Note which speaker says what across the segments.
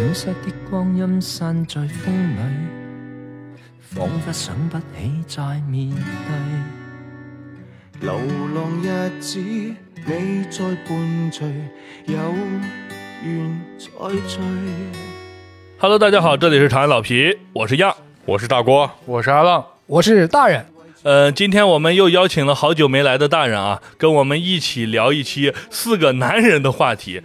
Speaker 1: 消失的光阴散在风里，仿佛想不起再面对。
Speaker 2: 流浪日子，你在伴随，有缘再聚。
Speaker 3: Hello，大家好，这里是长安老皮，我是样。
Speaker 4: 我是大郭，
Speaker 5: 我是阿浪，我是大人。
Speaker 3: 呃，今天我们又邀请了好久没来的大人啊，跟我们一起聊一期四个男人的话题。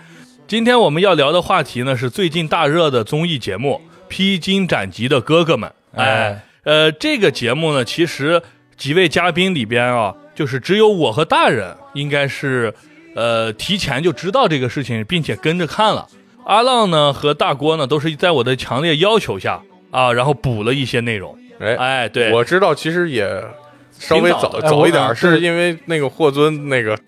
Speaker 3: 今天我们要聊的话题呢，是最近大热的综艺节目《披荆斩棘的哥哥们》。哎，呃，这个节目呢，其实几位嘉宾里边啊，就是只有我和大人应该是，呃，提前就知道这个事情，并且跟着看了。阿浪呢和大郭呢，都是在我的强烈要求下啊，然后补了一些内容。
Speaker 4: 哎，
Speaker 3: 哎，对，
Speaker 4: 我知道，其实也稍微早
Speaker 3: 早
Speaker 4: 早一点，是因为那个霍尊那个
Speaker 3: 啊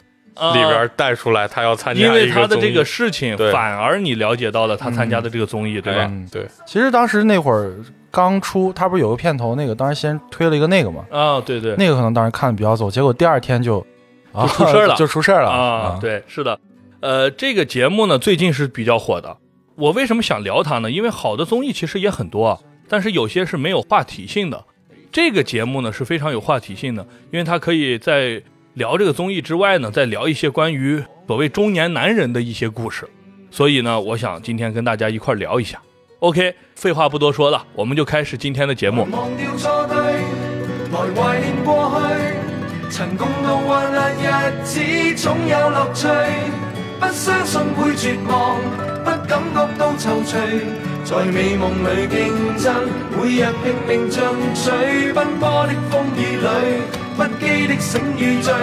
Speaker 4: 里边带出来，他要参加
Speaker 3: 因为
Speaker 4: 一个综艺
Speaker 3: 他的这个事情，反而你了解到了他参加的这个综艺，对吧？
Speaker 4: 哎对，
Speaker 5: 其实当时那会儿刚出，他不是有个片头，那个当时先推了一个那个嘛，
Speaker 3: 啊，对对，
Speaker 5: 那个可能当时看的比较早，结果第二天就啊
Speaker 3: 就出事儿了。
Speaker 5: 就出事儿了。
Speaker 3: 啊，，对，是的，呃，这个节目呢最近是比较火的。我为什么想聊它呢？因为好的综艺其实也很多，啊，但是有些是没有话题性的。这个节目呢是非常有话题性的，因为它可以在聊这个综艺之外呢，再聊一些关于所谓中年男人的一些故事。所以呢，我想今天跟大家一块儿聊一下。OK，废话不多说了，我们就开始今天的节目。
Speaker 2: 忘掉錯對，來懷念過去，曾共度患難日子，總有樂趣。不相信會絕望，不感覺到躊躇，在美夢裏競爭，每日拼命進取，奔波的風雨裏，不羈的醒與醉。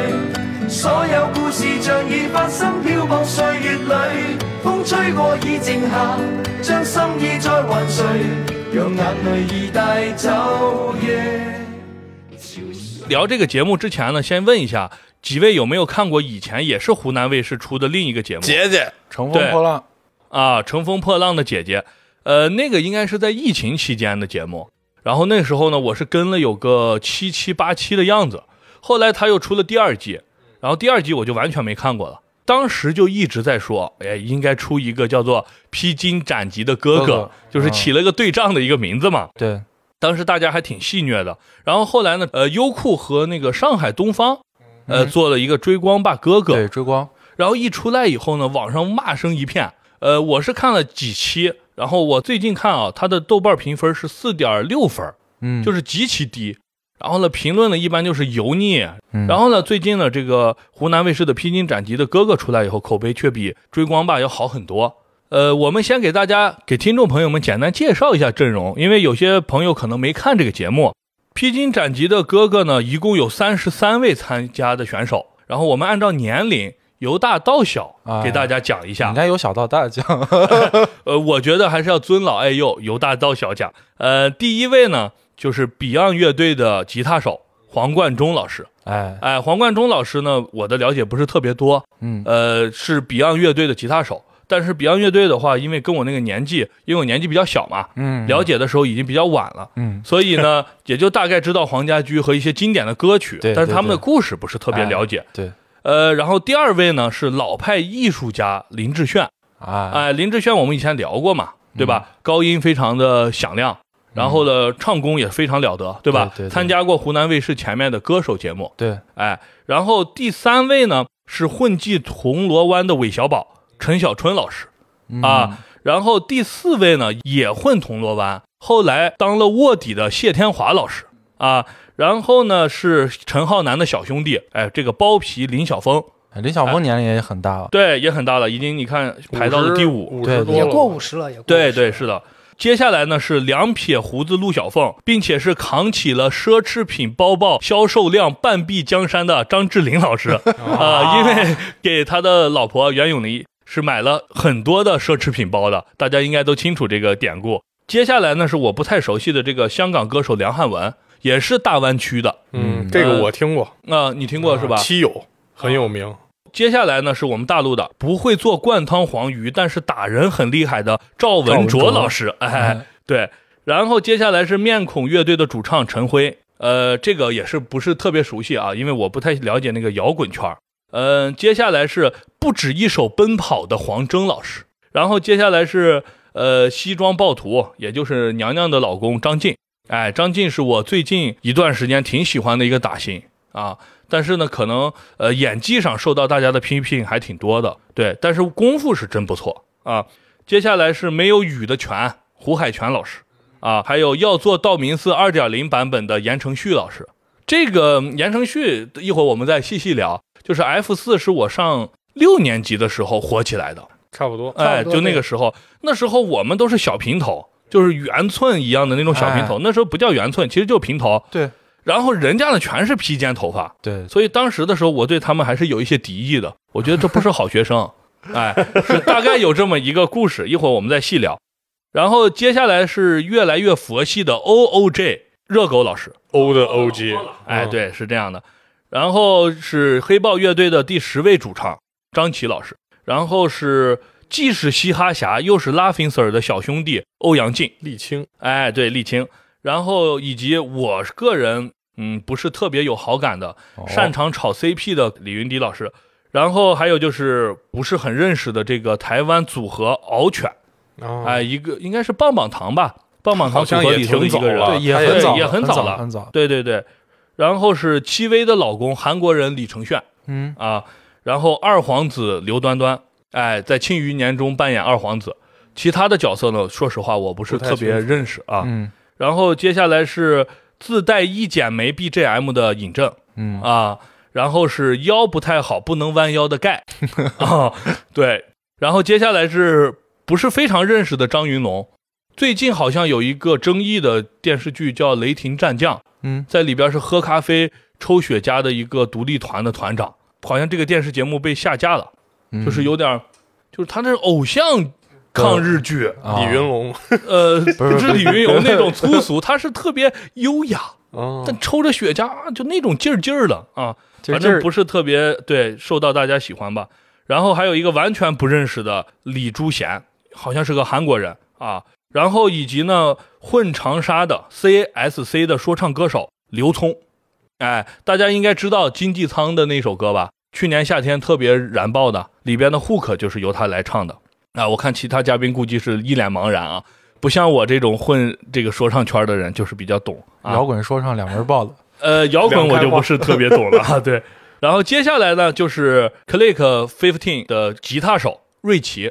Speaker 2: 所有故事像已發生，漂泊歲月裏，風吹過已靜下，將心意再還誰？讓眼淚已帶走夜。
Speaker 3: 聊这个节目之前呢，先问一下几位有没有看过以前也是湖南卫视出的另一个节目
Speaker 4: 姐姐，
Speaker 5: 乘风破浪，
Speaker 3: 啊，《乘风破浪的姐姐》。呃，那个应该是在疫情期间的节目。然后那时候呢，我是跟了有个七七八七的样子。后来他又出了第二季，然后第二季我就完全没看过了。当时就一直在说，哎，应该出一个叫做《披荆斩棘的哥哥》，
Speaker 5: 哥哥
Speaker 3: 就是起了个对仗的一个名字嘛。
Speaker 5: 对，
Speaker 3: 当时大家还挺戏谑的。然后后来呢，呃，优酷和那个上海东方，呃，做了一个《追光吧哥哥》，
Speaker 5: 对追光，
Speaker 3: 然后一出来以后呢，网上骂声一片。呃，我是看了几期，然后我最近看啊，它的豆瓣评分是四点六分，
Speaker 5: 嗯，
Speaker 3: 就是极其低。然后呢，评论呢一般就是油腻。
Speaker 5: 嗯
Speaker 3: 然后呢，最近呢，这个湖南卫视的《披荆斩棘的哥哥》出来以后，口碑却比《追光吧》要好很多。呃，我们先给大家、给听众朋友们简单介绍一下阵容，因为有些朋友可能没看这个节目。《披荆斩棘的哥哥》呢，一共有三十三位参加的选手，然后我们按照年龄由大到小
Speaker 5: 哎
Speaker 3: 给大家讲一下。
Speaker 5: 应该由小到大讲，
Speaker 3: 呃，我觉得还是要尊老爱幼，由大到小讲。呃，第一位呢，就是 Beyond 乐队的吉他手黄贯中老师。
Speaker 5: 哎，
Speaker 3: 哎，黄贯中老师呢，我的了解不是特别多，
Speaker 5: 嗯，
Speaker 3: 呃，是 Beyond 乐队的吉他手。但是 Beyond 乐队的话，因为跟我那个年纪，因为我年纪比较小嘛，
Speaker 5: 嗯，
Speaker 3: 了解的时候已经比较晚了，
Speaker 5: 嗯，
Speaker 3: 所以呢，也就大概知道黄家驹和一些经典的歌曲，
Speaker 5: 对
Speaker 3: 但是他们的故事不是特别了解。
Speaker 5: 对，
Speaker 3: 呃，然后第二位呢是老派艺术家林志炫，
Speaker 5: 哎，
Speaker 3: 哎，林志炫我们以前聊过嘛，对吧？
Speaker 5: 嗯
Speaker 3: 高音非常的响亮，然后呢，唱功也非常了得，对吧？
Speaker 5: 对对对。
Speaker 3: 参加过湖南卫视前面的歌手节目，
Speaker 5: 对，
Speaker 3: 哎，然后第三位呢是混迹铜锣湾的韦小宝陈小春老师。
Speaker 5: 嗯。
Speaker 3: 啊，然后第四位呢也混铜锣湾，后来当了卧底的谢天华老师。啊，然后呢是陈浩南的小兄弟，哎，这个包皮林晓峰，
Speaker 5: 哎林晓峰年龄也很大了，
Speaker 3: 对，也很大了，已经你看排到了第五，
Speaker 4: 五
Speaker 5: 对
Speaker 4: 十多了。
Speaker 6: 也过五十了，也过50
Speaker 3: 对对，是的。接下来呢是两撇胡子陆小凤，并且是扛起了奢侈品包包销售量半壁江山的张智霖老师。啊、因为给他的老婆袁咏仪是买了很多的奢侈品包的，大家应该都清楚这个典故。接下来呢是我不太熟悉的这个香港歌手梁汉文，也是大湾区的。
Speaker 4: 嗯，这个我听过，
Speaker 3: 那、你听过是吧？
Speaker 4: 七友很有名，
Speaker 3: 接下来呢是我们大陆的不会做灌汤黄鱼，但是打人很厉害的赵文
Speaker 5: 卓
Speaker 3: 卓老师，哎，对。然后接下来是面孔乐队的主唱陈辉，呃，这个也是不是特别熟悉啊，因为我不太了解那个摇滚圈儿。嗯、接下来是不止一首奔跑的黄征老师，然后接下来是呃，西装暴徒，也就是娘娘的老公张晋。哎，张晋是我最近一段时间挺喜欢的一个打星啊，但是呢，可能呃演技上受到大家的批评还挺多的，对，但是功夫是真不错啊。接下来是没有雨的泉，胡海泉老师啊，还有要做道明寺二点零版本的言承旭老师。这个言承旭一会儿我们再细细聊。就是 F 四是我上六年级的时候火起来的，
Speaker 4: 差不多。
Speaker 3: 哎，就那个时候，那时候我们都是小平头，就是圆寸一样的那种小平头，
Speaker 5: 哎
Speaker 3: 那时候不叫圆寸，其实就平头。
Speaker 5: 对
Speaker 3: 然后人家呢全是披肩头发，
Speaker 5: 对，
Speaker 3: 所以当时的时候我对他们还是有一些敌意的，我觉得这不是好学生。哎，是大概有这么一个故事，一会儿我们再细聊。然后接下来是越来越佛系的 O O J 热狗老师
Speaker 4: ，，O 的 OG，
Speaker 3: 哎，
Speaker 4: 嗯，
Speaker 3: 对，是这样的。然后是黑豹乐队的第十位主唱张琪老师，然后是既是嘻哈侠又是 Laughing Sir 的小兄弟欧阳靖，
Speaker 4: 沥青，
Speaker 3: 哎，对，沥青，然后以及我个人嗯不是特别有好感的，
Speaker 5: 哦。
Speaker 3: 擅长炒 CP 的李云迪老师，然后还有就是不是很认识的这个台湾组合敖犬，
Speaker 4: 啊，
Speaker 3: 哎，一个应该是棒棒糖吧，棒棒糖组合里头的一个人，
Speaker 5: 也很早，
Speaker 3: 也很
Speaker 5: 很
Speaker 3: 早了
Speaker 5: 很早。
Speaker 3: 对对对，然后是戚薇的老公韩国人李承铉。
Speaker 5: 嗯，
Speaker 3: 啊，然后二皇子刘端端，哎，在《庆余年》中扮演二皇子，其他的角色呢，说实话我不是特别认识啊。
Speaker 5: 嗯。
Speaker 3: 然后接下来是自带一剪梅 BGM 的尹正
Speaker 5: 嗯。
Speaker 3: 啊，然后是腰不太好不能弯腰的盖。啊，对，然后接下来是不是非常认识的张云龙？最近好像有一个争议的电视剧叫《雷霆战将》，
Speaker 5: 嗯，
Speaker 3: 在里边是喝咖啡抽雪茄的一个独立团的团长，好像这个电视节目被下架了，
Speaker 5: 嗯
Speaker 3: 就是有点儿，就是他那是偶像抗日剧，
Speaker 5: 啊
Speaker 4: 李云龙，
Speaker 3: 呃，
Speaker 5: 不是
Speaker 3: 李云龙那种粗俗，他是特别优雅，
Speaker 4: 啊，
Speaker 3: 但抽着雪茄啊就那种劲儿劲儿的啊，反正不是特别对受到大家喜欢吧。然后还有一个完全不认识的李珠贤，好像是个韩国人啊。然后以及呢混长沙的 CSC 的说唱歌手刘聪，哎，大家应该知道金济仓的那首歌吧？去年夏天特别燃爆的，里边的 hook 就是由他来唱的。啊，我看其他嘉宾估计是一脸茫然啊，不像我这种混这个说唱圈的人，就是比较懂啊。
Speaker 5: 摇滚说唱两门报的，
Speaker 3: 呃，摇滚我就不是特别懂了啊。对，然后接下来呢，就是 Click Fifteen 的吉他手瑞奇。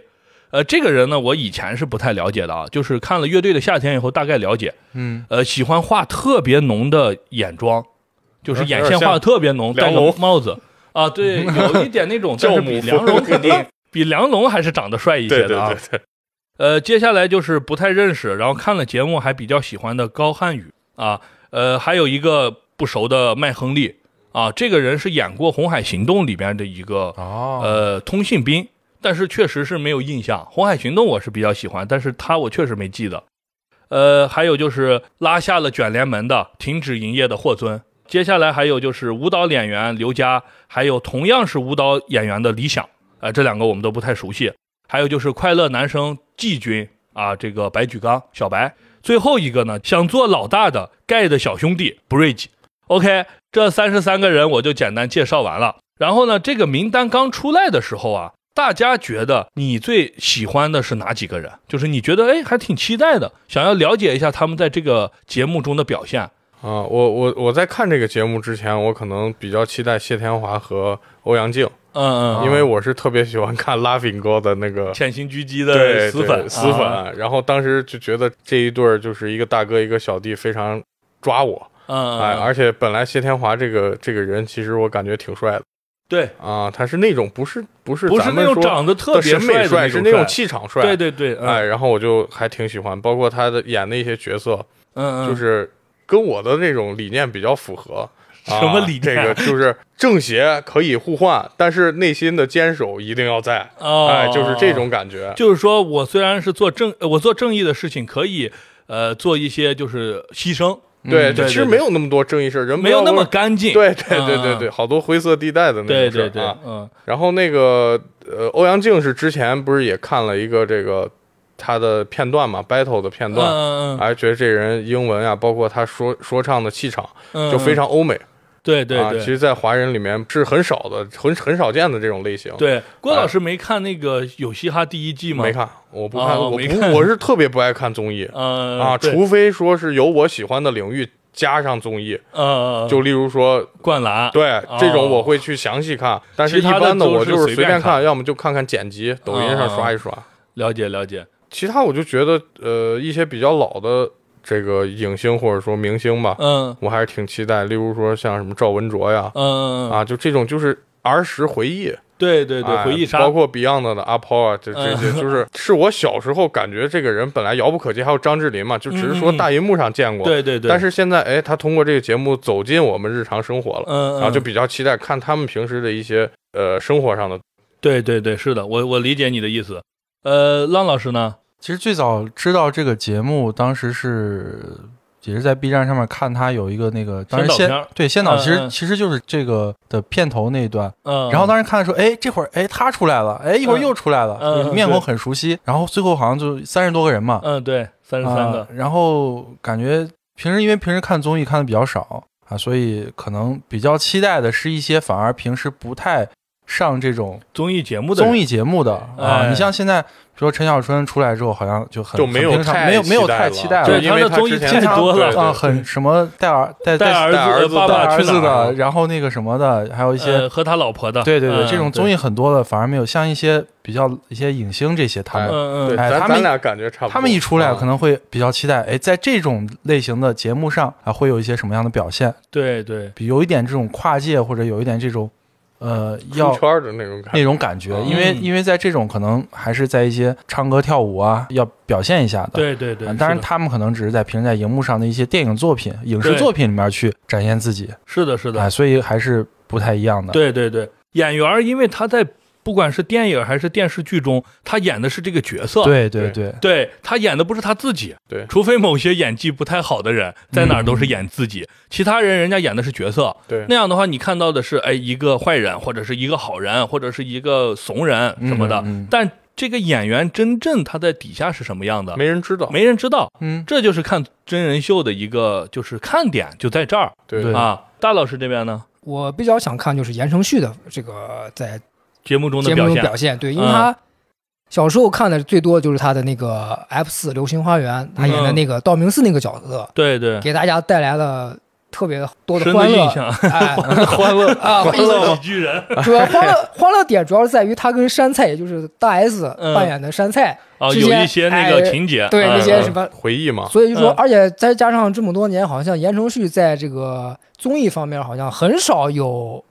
Speaker 3: 呃，这个人呢，我以前是不太了解的啊，就是看了乐队的夏天以后大概了解。
Speaker 5: 嗯，
Speaker 3: 呃，喜欢画特别浓的眼妆，就是眼线画的特别浓，戴个帽子啊，对，有一点那种，但是比梁龙肯定比梁龙还是长得帅一些的啊。
Speaker 4: 对对，
Speaker 3: 呃，接下来就是不太认识，然后看了节目还比较喜欢的高瀚宇啊，呃，还有一个不熟的麦亨利啊，这个人是演过《红海行动》里边的一个
Speaker 5: 哦，
Speaker 3: 呃通信兵，但是确实是没有印象。《红海行动》我是比较喜欢，但是他我确实没记得。呃，还有就是拉下了卷帘门的停止营业的霍尊，接下来还有就是舞蹈演员刘佳，还有同样是舞蹈演员的李想，呃，这两个我们都不太熟悉。还有就是快乐男生季军啊，这个白举纲小白，最后一个呢，想做老大的盖的小兄弟 Bridge。OK，这三十三个人我就简单介绍完了。然后呢，这个名单刚出来的时候啊，大家觉得你最喜欢的是哪几个人？就是你觉得哎还挺期待的，想要了解一下他们在这个节目中的表现。
Speaker 4: 啊，我我我在看这个节目之前，我可能比较期待谢天华和欧阳靖，
Speaker 3: 嗯嗯，
Speaker 4: 因为我是特别喜欢看 Laughing 哥的那个
Speaker 3: 潜行狙击
Speaker 4: 对
Speaker 3: 的死粉
Speaker 4: 死粉，
Speaker 3: 啊。
Speaker 4: 然后当时就觉得这一对儿就是一个大哥一个小弟，非常抓我，
Speaker 3: 嗯，
Speaker 4: 哎，
Speaker 3: 嗯。
Speaker 4: 而且本来谢天华这个这个人，其实我感觉挺帅的
Speaker 3: 对，
Speaker 4: 啊，他是那种不是不是
Speaker 3: 不是那种长得特别
Speaker 4: 审美帅，是那种气场帅，
Speaker 3: 对对对，嗯。
Speaker 4: 哎，然后我就还挺喜欢，包括他的演的一些角色，
Speaker 3: 嗯嗯，
Speaker 4: 就是跟我的那种理念比较符合。啊
Speaker 3: 什么理念
Speaker 4: 这个就是正邪可以互换，但是内心的坚守一定要在。
Speaker 3: 哦，
Speaker 4: 哎，就是这种感觉。
Speaker 3: 就是说我虽然是做正，呃我做正义的事情，可以呃做一些就是牺牲，
Speaker 4: 对
Speaker 3: 对对
Speaker 4: 其实没有那么多正义事儿，人
Speaker 3: 没有那么干净。
Speaker 4: 对对对对
Speaker 3: 嗯
Speaker 4: 对，好多灰色地带的那
Speaker 3: 对对对
Speaker 4: 种啊。，
Speaker 3: 嗯
Speaker 4: 然后那个呃，欧阳靖是之前不是也看了一个这个他的片段嘛，battle 的片
Speaker 3: 嗯
Speaker 4: 段，
Speaker 3: 嗯
Speaker 4: 还觉得这人英文啊，包括他说说唱的气场
Speaker 3: 嗯，
Speaker 4: 就非常欧美。啊，
Speaker 3: 对对对
Speaker 4: 其实，在华人里面是很少的，很很少见的这种类型。，
Speaker 3: 对，郭老师没看那个《有嘻哈》第一季吗？
Speaker 4: 没。看，我不看，我不，我是特别不爱看综艺
Speaker 3: 呃
Speaker 4: 啊，除非说是有我喜欢的领域加上综艺，
Speaker 3: 呃，
Speaker 4: 就例如说
Speaker 3: 灌篮，
Speaker 4: 对
Speaker 3: 哦
Speaker 4: 这种我会去详细看，但是一般的我就是
Speaker 3: 随便看
Speaker 4: 要么就看看剪辑，抖音上
Speaker 3: 哦
Speaker 4: 刷一刷。
Speaker 3: 了解了解。
Speaker 4: 其他我就觉得，呃，一些比较老的这个影星或者说明星吧，
Speaker 3: 嗯
Speaker 4: 我还是挺期待。例如说像什么赵文卓呀，
Speaker 3: 嗯嗯，
Speaker 4: 啊，就这种就是儿时回忆，
Speaker 3: 对对对，
Speaker 4: 哎
Speaker 3: 回忆杀，
Speaker 4: 包括 Beyond 的阿抛啊，这这
Speaker 3: 嗯
Speaker 4: 些就是是我小时候感觉这个人本来遥不可及，还有张智霖嘛，就只是说大荧幕上见过，
Speaker 3: 对对对，
Speaker 4: 但是现在哎，他通过这个节目走进我们日常生活了，
Speaker 3: 嗯，嗯
Speaker 4: 然后就比较期待看他们平时的一些呃生活上的。
Speaker 3: 对对对，是的，我我理解你的意思。呃，浪老师呢？
Speaker 5: 其实最早知道这个节目，当时是也是在 B 站上面看他有一个那个，当时先对先导，其实、其实就是这个的片头那一段。
Speaker 3: 嗯，
Speaker 5: 然后当时看的时候，哎，这会儿哎他出来了，哎一会儿又出来了，
Speaker 3: 嗯
Speaker 5: 面孔很熟悉。然后最后好像就三十多个人嘛，
Speaker 3: 嗯，对，三十三
Speaker 5: 啊
Speaker 3: 个，
Speaker 5: 然后感觉平时因为平时看综艺看的比较少啊，所以可能比较期待的是一些反而平时不太上这种
Speaker 3: 综艺节目的
Speaker 5: 综艺节目的
Speaker 3: 哎。
Speaker 5: 啊。你像现在，比如说陈小春出来之后，好像就很
Speaker 4: 就没有
Speaker 5: 没有没有
Speaker 4: 期待了。
Speaker 5: 太期待
Speaker 3: 对
Speaker 5: 了，
Speaker 4: 因为
Speaker 3: 综艺太多了。
Speaker 5: 啊，很什么带儿带
Speaker 3: 带儿
Speaker 4: 子
Speaker 3: 爸
Speaker 5: 带儿子的，然后那个什么的，还有一些
Speaker 3: 呃和他老婆的，
Speaker 5: 对对对，
Speaker 3: 嗯。
Speaker 5: 这种综艺很多的，反而没有像一些比较一些影星这些他们。
Speaker 3: 嗯嗯，
Speaker 5: 哎他们
Speaker 4: 俩感觉差不多。
Speaker 5: 他们一出来，
Speaker 4: 啊
Speaker 5: 可能会比较期待，哎，在这种类型的节目上啊，会有一些什么样的表现？
Speaker 3: 对对，
Speaker 5: 比有一点这种跨界，或者有一点这种，呃，要
Speaker 4: 出圈的那种感
Speaker 5: 那
Speaker 4: 觉。
Speaker 5: 种感觉，
Speaker 4: 嗯
Speaker 5: 因为因为在这种可能还是在一些唱歌跳舞啊，要表现一下的。
Speaker 3: 对对对
Speaker 5: 啊，当然他们可能只是在平时在荧幕上的一些电影作品、影视作品里面去展现自己，
Speaker 3: 是的，是
Speaker 5: 哎，
Speaker 3: 的，
Speaker 5: 所以还是不太一样的。
Speaker 3: 对对对，演员因为他在不管是电影还是电视剧中，他演的是这个角色，
Speaker 5: 对对对。
Speaker 3: 对。他演的不是他自己，
Speaker 4: 对。
Speaker 3: 除非某些演技不太好的人，在哪儿都是演自己，其他人人家演的是角色。
Speaker 4: 对。
Speaker 3: 那样的话，你看到的是哎一个坏人，或者是一个好人，或者是一个怂人什么的，
Speaker 5: 嗯嗯
Speaker 3: 但这个演员真正他在底下是什么样的，
Speaker 4: 没人知道。
Speaker 3: 没人知道。
Speaker 5: 嗯，
Speaker 3: 这就是看真人秀的一个就是看点，就在这儿。
Speaker 4: 对
Speaker 5: 对。
Speaker 3: 啊。大老师这边呢，
Speaker 6: 我比较想看就是言承旭的这个在
Speaker 3: 节目中的表现，
Speaker 6: 中表现，对，因为
Speaker 3: 嗯。
Speaker 6: 他小时候看的最多就是他的那个 F 四《流星花园》，他演的那个道明寺那个角色，
Speaker 3: 对对，
Speaker 6: 给大家带来了特别多的欢乐。
Speaker 3: 印。象，
Speaker 6: 哎，
Speaker 3: 欢乐
Speaker 6: 啊
Speaker 3: 欢乐。喜剧人。
Speaker 6: 主要欢乐欢乐点主要是在于他跟山菜，也就是大 S
Speaker 3: 嗯。
Speaker 6: 扮演的山菜，
Speaker 3: 啊，有一些那个情节，
Speaker 6: 对那些什么，
Speaker 4: 回忆嘛，
Speaker 6: 所以就说，
Speaker 3: 嗯。
Speaker 6: 而且再加上这么多年，好像言承旭在这个综艺方面好像很少有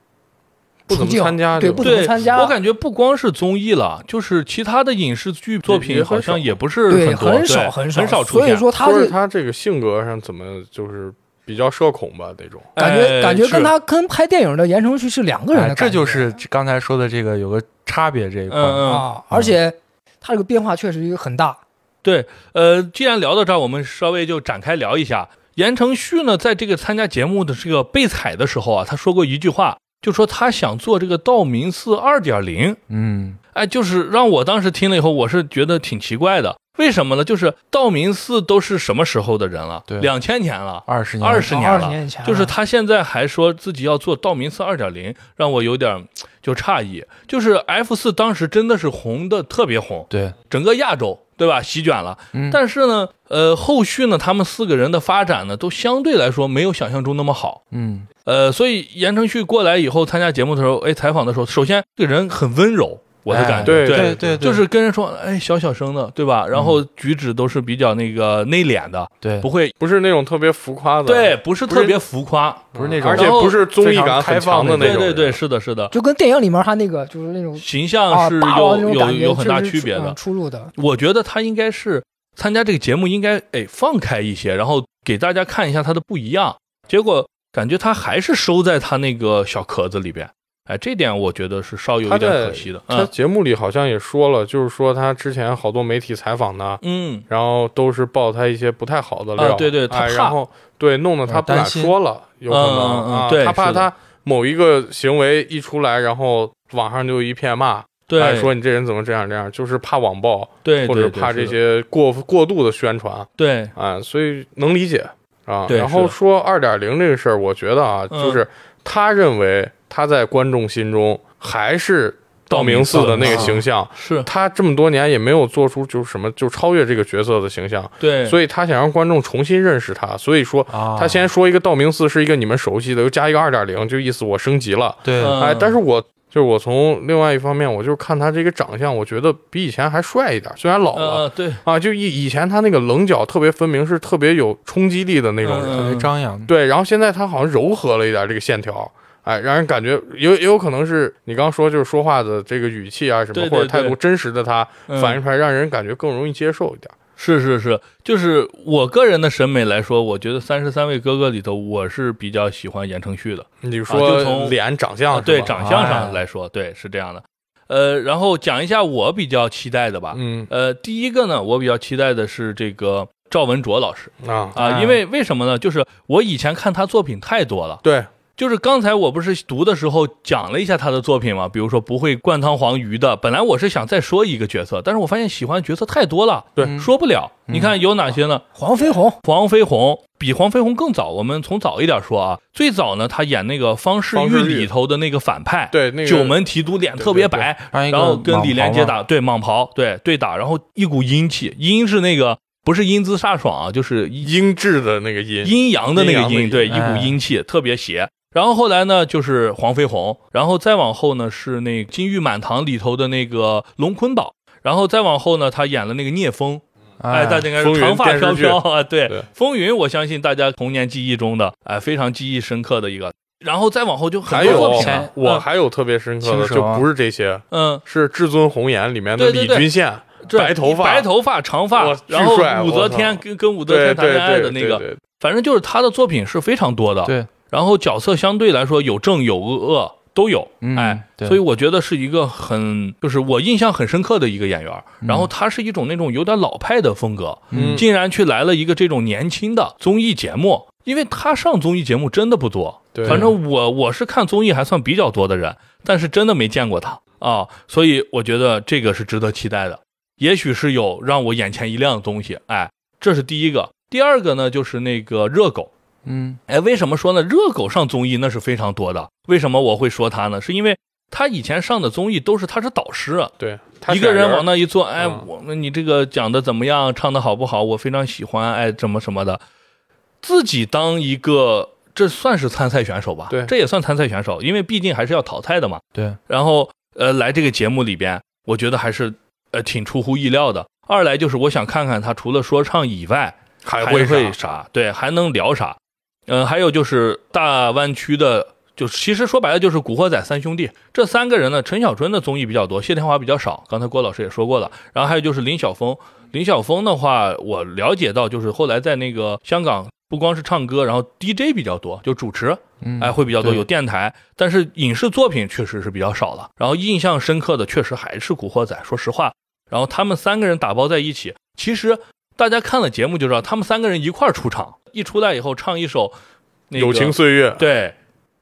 Speaker 4: 不怎么参加这种
Speaker 6: 不怎么
Speaker 3: 对，
Speaker 6: 参加，
Speaker 3: 我感觉不光是综艺了，就是其他的影视剧作品好像也不是
Speaker 6: 很
Speaker 3: 多，
Speaker 6: 很少很少
Speaker 3: 很少出现。
Speaker 6: 所以说他
Speaker 4: 是
Speaker 6: 这
Speaker 4: 他这个性格上怎么就是比较社恐吧那种。
Speaker 6: 感觉
Speaker 3: 哎
Speaker 6: 感觉跟他跟拍电影的言承旭是两个人
Speaker 5: 哎
Speaker 6: 的感觉，
Speaker 5: 这就是刚才说的这个有个差别这一块。
Speaker 6: 啊，而且他这个变化确实很大。
Speaker 3: 对，呃，既然聊到这儿，我们稍微就展开聊一下。言承旭呢，在这个参加节目的这个被采的时候啊，他说过一句话，就说他想做这个道明寺二点零。
Speaker 5: 嗯
Speaker 3: 哎，就是让我当时听了以后，我是觉得挺奇怪的。为什么呢？就是道明寺都是什么时候的人了？
Speaker 5: 对
Speaker 3: 两千年了，
Speaker 5: 二十年，
Speaker 3: 二十年了。
Speaker 6: 二十年前啊，
Speaker 3: 就是他现在还说自己要做道明寺二点零，让我有点就诧异。就是 F 四当时真的是红的特别红，
Speaker 5: 对，
Speaker 3: 整个亚洲对吧？席卷了。
Speaker 5: 嗯
Speaker 3: 但是呢，呃，后续呢，他们四个人的发展呢，都相对来说没有想象中那么好。
Speaker 5: 嗯
Speaker 3: 呃，所以言承旭过来以后参加节目的时候，哎，采访的时候，首先这个人很温柔，我的
Speaker 5: 哎
Speaker 3: 感觉，
Speaker 4: 对
Speaker 5: 对对，
Speaker 3: 就是跟人说，哎，小小声的，对吧？然后举止都是比较那个内敛的，
Speaker 5: 对，
Speaker 3: 不会，
Speaker 4: 不是那种特别浮夸的，
Speaker 3: 对，不是特别浮夸，
Speaker 5: 不是那种
Speaker 4: 而且不是综艺感很强的那种，
Speaker 3: 对对对，是的，是的，
Speaker 6: 就跟电影里面他那个就是那种
Speaker 3: 形
Speaker 6: 啊
Speaker 3: 象是有有有很大区别的。
Speaker 6: 嗯。出入的。
Speaker 3: 我觉得他应该是参加这个节目，应该哎放开一些，然后给大家看一下他的不一样。结果感觉他还是收在他那个小壳子里边，哎，这点我觉得是稍有一点可惜的。
Speaker 4: 他
Speaker 3: 嗯
Speaker 4: 节目里好像也说了，就是说他之前好多媒体采访他，
Speaker 3: 嗯，
Speaker 4: 然后都是报他一些不太好的料，
Speaker 3: 啊对对他
Speaker 4: 哎，然后对弄得他不敢说了，有可能
Speaker 3: 嗯嗯嗯
Speaker 4: 啊，
Speaker 3: 对
Speaker 4: 他怕他某一个行为一出来，然后网上就一片骂，
Speaker 3: 对，
Speaker 4: 哎，说你这人怎么这样这样，就是怕网暴，
Speaker 3: 对，
Speaker 4: 或者怕这些过过度的宣传，
Speaker 3: 对
Speaker 4: 啊，所以能理解。啊。然后说二点零这个事儿，我觉得啊，
Speaker 3: 嗯
Speaker 4: 就是他认为他在观众心中还是道明寺的那个形象，
Speaker 3: 是。
Speaker 4: 他这么多年也没有做出就是什么就超越这个角色的形象，
Speaker 3: 对，
Speaker 4: 所以他想让观众重新认识他，所以说
Speaker 5: 啊，
Speaker 4: 他先说一个道明寺是一个你们熟悉的，又加一个二点零，就意思我升级了。
Speaker 5: 对。
Speaker 3: 嗯。
Speaker 4: 哎，但是我就是我从另外一方面，我就是看他这个长相，我觉得比以前还帅一点，虽然老了。
Speaker 3: 呃对，
Speaker 4: 啊，就以以前他那个棱角特别分明，是特别有冲击力的那种人。
Speaker 3: 嗯。
Speaker 5: 特别张扬，
Speaker 4: 对，然后现在他好像柔和了一点这个线条，哎，让人感觉有也有可能是你刚说就是说话的这个语气啊什么，
Speaker 3: 对对对
Speaker 4: 或者态度真实的他
Speaker 3: 嗯。
Speaker 4: 反映出来，让人感觉更容易接受一点。
Speaker 3: 是是是，就是我个人的审美来说，我觉得《三十三位哥哥》里头，我是比较喜欢言承旭的。就
Speaker 4: 你说就
Speaker 3: 从
Speaker 4: 脸长相、
Speaker 3: 啊，对长相
Speaker 5: 哎
Speaker 3: 上来说，对是这样的。呃，然后讲一下我比较期待的吧。
Speaker 4: 嗯。
Speaker 3: 呃，第一个呢，我比较期待的是这个赵文卓老师。
Speaker 4: 啊，
Speaker 3: 啊，
Speaker 5: 哎
Speaker 3: 因为为什么呢？就是我以前看他作品太多了，
Speaker 4: 对，
Speaker 3: 就是刚才我不是读的时候讲了一下他的作品嘛，比如说不会灌汤黄鱼的，本来我是想再说一个角色，但是我发现喜欢的角色太多了，
Speaker 4: 对
Speaker 5: 嗯。
Speaker 3: 说不了。你看有哪些呢？
Speaker 6: 黄飞鸿，
Speaker 3: 黄飞鸿比黄飞鸿更早，我们从早一点说啊，最早呢，他演那个方世玉里头的那个反派，
Speaker 4: 对那个
Speaker 3: 九门提督，脸特别白，然后跟李连杰打，对蟒袍，对对打，然后一股阴气，阴是那个不是英姿飒爽啊，就是
Speaker 4: 阴质的那个阴，
Speaker 3: 阴阳的那个阴，对，一股
Speaker 5: 哎
Speaker 3: 阴气，特别邪。然后后来呢，就是黄飞鸿，然后再往后呢是那《金玉满堂》里头的那个龙坤宝，然后再往后呢，他演了那个聂风，哎，
Speaker 5: 哎，
Speaker 3: 大家应该是长发飘飘啊，对，
Speaker 4: 对。
Speaker 3: 风云，我相信大家童年记忆中的，哎，非常记忆深刻的一个。然后再往后就很
Speaker 4: 还有
Speaker 3: 多作品啊，
Speaker 4: 我还有特别深刻的，就不是这些，
Speaker 3: 嗯，
Speaker 4: 是《至尊红颜》里面的李
Speaker 3: 对对。对
Speaker 4: 君
Speaker 3: 羡，
Speaker 4: 白头发。
Speaker 3: 白头发，长发然后武则天跟跟武则天谈恋爱的那个，反正就是他的作品是非常多的。
Speaker 5: 对，
Speaker 3: 然后角色相对来说有正有恶都有，
Speaker 5: 嗯
Speaker 3: 哎，
Speaker 5: 对
Speaker 3: 所以我觉得是一个很就是我印象很深刻的一个演员。然后他是一种那种有点老派的风格，
Speaker 4: 嗯
Speaker 3: 竟然去来了一个这种年轻的综艺节目，因为他上综艺节目真的不多。
Speaker 4: 对
Speaker 3: 反正我我是看综艺还算比较多的人，但是真的没见过他啊，所以我觉得这个是值得期待的。也许是有让我眼前一亮的东西，哎，这是第一个。第二个呢，就是那个热狗。
Speaker 5: 嗯
Speaker 3: 哎，为什么说呢？热狗上综艺那是非常多的。为什么我会说他呢？是因为他以前上的综艺都是他是导师，啊
Speaker 4: 对，他
Speaker 3: 一个人往那一坐，哎，
Speaker 4: 嗯
Speaker 3: 我那你这个讲的怎么样，唱的好不好？我非常喜欢，哎，怎么什么的，自己当一个，这算是参赛选手吧？
Speaker 4: 对
Speaker 3: 这也算参赛选手，因为毕竟还是要淘汰的嘛。
Speaker 5: 对，
Speaker 3: 然后呃，来这个节目里边，我觉得还是呃挺出乎意料的。二来就是我想看看他除了说唱以外，还
Speaker 4: 还会？啥？
Speaker 3: 对，还能聊啥？嗯、还有就是大湾区的，就其实说白了就是《古惑仔》三兄弟这三个人呢。陈小春的综艺比较多，谢天华比较少。刚才郭老师也说过了。然后还有就是林晓峰，林晓峰的话，我了解到就是后来在那个香港，不光是唱歌，然后 DJ 比较多，就主持，
Speaker 5: 嗯，
Speaker 3: 哎，会比较多，有电台，但是影视作品确实是比较少了。然后印象深刻的确实还是《古惑仔》，说实话。然后他们三个人打包在一起，其实大家看了节目就知道，他们三个人一块儿出场，一出来以后唱一首、那个、
Speaker 4: 友情岁月，
Speaker 3: 对，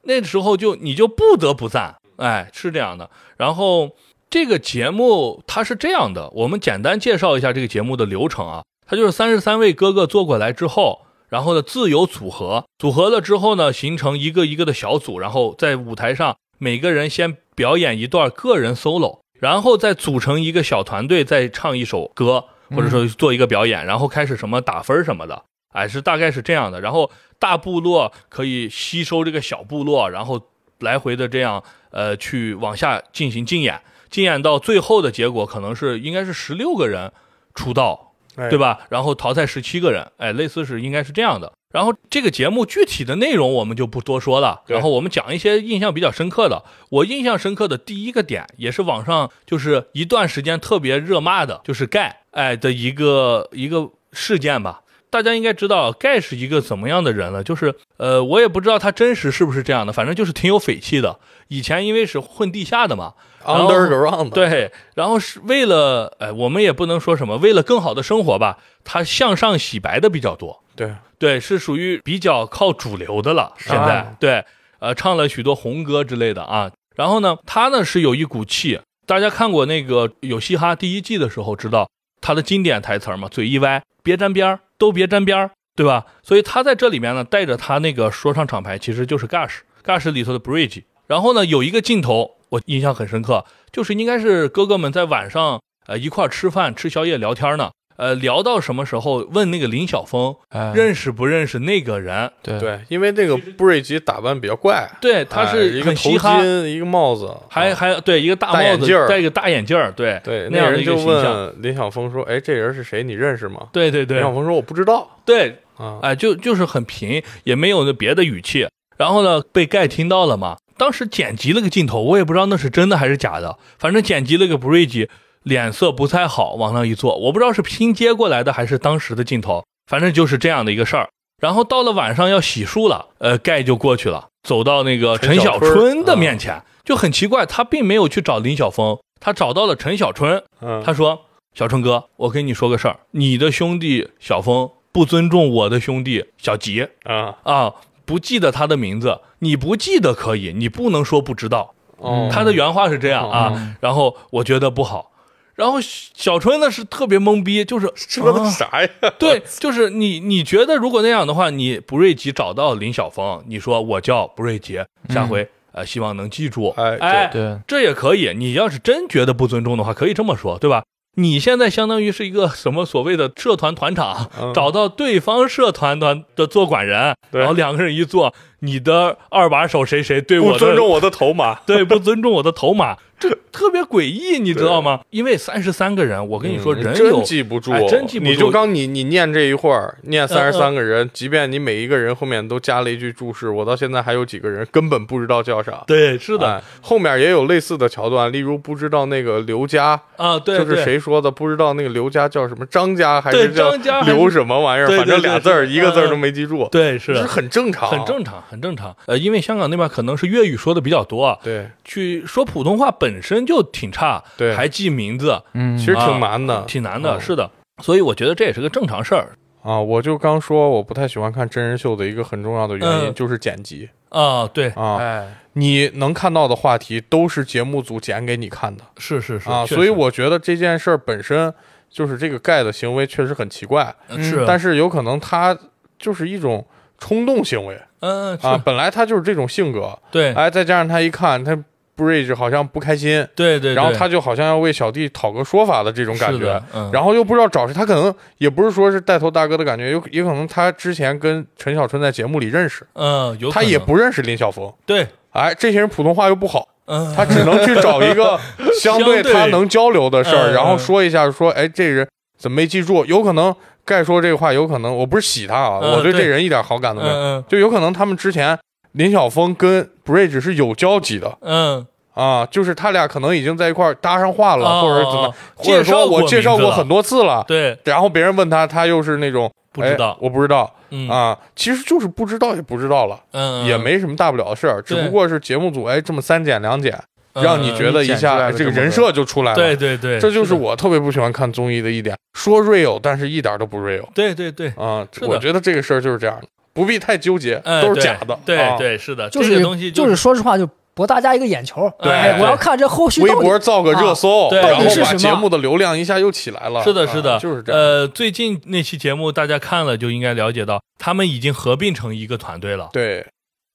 Speaker 3: 那时候就你就不得不赞，哎，是这样的。然后这个节目它是这样的，我们简单介绍一下这个节目的流程啊。它就是三十三位哥哥坐过来之后，然后呢自由组合，组合了之后呢，形成一个一个的小组，然后在舞台上每个人先表演一段个人 solo，然后再组成一个小团队，再唱一首歌，或者说做一个表演，然后开始什么打分什么的，哎，是大概是这样的。然后大部落可以吸收这个小部落，然后来回的这样呃去往下进行竞演，竞演到最后的结果可能是应该是十六个人出道，
Speaker 4: 哎
Speaker 3: 对？吧？然后淘汰十七个人，哎，类似是应该是这样的。然后这个节目具体的内容我们就不多说了，然后我们讲一些印象比较深刻的。我印象深刻的第一个点，也是网上就是一段时间特别热骂的，就是盖哎的一个一个事件吧。大家应该知道盖是一个怎么样的人了，就是呃，我也不知道他真实是不是这样的，反正就是挺有匪气的。以前因为是混地下的嘛
Speaker 4: ，Underground，，
Speaker 3: 对，然后是为了，呃，我们也不能说什么，为了更好的生活吧，他向上洗白的比较多，
Speaker 4: 对，
Speaker 3: 对，是属于比较靠主流的了。现在、
Speaker 4: 啊
Speaker 3: 对，呃，唱了许多红歌之类的啊。然后呢，他呢是有一股气，大家看过那个有嘻哈第一季的时候，知道他的经典台词儿嘛，嘴一歪，别沾边儿，都别沾边儿。对吧？所以他在这里面呢，带着他那个说唱厂牌，其实就是 Gush，Gush 里头的 Bridge。然后呢，有一个镜头我印象很深刻，就是应该是哥哥们在晚上呃一块儿吃饭、吃宵夜、聊天呢。呃，聊到什么时候？问那个林晓峰
Speaker 5: 哎，
Speaker 3: 认识不认识那个人？
Speaker 5: 对
Speaker 4: 对，因为那个布瑞吉打扮比较怪，
Speaker 3: 对，他
Speaker 4: 哎
Speaker 3: 是
Speaker 4: 一个头巾，一个帽子，
Speaker 3: 还
Speaker 4: 啊
Speaker 3: 还对一个大
Speaker 4: 大
Speaker 3: 帽子
Speaker 4: 眼镜，
Speaker 3: 戴一个大眼镜儿，对
Speaker 4: 对，
Speaker 3: 那样的
Speaker 4: 人就
Speaker 3: 一个形象。
Speaker 4: 问林晓峰说：“哎，这人是谁？你认识吗？”
Speaker 3: 对对对
Speaker 4: 林晓峰说：“我不知道。
Speaker 3: 对，”
Speaker 4: 啊，
Speaker 3: 哎，就就是很平，也没有那别的语气。然后呢，被盖听到了嘛？当时剪辑了个镜头，我也不知道那是真的还是假的，反正剪辑了个 Bridge，脸色不太好，往那一坐，我不知道是拼接过来的还是当时的镜头，反正就是这样的一个事儿。然后到了晚上要洗漱了，呃，盖就过去了，走到那个陈小
Speaker 4: 春
Speaker 3: 春的面前，就很奇怪，他并没有去找林晓峰，他找到了陈小春，
Speaker 4: 嗯，
Speaker 3: 他说：“小春哥，我跟你说个事儿，你的兄弟小峰不尊重我的兄弟小吉
Speaker 4: 啊，
Speaker 3: 啊，不记得他的名字，你不记得可以，你不能说不知道。
Speaker 4: 哦，
Speaker 3: 他的原话是这样啊，
Speaker 5: 嗯
Speaker 3: 然后我觉得不好。然后小春呢是特别懵逼，就是
Speaker 4: 说的
Speaker 3: 啊
Speaker 4: 啥呀？
Speaker 3: 对，就是你你觉得如果那样的话，你不瑞吉找到林晓峰，你说我叫不瑞吉，下回、呃希望能记住，
Speaker 4: 哎
Speaker 3: 哎，
Speaker 5: 对，
Speaker 3: 这也可以。你要是真觉得不尊重的话，可以这么说，对吧？你现在相当于是一个什么所谓的社团团长，
Speaker 4: 嗯。
Speaker 3: 找到对方社团团的坐管人，然后两个人一坐，你的二把手谁谁对我的
Speaker 4: 不尊重我的头马，
Speaker 3: 对不尊重我的头马，这特别诡异，你知道吗？因为三十三个人，我跟你说，人有
Speaker 4: 记不住，
Speaker 3: 哎真记不住。
Speaker 4: 你就刚你你念这一会儿，念三十
Speaker 3: 嗯
Speaker 4: 三个人，即便你每一个人后面都加了一句注释，我到现在还有几个人根本不知道叫啥。
Speaker 3: 对，是的、
Speaker 4: 哎，后面也有类似的桥段，例如不知道那个刘家，
Speaker 3: 啊，对，
Speaker 4: 就是谁说的，不知道那个刘家叫什么，张家还是叫
Speaker 3: 张家
Speaker 4: 刘什么玩意儿，反正俩字儿，一个字儿都
Speaker 3: 嗯
Speaker 4: 没记住，
Speaker 3: 对是
Speaker 4: 这是很正常，
Speaker 3: 很正常，很正常。呃，因为香港那边可能是粤语说的比较多，
Speaker 4: 对，
Speaker 3: 去说普通话本身就挺差，
Speaker 4: 对。
Speaker 3: 还记名字，
Speaker 5: 嗯，
Speaker 4: 其实
Speaker 3: 啊
Speaker 4: 挺难的，
Speaker 3: 挺难的，
Speaker 4: 嗯。
Speaker 3: 是的。所以我觉得这也是个正常事儿。
Speaker 4: 啊。我就刚说我不太喜欢看真人秀的一个很重要的原因
Speaker 3: 嗯。
Speaker 4: 就是剪辑。
Speaker 3: 啊。对，
Speaker 4: 啊，
Speaker 5: 哎，
Speaker 4: 你能看到的话题都是节目组剪给你看的。
Speaker 3: 是是是
Speaker 4: 啊，所以我觉得这件事儿本身就是这个盖的行为确实很奇怪，
Speaker 3: 嗯是，
Speaker 4: 但是有可能他就是一种冲动行为。
Speaker 3: 嗯
Speaker 4: 啊，
Speaker 3: 是，
Speaker 4: 本来他就是这种性格，
Speaker 3: 对。
Speaker 4: 哎，再加上他一看他 Bridge 好像不开心，
Speaker 3: 对对，
Speaker 4: 然后他就好像要为小弟讨个说法的这种感觉，
Speaker 3: 嗯，
Speaker 4: 然后又不知道找谁，他可能也不是说是带头大哥的感觉，有也可能他之前跟陈小春在节目里认识，
Speaker 3: 嗯，有
Speaker 4: 他也不认识林晓峰，
Speaker 3: 对，
Speaker 4: 哎，这些人普通话又不好，
Speaker 3: 嗯，
Speaker 4: 他只能去找一个 相对他能交流的事儿，
Speaker 3: 嗯
Speaker 4: 然后说一下说，哎，这人怎么没记住？有可能该说这个话，有可能我不是洗他啊，
Speaker 3: 嗯
Speaker 4: 我对这人一点好感都没有，
Speaker 3: 嗯。
Speaker 4: 就有可能他们之前林晓峰跟 Bridge 是有交集的。
Speaker 3: 嗯。
Speaker 4: 啊，就是他俩可能已经在一块搭上话了，
Speaker 3: 哦
Speaker 4: 或者怎么
Speaker 3: 哦，
Speaker 4: 或者说我介绍过很
Speaker 3: 多，
Speaker 4: 次了，
Speaker 3: 对，
Speaker 4: 然后别人问他，他又是那种
Speaker 3: 不知道。
Speaker 4: 哎，我不知道。
Speaker 3: 嗯。
Speaker 4: 啊，其实就是不知道也不知道了，
Speaker 3: 嗯，
Speaker 4: 也没什么大不了的事儿，只不过是节目组哎这么三剪两剪，
Speaker 3: 嗯
Speaker 4: 让你觉得一下
Speaker 5: 这
Speaker 4: 个人设就出来了。
Speaker 3: 对对对，
Speaker 4: 这就是我特别不喜欢看综艺的一点，说 real，但是一点都不 real
Speaker 3: 对对对，
Speaker 4: 啊！我觉得这个事儿就是这样的，不必太纠结，
Speaker 3: 嗯对
Speaker 4: 都是假的。啊，
Speaker 3: 对对，是的，这
Speaker 6: 就是
Speaker 3: 个东西
Speaker 6: 就是说实话，就博大家一个眼球。
Speaker 3: 对
Speaker 6: 哎，我要看这后续
Speaker 4: 微博造个热搜，
Speaker 3: 对
Speaker 4: 然后把
Speaker 6: 到底是什么
Speaker 4: 节目的流量一下又起来了。
Speaker 3: 是的，是的，
Speaker 4: 啊就是这样。
Speaker 3: 呃，最近那期节目大家看了就应该了解到，他们已经合并成一个团队了。
Speaker 4: 对，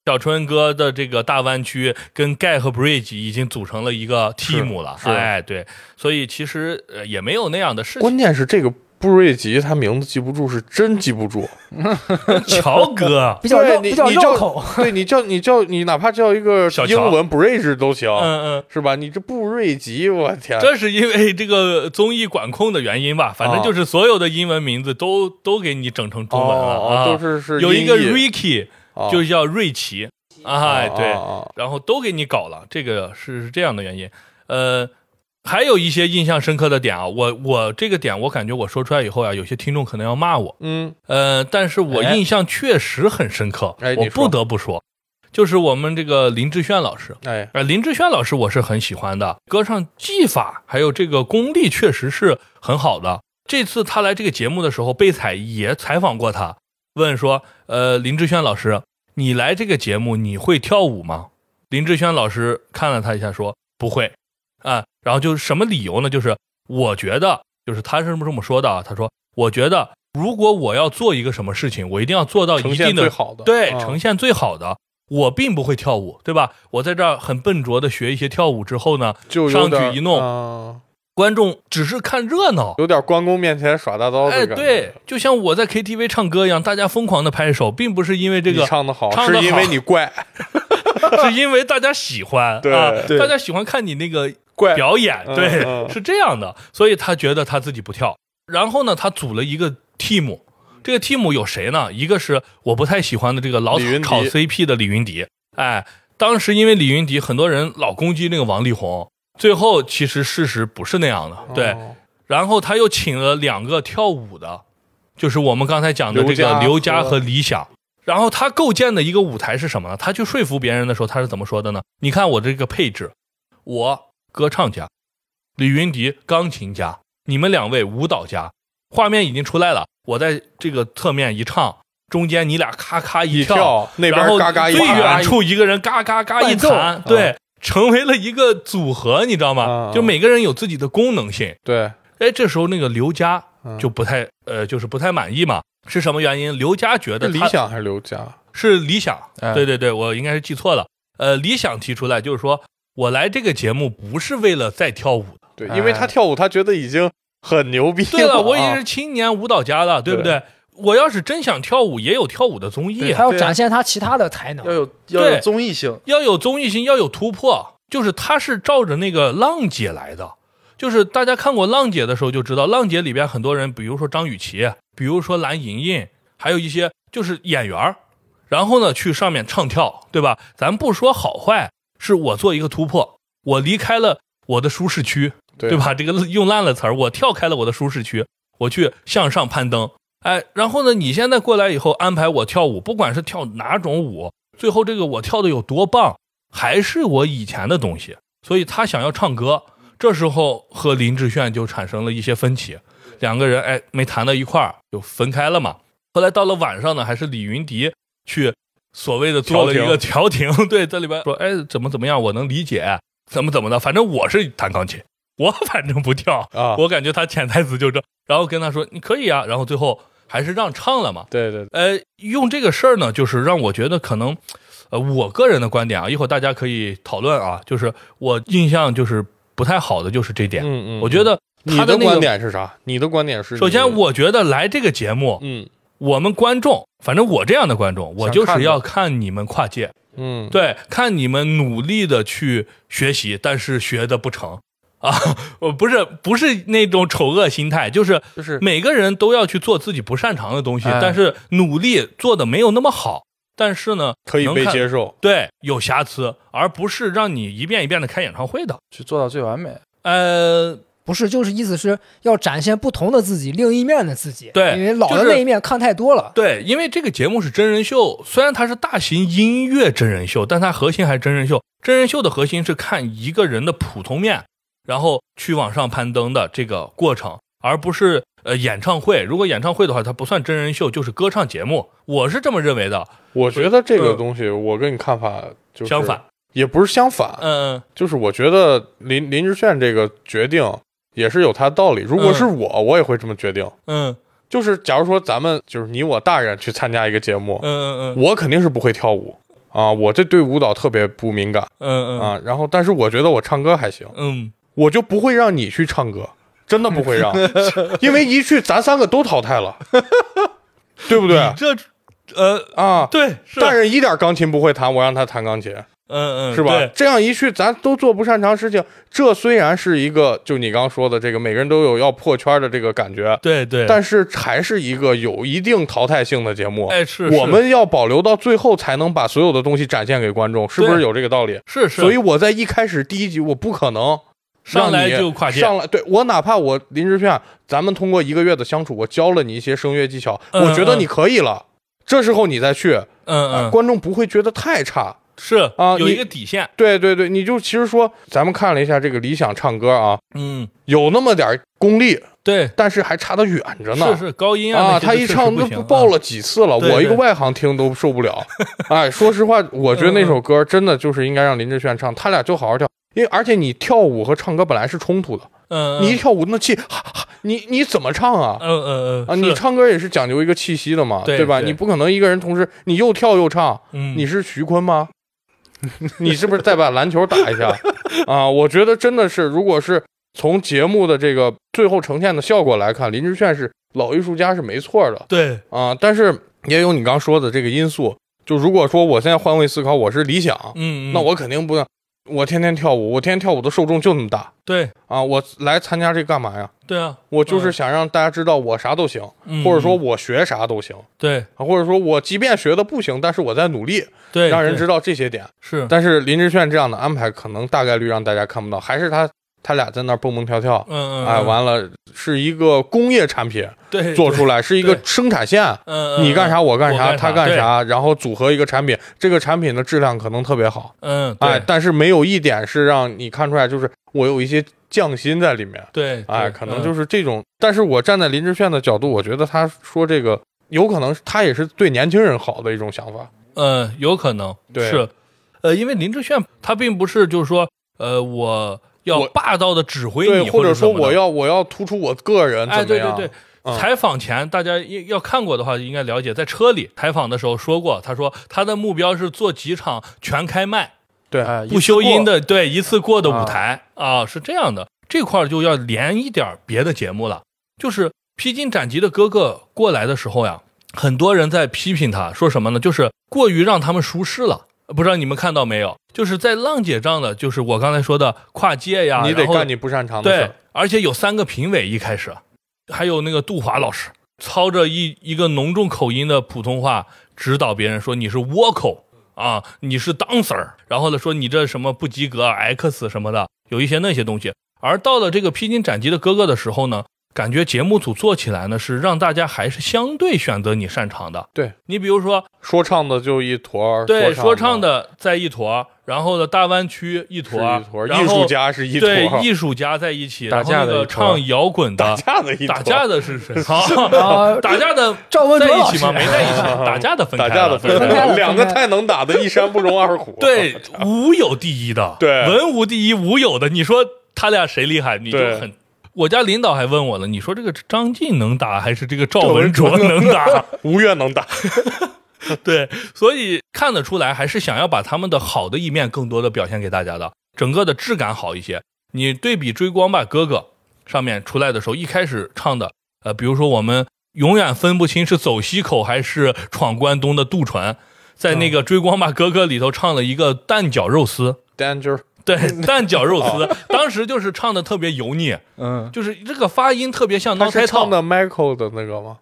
Speaker 3: 小春哥的这个大湾区跟盖和 Bridge 已经组成了一个 team 了。
Speaker 4: 是
Speaker 3: 哎，对，所以其实呃也没有那样的事情。
Speaker 4: 关键是这个布瑞吉他名字记不住，是真记不住。
Speaker 3: 乔哥，
Speaker 6: 比较绕比较
Speaker 4: 对你你叫
Speaker 6: 绕口。
Speaker 4: 对你叫你叫你哪怕叫一个
Speaker 3: 小
Speaker 4: 英文 bridge 都行，
Speaker 3: 嗯嗯。
Speaker 4: 是吧？你这布瑞吉，我天，
Speaker 3: 这是因为这个综艺管控的原因吧，反正就是所有的英文名字都、都给你整成中文了、
Speaker 4: 哦
Speaker 3: 啊，
Speaker 4: 都是是
Speaker 3: 有一个 Ricky
Speaker 4: 哦
Speaker 3: 就叫瑞奇，哎，对，然后都给你搞了，这个是是这样的原因。呃，还有一些印象深刻的点啊，我我这个点我感觉我说出来以后啊，有些听众可能要骂我，
Speaker 4: 嗯，
Speaker 3: 呃，但是我
Speaker 5: 哎
Speaker 3: 印象确实很深刻，我不得不说，就是我们这个林志炫老师。
Speaker 4: 哎，
Speaker 3: 呃，林志炫老师我是很喜欢的，歌唱技法还有这个功力确实是很好的。这次他来这个节目的时候，贝采也采访过他，问说：“呃，林志炫老师，你来这个节目你会跳舞吗？”林志炫老师看了他一下说：“不会。”啊，然后就是什么理由呢？就是我觉得，就是他是这么说的啊，他说：“我觉得如果我要做一个什么事情，我一定要做到一定的
Speaker 4: 最好的，
Speaker 3: 对，
Speaker 4: 啊
Speaker 3: 呈现最好的。我并不会跳舞，对吧？我在这儿很笨拙的学一些跳舞之后呢，上去一弄
Speaker 4: 啊
Speaker 3: 观众只是看热闹。
Speaker 4: 有点关公面前耍大刀的
Speaker 3: 哎，对，就像我在 KTV 唱歌一样，大家疯狂的拍手，并不是因为这个，
Speaker 4: 唱的好，
Speaker 3: 唱得
Speaker 4: 是因为你怪
Speaker 3: 是因为大家喜欢，
Speaker 4: 对
Speaker 3: 啊，
Speaker 5: 对
Speaker 3: 大家喜欢看你那个
Speaker 4: 怪
Speaker 3: 表演，
Speaker 4: 嗯
Speaker 3: 对，
Speaker 4: 嗯
Speaker 3: 是这样的，所以他觉得他自己不跳。然后呢，他组了一个 team，这个 team 有谁呢？一个是我不太喜欢的这个老炒 CP 的李云迪，哎，当时因为李云迪，很多人老攻击那个王力宏，最后其实事实不是那样的，对。
Speaker 4: 哦
Speaker 3: 然后他又请了两个跳舞的，就是我们刚才讲的这个
Speaker 4: 刘佳和
Speaker 3: 和李想。然后他构建的一个舞台是什么呢？他去说服别人的时候，他是怎么说的呢？你看我这个配置，我歌唱家，李云迪钢琴家，你们两位舞蹈家，画面已经出来了。我在这个侧面一唱，中间你俩咔咔
Speaker 4: 一
Speaker 3: 跳，
Speaker 4: 跳那边
Speaker 3: 然后
Speaker 4: 嘎嘎一
Speaker 3: 最远处一个人嘎嘎嘎一弹，对，成为了一个组合，你知道吗？
Speaker 4: 啊
Speaker 3: 就每个人有自己的功能性。
Speaker 4: 对，
Speaker 3: 哎，这时候那个刘佳
Speaker 4: 嗯
Speaker 3: 就不太呃，就是不太满意嘛。是什么原因？刘佳觉得他
Speaker 4: 理想还是刘佳？
Speaker 3: 是理想，
Speaker 5: 哎
Speaker 3: 对对对，我应该是记错了。呃，理想提出来就是说，我来这个节目不是为了再跳舞的。
Speaker 4: 对，
Speaker 5: 哎
Speaker 4: 因为他跳舞，他觉得已经很牛逼了
Speaker 3: 对了，我已经
Speaker 4: 啊
Speaker 3: 是青年舞蹈家了，对不对？我要是真想跳舞，也有跳舞的综艺啊，
Speaker 6: 他要展现他其他的才能
Speaker 5: 要。有要有综艺性，
Speaker 3: 要有综艺性，要有突破。就是他是照着那个浪姐来的，就是大家看过浪姐的时候就知道，浪姐里边很多人，比如说张雨绮，比如说蓝盈莹，还有一些就是演员儿，然后呢去上面唱跳，对吧？咱不说好坏，是我做一个突破，我离开了我的舒适区，
Speaker 4: 对
Speaker 3: 对吧？这个用烂了词儿，我跳开了我的舒适区，我去向上攀登。哎，然后呢，你现在过来以后安排我跳舞，不管是跳哪种舞，最后这个我跳的有多棒，还是我以前的东西。所以他想要唱歌，这时候和林志炫就产生了一些分歧，两个人哎没谈到一块儿，就分开了嘛。后来到了晚上呢，还是李云迪去所谓的做了一个调停，对，在里边说哎怎么怎么样，我能理解，怎么怎么的，反正我是弹钢琴，我 反正不跳，
Speaker 4: 啊，
Speaker 3: 我感觉他潜台词就这，然后跟他说你可以啊，然后最后还是让唱了嘛。
Speaker 4: 对对对，
Speaker 3: 呃，用这个事儿呢，就是让我觉得可能，呃，我个人的观点啊，一会儿大家可以讨论啊，就是我印象就是不太好的就是这点，
Speaker 4: 嗯嗯，
Speaker 3: 我觉得
Speaker 4: 你的观
Speaker 3: 他的那个，
Speaker 4: 点是啥？你的观点是你？
Speaker 3: 首先我觉得来这个节目，
Speaker 4: 嗯
Speaker 3: 我们观众，反正我这样的观众，我就是要看你们跨界，
Speaker 4: 嗯，
Speaker 3: 对，看你们努力的去学习，但是学的不成。啊，我不是不是那种丑恶心态，就是
Speaker 5: 就是
Speaker 3: 每个人都要去做自己不擅长的东西，
Speaker 5: 哎
Speaker 3: 但是努力做的没有那么好，但是呢，
Speaker 4: 可以被接受。
Speaker 3: 对，有瑕疵，而不是让你一遍一遍的开演唱会的。
Speaker 5: 去做到最完美。
Speaker 3: 呃，
Speaker 6: 不是，就是意思是要展现不同的自己，另一面的自己。
Speaker 3: 对
Speaker 6: 因为老的那一面看太多了。
Speaker 3: 对，因为这个节目是真人秀，虽然它是大型音乐真人秀，但它核心还是真人秀。真人秀的核心是看一个人的普通面，然后去往上攀登的这个过程，而不是呃演唱会。如果演唱会的话，它不算真人秀，就是歌唱节目。我是这么认为的。
Speaker 4: 我觉得这个
Speaker 3: 嗯
Speaker 4: 东西，我跟你看法就是
Speaker 3: 相反，
Speaker 4: 也不是相反，
Speaker 3: 嗯
Speaker 4: 就是我觉得林林志炫这个决定也是有他的道理。如果是我，我也会这么决定。
Speaker 3: 嗯
Speaker 4: 就是假如说咱们就是你我大人去参加一个节目
Speaker 3: 嗯，嗯嗯
Speaker 4: 我肯定是不会跳舞啊，我这对舞蹈特别不敏感
Speaker 3: 嗯嗯
Speaker 4: 啊。然后，但是我觉得我唱歌还行，
Speaker 3: 嗯，
Speaker 4: 我就不会让你去唱歌，真的不会让，因为一去咱三个都淘汰了，对不对
Speaker 3: 这呃
Speaker 4: 啊？
Speaker 3: 对是，
Speaker 4: 大人一点钢琴不会弹，我让他弹钢琴，
Speaker 3: 嗯嗯
Speaker 4: 是吧？这样一去，咱都做不擅长事情。这虽然是一个，就你刚刚说的这个，每个人都有要破圈的这个感觉，
Speaker 3: 对对，
Speaker 4: 但是还是一个有一定淘汰性的节目。
Speaker 3: 哎是
Speaker 4: 我们要保留到最后，才能把所有的东西展现给观众，是不是有这个道理？
Speaker 3: 是是，
Speaker 4: 所以我在一开始第一集，我不可能
Speaker 3: 上来就跨界，
Speaker 4: 上来，对我哪怕我林志炫，咱们通过一个月的相处，我教了你一些声乐技巧，
Speaker 3: 嗯
Speaker 4: 我觉得你可以了。这时候你再去，
Speaker 3: 嗯嗯
Speaker 4: 观众不会觉得太差。
Speaker 3: 是有
Speaker 4: 啊有
Speaker 3: 一个底线，
Speaker 4: 对对对，你就其实说，咱们看了一下这个理想唱歌啊，
Speaker 3: 嗯
Speaker 4: 有那么点功力，
Speaker 3: 对，
Speaker 4: 但是还差得远着呢。
Speaker 3: 是是高音
Speaker 4: 啊，他一唱
Speaker 3: 那不
Speaker 4: 爆了几次了，
Speaker 3: 对对
Speaker 4: 我一个外行听都受不了。哎，说实话，我觉得那首歌真的就是应该让林志炫唱，他俩就好好跳，因为而且你跳舞和唱歌本来是冲突的，
Speaker 3: 嗯，
Speaker 4: 你一跳舞那气，哈哈你你怎么唱啊？
Speaker 3: 嗯嗯嗯
Speaker 4: 啊，你唱歌也是讲究一个气息的嘛，
Speaker 3: 对
Speaker 4: 吧？
Speaker 3: 对
Speaker 4: 你不可能一个人同时你又跳又唱，
Speaker 3: 嗯，
Speaker 4: 你是徐坤吗？你是不是再把篮球打一下 啊？我觉得真的是，如果是从节目的这个最后呈现的效果来看，林志炫是老艺术家是没错的
Speaker 3: 对，
Speaker 4: 啊，但是也有你刚说的这个因素。就如果说我现在换位思考，我是理想，
Speaker 3: 嗯，嗯
Speaker 4: 那我肯定不能，我天天跳舞，我天天跳舞的受众就那么大。
Speaker 3: 对。
Speaker 4: 啊，我来参加这干嘛呀？
Speaker 3: 对啊，
Speaker 4: 我就是想让大家知道我啥都行，
Speaker 3: 嗯
Speaker 4: 或者说
Speaker 3: 嗯。
Speaker 4: 我学啥都行，
Speaker 3: 对。
Speaker 4: 啊，或者说我即便学的不行，但是我在努力，
Speaker 3: 对。
Speaker 4: 让人知道这些点。
Speaker 3: 是，
Speaker 4: 但是林志炫这样的安排，可能大概率让大家看不到，还是他他俩在那儿蹦蹦跳跳，
Speaker 3: 嗯嗯，
Speaker 4: 哎，
Speaker 3: 嗯
Speaker 4: 完了是一个工业产品
Speaker 3: 对
Speaker 4: 做出
Speaker 3: 来，
Speaker 4: 是一个生产线，
Speaker 3: 嗯，嗯
Speaker 4: 你干啥我干啥，他干啥，然后组合一个产品，这个产品的质量可能特别好，
Speaker 3: 嗯，
Speaker 4: 哎，但是没有一点是让你看出来，就是我有一些匠心在里面，
Speaker 3: 对，
Speaker 4: 哎，可能就是是这种。但是我站在林志炫的角度，我觉得他说这个有可能他也是对年轻人好的一种想法。
Speaker 3: 嗯，有可能
Speaker 4: 对。
Speaker 3: 是，呃，因为林志炫他并不是就是说，呃，我要霸道的指挥
Speaker 4: 对，
Speaker 3: 你，
Speaker 4: 或者说我要我要突出我个人
Speaker 3: 哎，
Speaker 4: 怎么样？
Speaker 3: 对对对。
Speaker 4: 嗯
Speaker 3: 采访前，大家要要看过的话，应该了解，在车里采访的时候说过，他说他的目标是做几场全开麦，
Speaker 4: 对
Speaker 5: 哎，
Speaker 3: 不修音
Speaker 5: 的，
Speaker 3: 的，对，一次过的舞台啊是这样的。这块儿就要连一点儿别的节目了，就是《披荆斩棘的哥哥》过来的时候呀，很多人在批评他，说什么呢？就是过于让他们舒适了。不知道你们看到没有？就是在浪姐这样的，就是我刚才说的跨界呀，
Speaker 4: 你得
Speaker 3: 然后
Speaker 4: 干你不擅长的事
Speaker 3: 对。，而且有三个评委一开始，还有那个杜华老师操着一一个浓重口音的普通话指导别人说你是倭寇啊，你是 dancer，然后呢说你这什么不及格 X 什么的，有一些那些东西。而到了这个披荆斩棘的哥哥的时候呢，感觉节目组做起来呢是让大家还是相对选择你擅长的。
Speaker 4: 对
Speaker 3: 你比如说，
Speaker 4: 说唱的就一坨儿，
Speaker 3: 对说
Speaker 4: 说
Speaker 3: 唱的在一坨，然后呢大湾区一坨，
Speaker 4: 一坨儿，
Speaker 3: 然后
Speaker 4: 艺术家是一坨，
Speaker 3: 对艺术家在一起，
Speaker 5: 打
Speaker 3: 然后那个
Speaker 5: 架的
Speaker 3: 唱摇滚的
Speaker 4: 打架的一
Speaker 3: 打架的是谁？打架的
Speaker 6: 赵文卓
Speaker 3: 在一起吗？没在一起，打架的分开
Speaker 4: 打架的分
Speaker 6: 分开
Speaker 4: 两个太能打的，一山不容二虎。
Speaker 3: 对，武有第一的，
Speaker 4: 对
Speaker 3: 文无第一，武有的。你说他俩谁厉害？你就很。我家领导还问我了，你说这个张晋能打还是这个赵文
Speaker 4: 文
Speaker 3: 卓
Speaker 4: 卓
Speaker 3: 能打？
Speaker 4: 吴越能打，
Speaker 3: 对，所以看得出来，还是想要把他们的好的一面更多的表现给大家的，整个的质感好一些。你对比《追光吧哥哥》上面出来的时候，一开始唱的，呃，比如说我们永远分不清是走西口还是闯关东的渡船，在那个《追光吧哥哥》里头唱了一个蛋饺肉丝。
Speaker 4: danger
Speaker 3: 对，蛋饺肉丝，当时就是唱的特别油腻，
Speaker 5: 嗯，
Speaker 3: 就是这个发音特别像
Speaker 4: 他
Speaker 3: 脑胎套，
Speaker 4: 是唱的 Michael 的那个吗？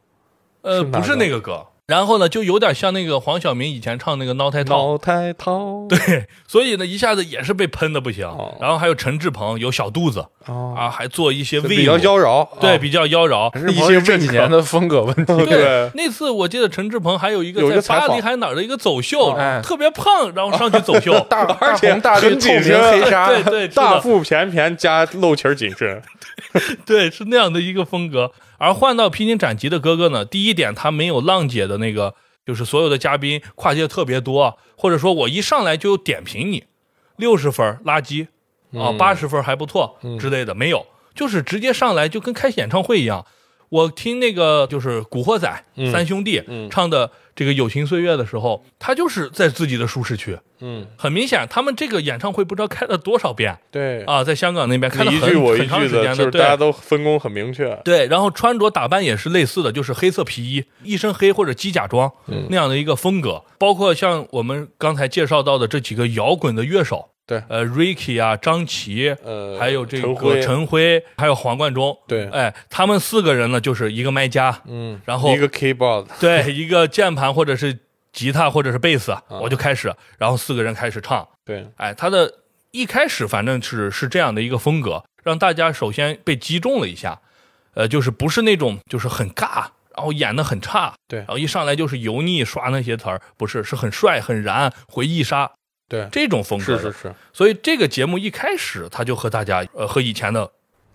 Speaker 3: 呃，不是那个歌。然后呢，就有点像那个黄晓明以前唱那个闹太套，
Speaker 4: 闹太套，
Speaker 3: 对，所以呢，一下子也是被喷的不行。
Speaker 4: 哦。
Speaker 3: 然后还有陈志朋有小肚子。
Speaker 4: 哦，
Speaker 3: 啊，还做一些
Speaker 4: 比较
Speaker 3: 位
Speaker 4: 妖娆，
Speaker 3: 对，
Speaker 4: 啊
Speaker 3: 比较妖娆。
Speaker 5: 陈志朋是这几年的风格问题，
Speaker 4: 对。
Speaker 3: 那次我记得陈志朋还有一个在巴黎还哪儿的一个走秀，
Speaker 5: 哎。
Speaker 3: 特别胖，然后上去走秀。
Speaker 5: 大
Speaker 4: 而且
Speaker 5: 大红大绿
Speaker 4: 很紧身
Speaker 5: 黑纱，
Speaker 3: 对对，
Speaker 4: 大腹便便加露脐儿紧身，
Speaker 3: 对，是那样的一个风格。而换到披荆斩棘的哥哥呢，第一点他没有浪姐的那个，就是所有的嘉宾跨界特别多，或者说我一上来就点评你，六十分垃圾啊，
Speaker 4: 嗯
Speaker 3: 八十分还不错
Speaker 4: 嗯
Speaker 3: 之类的，没有，就是直接上来就跟开演唱会一样。我听那个就是《古惑仔》
Speaker 4: 嗯。
Speaker 3: 三兄弟
Speaker 4: 嗯。
Speaker 3: 唱的这个《友情岁月》的时候，他就是在自己的舒适区。
Speaker 4: 嗯，
Speaker 3: 很明显，他们这个演唱会不知道开了多少遍。
Speaker 4: 对，
Speaker 3: 啊，在香港那边开了很
Speaker 4: 你一句我一
Speaker 3: 很长时间的
Speaker 4: 就是大家都分工很明确，
Speaker 3: 对，然后穿着打扮也是类似的，就是黑色皮衣、一身黑或者机甲装、
Speaker 4: 嗯。
Speaker 3: 那样的一个风格。包括像我们刚才介绍到的这几个摇滚的乐手，
Speaker 4: 对。
Speaker 3: 呃，Ricky 啊、张琪，
Speaker 4: 呃，
Speaker 3: 还有这个
Speaker 4: 陈辉，
Speaker 3: 还有黄贯中，
Speaker 4: 对，
Speaker 3: 哎，他们四个人呢，就是一个麦家，
Speaker 4: 嗯，
Speaker 3: 然后
Speaker 4: 一个 keyboard，
Speaker 3: 对，一个键盘或者是吉他或者是贝斯，
Speaker 4: 啊
Speaker 3: 我就开始，然后四个人开始唱，
Speaker 4: 对，
Speaker 3: 哎，他的一开始反正是是这样的一个风格，让大家首先被击中了一下，呃，就是不是那种就是很尬，然后演的很差，
Speaker 4: 对
Speaker 3: 然后一上来就是油腻刷那些词儿，不是，是很帅很燃回忆杀
Speaker 4: 对，
Speaker 3: 这种风格的，
Speaker 4: 是是。是，
Speaker 3: 所以这个节目一开始他就和大家呃和以前的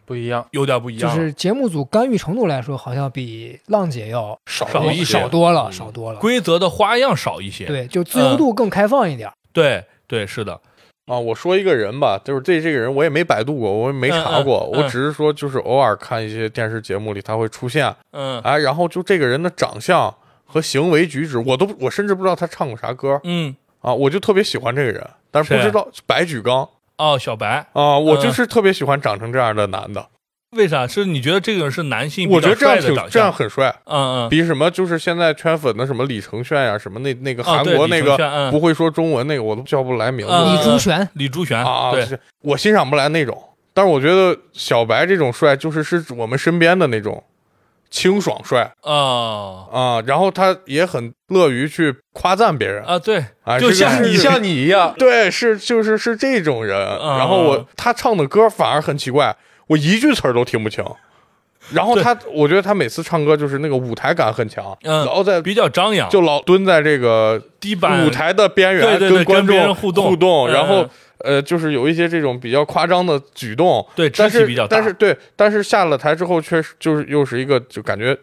Speaker 5: 不一样。
Speaker 3: 有点不一样就，
Speaker 6: 是节目组干预程度来说，好像比浪姐要
Speaker 4: 少
Speaker 3: 少一些。
Speaker 6: 少多了，
Speaker 4: 嗯。
Speaker 6: 少多了。
Speaker 3: 规则的花样少一些，
Speaker 6: 对，就自由度更开放一点。
Speaker 3: 对对是的，
Speaker 4: 啊，我说一个人吧，就是这这个人我也没百度过，我也没查过，
Speaker 3: 嗯嗯嗯
Speaker 4: 我只是说就是偶尔看一些电视节目里他会出现，
Speaker 3: 嗯。
Speaker 4: 哎，然后就这个人的长相和行为举止，我都我甚至不知道他唱过啥歌。
Speaker 3: 嗯，
Speaker 4: 啊，我就特别喜欢这个人，但是不知道白举纲
Speaker 3: 哦，小白，
Speaker 4: 啊，我
Speaker 3: 嗯
Speaker 4: 就是特别喜欢长成这样的男的，
Speaker 3: 为啥？是你觉得这个人是男性
Speaker 4: 我觉得这样挺？这样很帅，
Speaker 3: 嗯嗯，
Speaker 4: 比什么就是现在圈粉的什么李承铉呀，什么那那个韩国那个不会说中文那个，我都叫不来名字。
Speaker 3: 嗯
Speaker 6: 李朱璇，
Speaker 3: 李朱璇，
Speaker 4: 啊，
Speaker 3: 对，
Speaker 4: 我欣赏不来那种。但是我觉得小白这种帅，就是是我们身边的那种清爽帅。
Speaker 3: 哦
Speaker 4: 啊，然后他也很乐于去夸赞别人。
Speaker 3: 啊，对，
Speaker 4: 啊，
Speaker 3: 就是像你像你一样，
Speaker 4: 对，是就是是这种人。
Speaker 3: 啊。
Speaker 4: 然后我他唱的歌反而很奇怪，我一句词儿都听不清。然后他，我觉得他每次唱歌就是那个舞台感很强，
Speaker 3: 嗯
Speaker 4: 老在
Speaker 3: 比较张扬，
Speaker 4: 就老蹲在这个
Speaker 3: 低板
Speaker 4: 舞台的边缘，
Speaker 3: 对对对
Speaker 4: 观
Speaker 3: 跟别人
Speaker 4: 众
Speaker 3: 互动。
Speaker 4: 互动，
Speaker 3: 嗯。
Speaker 4: 然后呃，就是有一些这种比较夸张的举动，
Speaker 3: 对
Speaker 4: 但是
Speaker 3: 肢体比较大
Speaker 4: 但是对，但是下了台之后，确实就是又是一个就感觉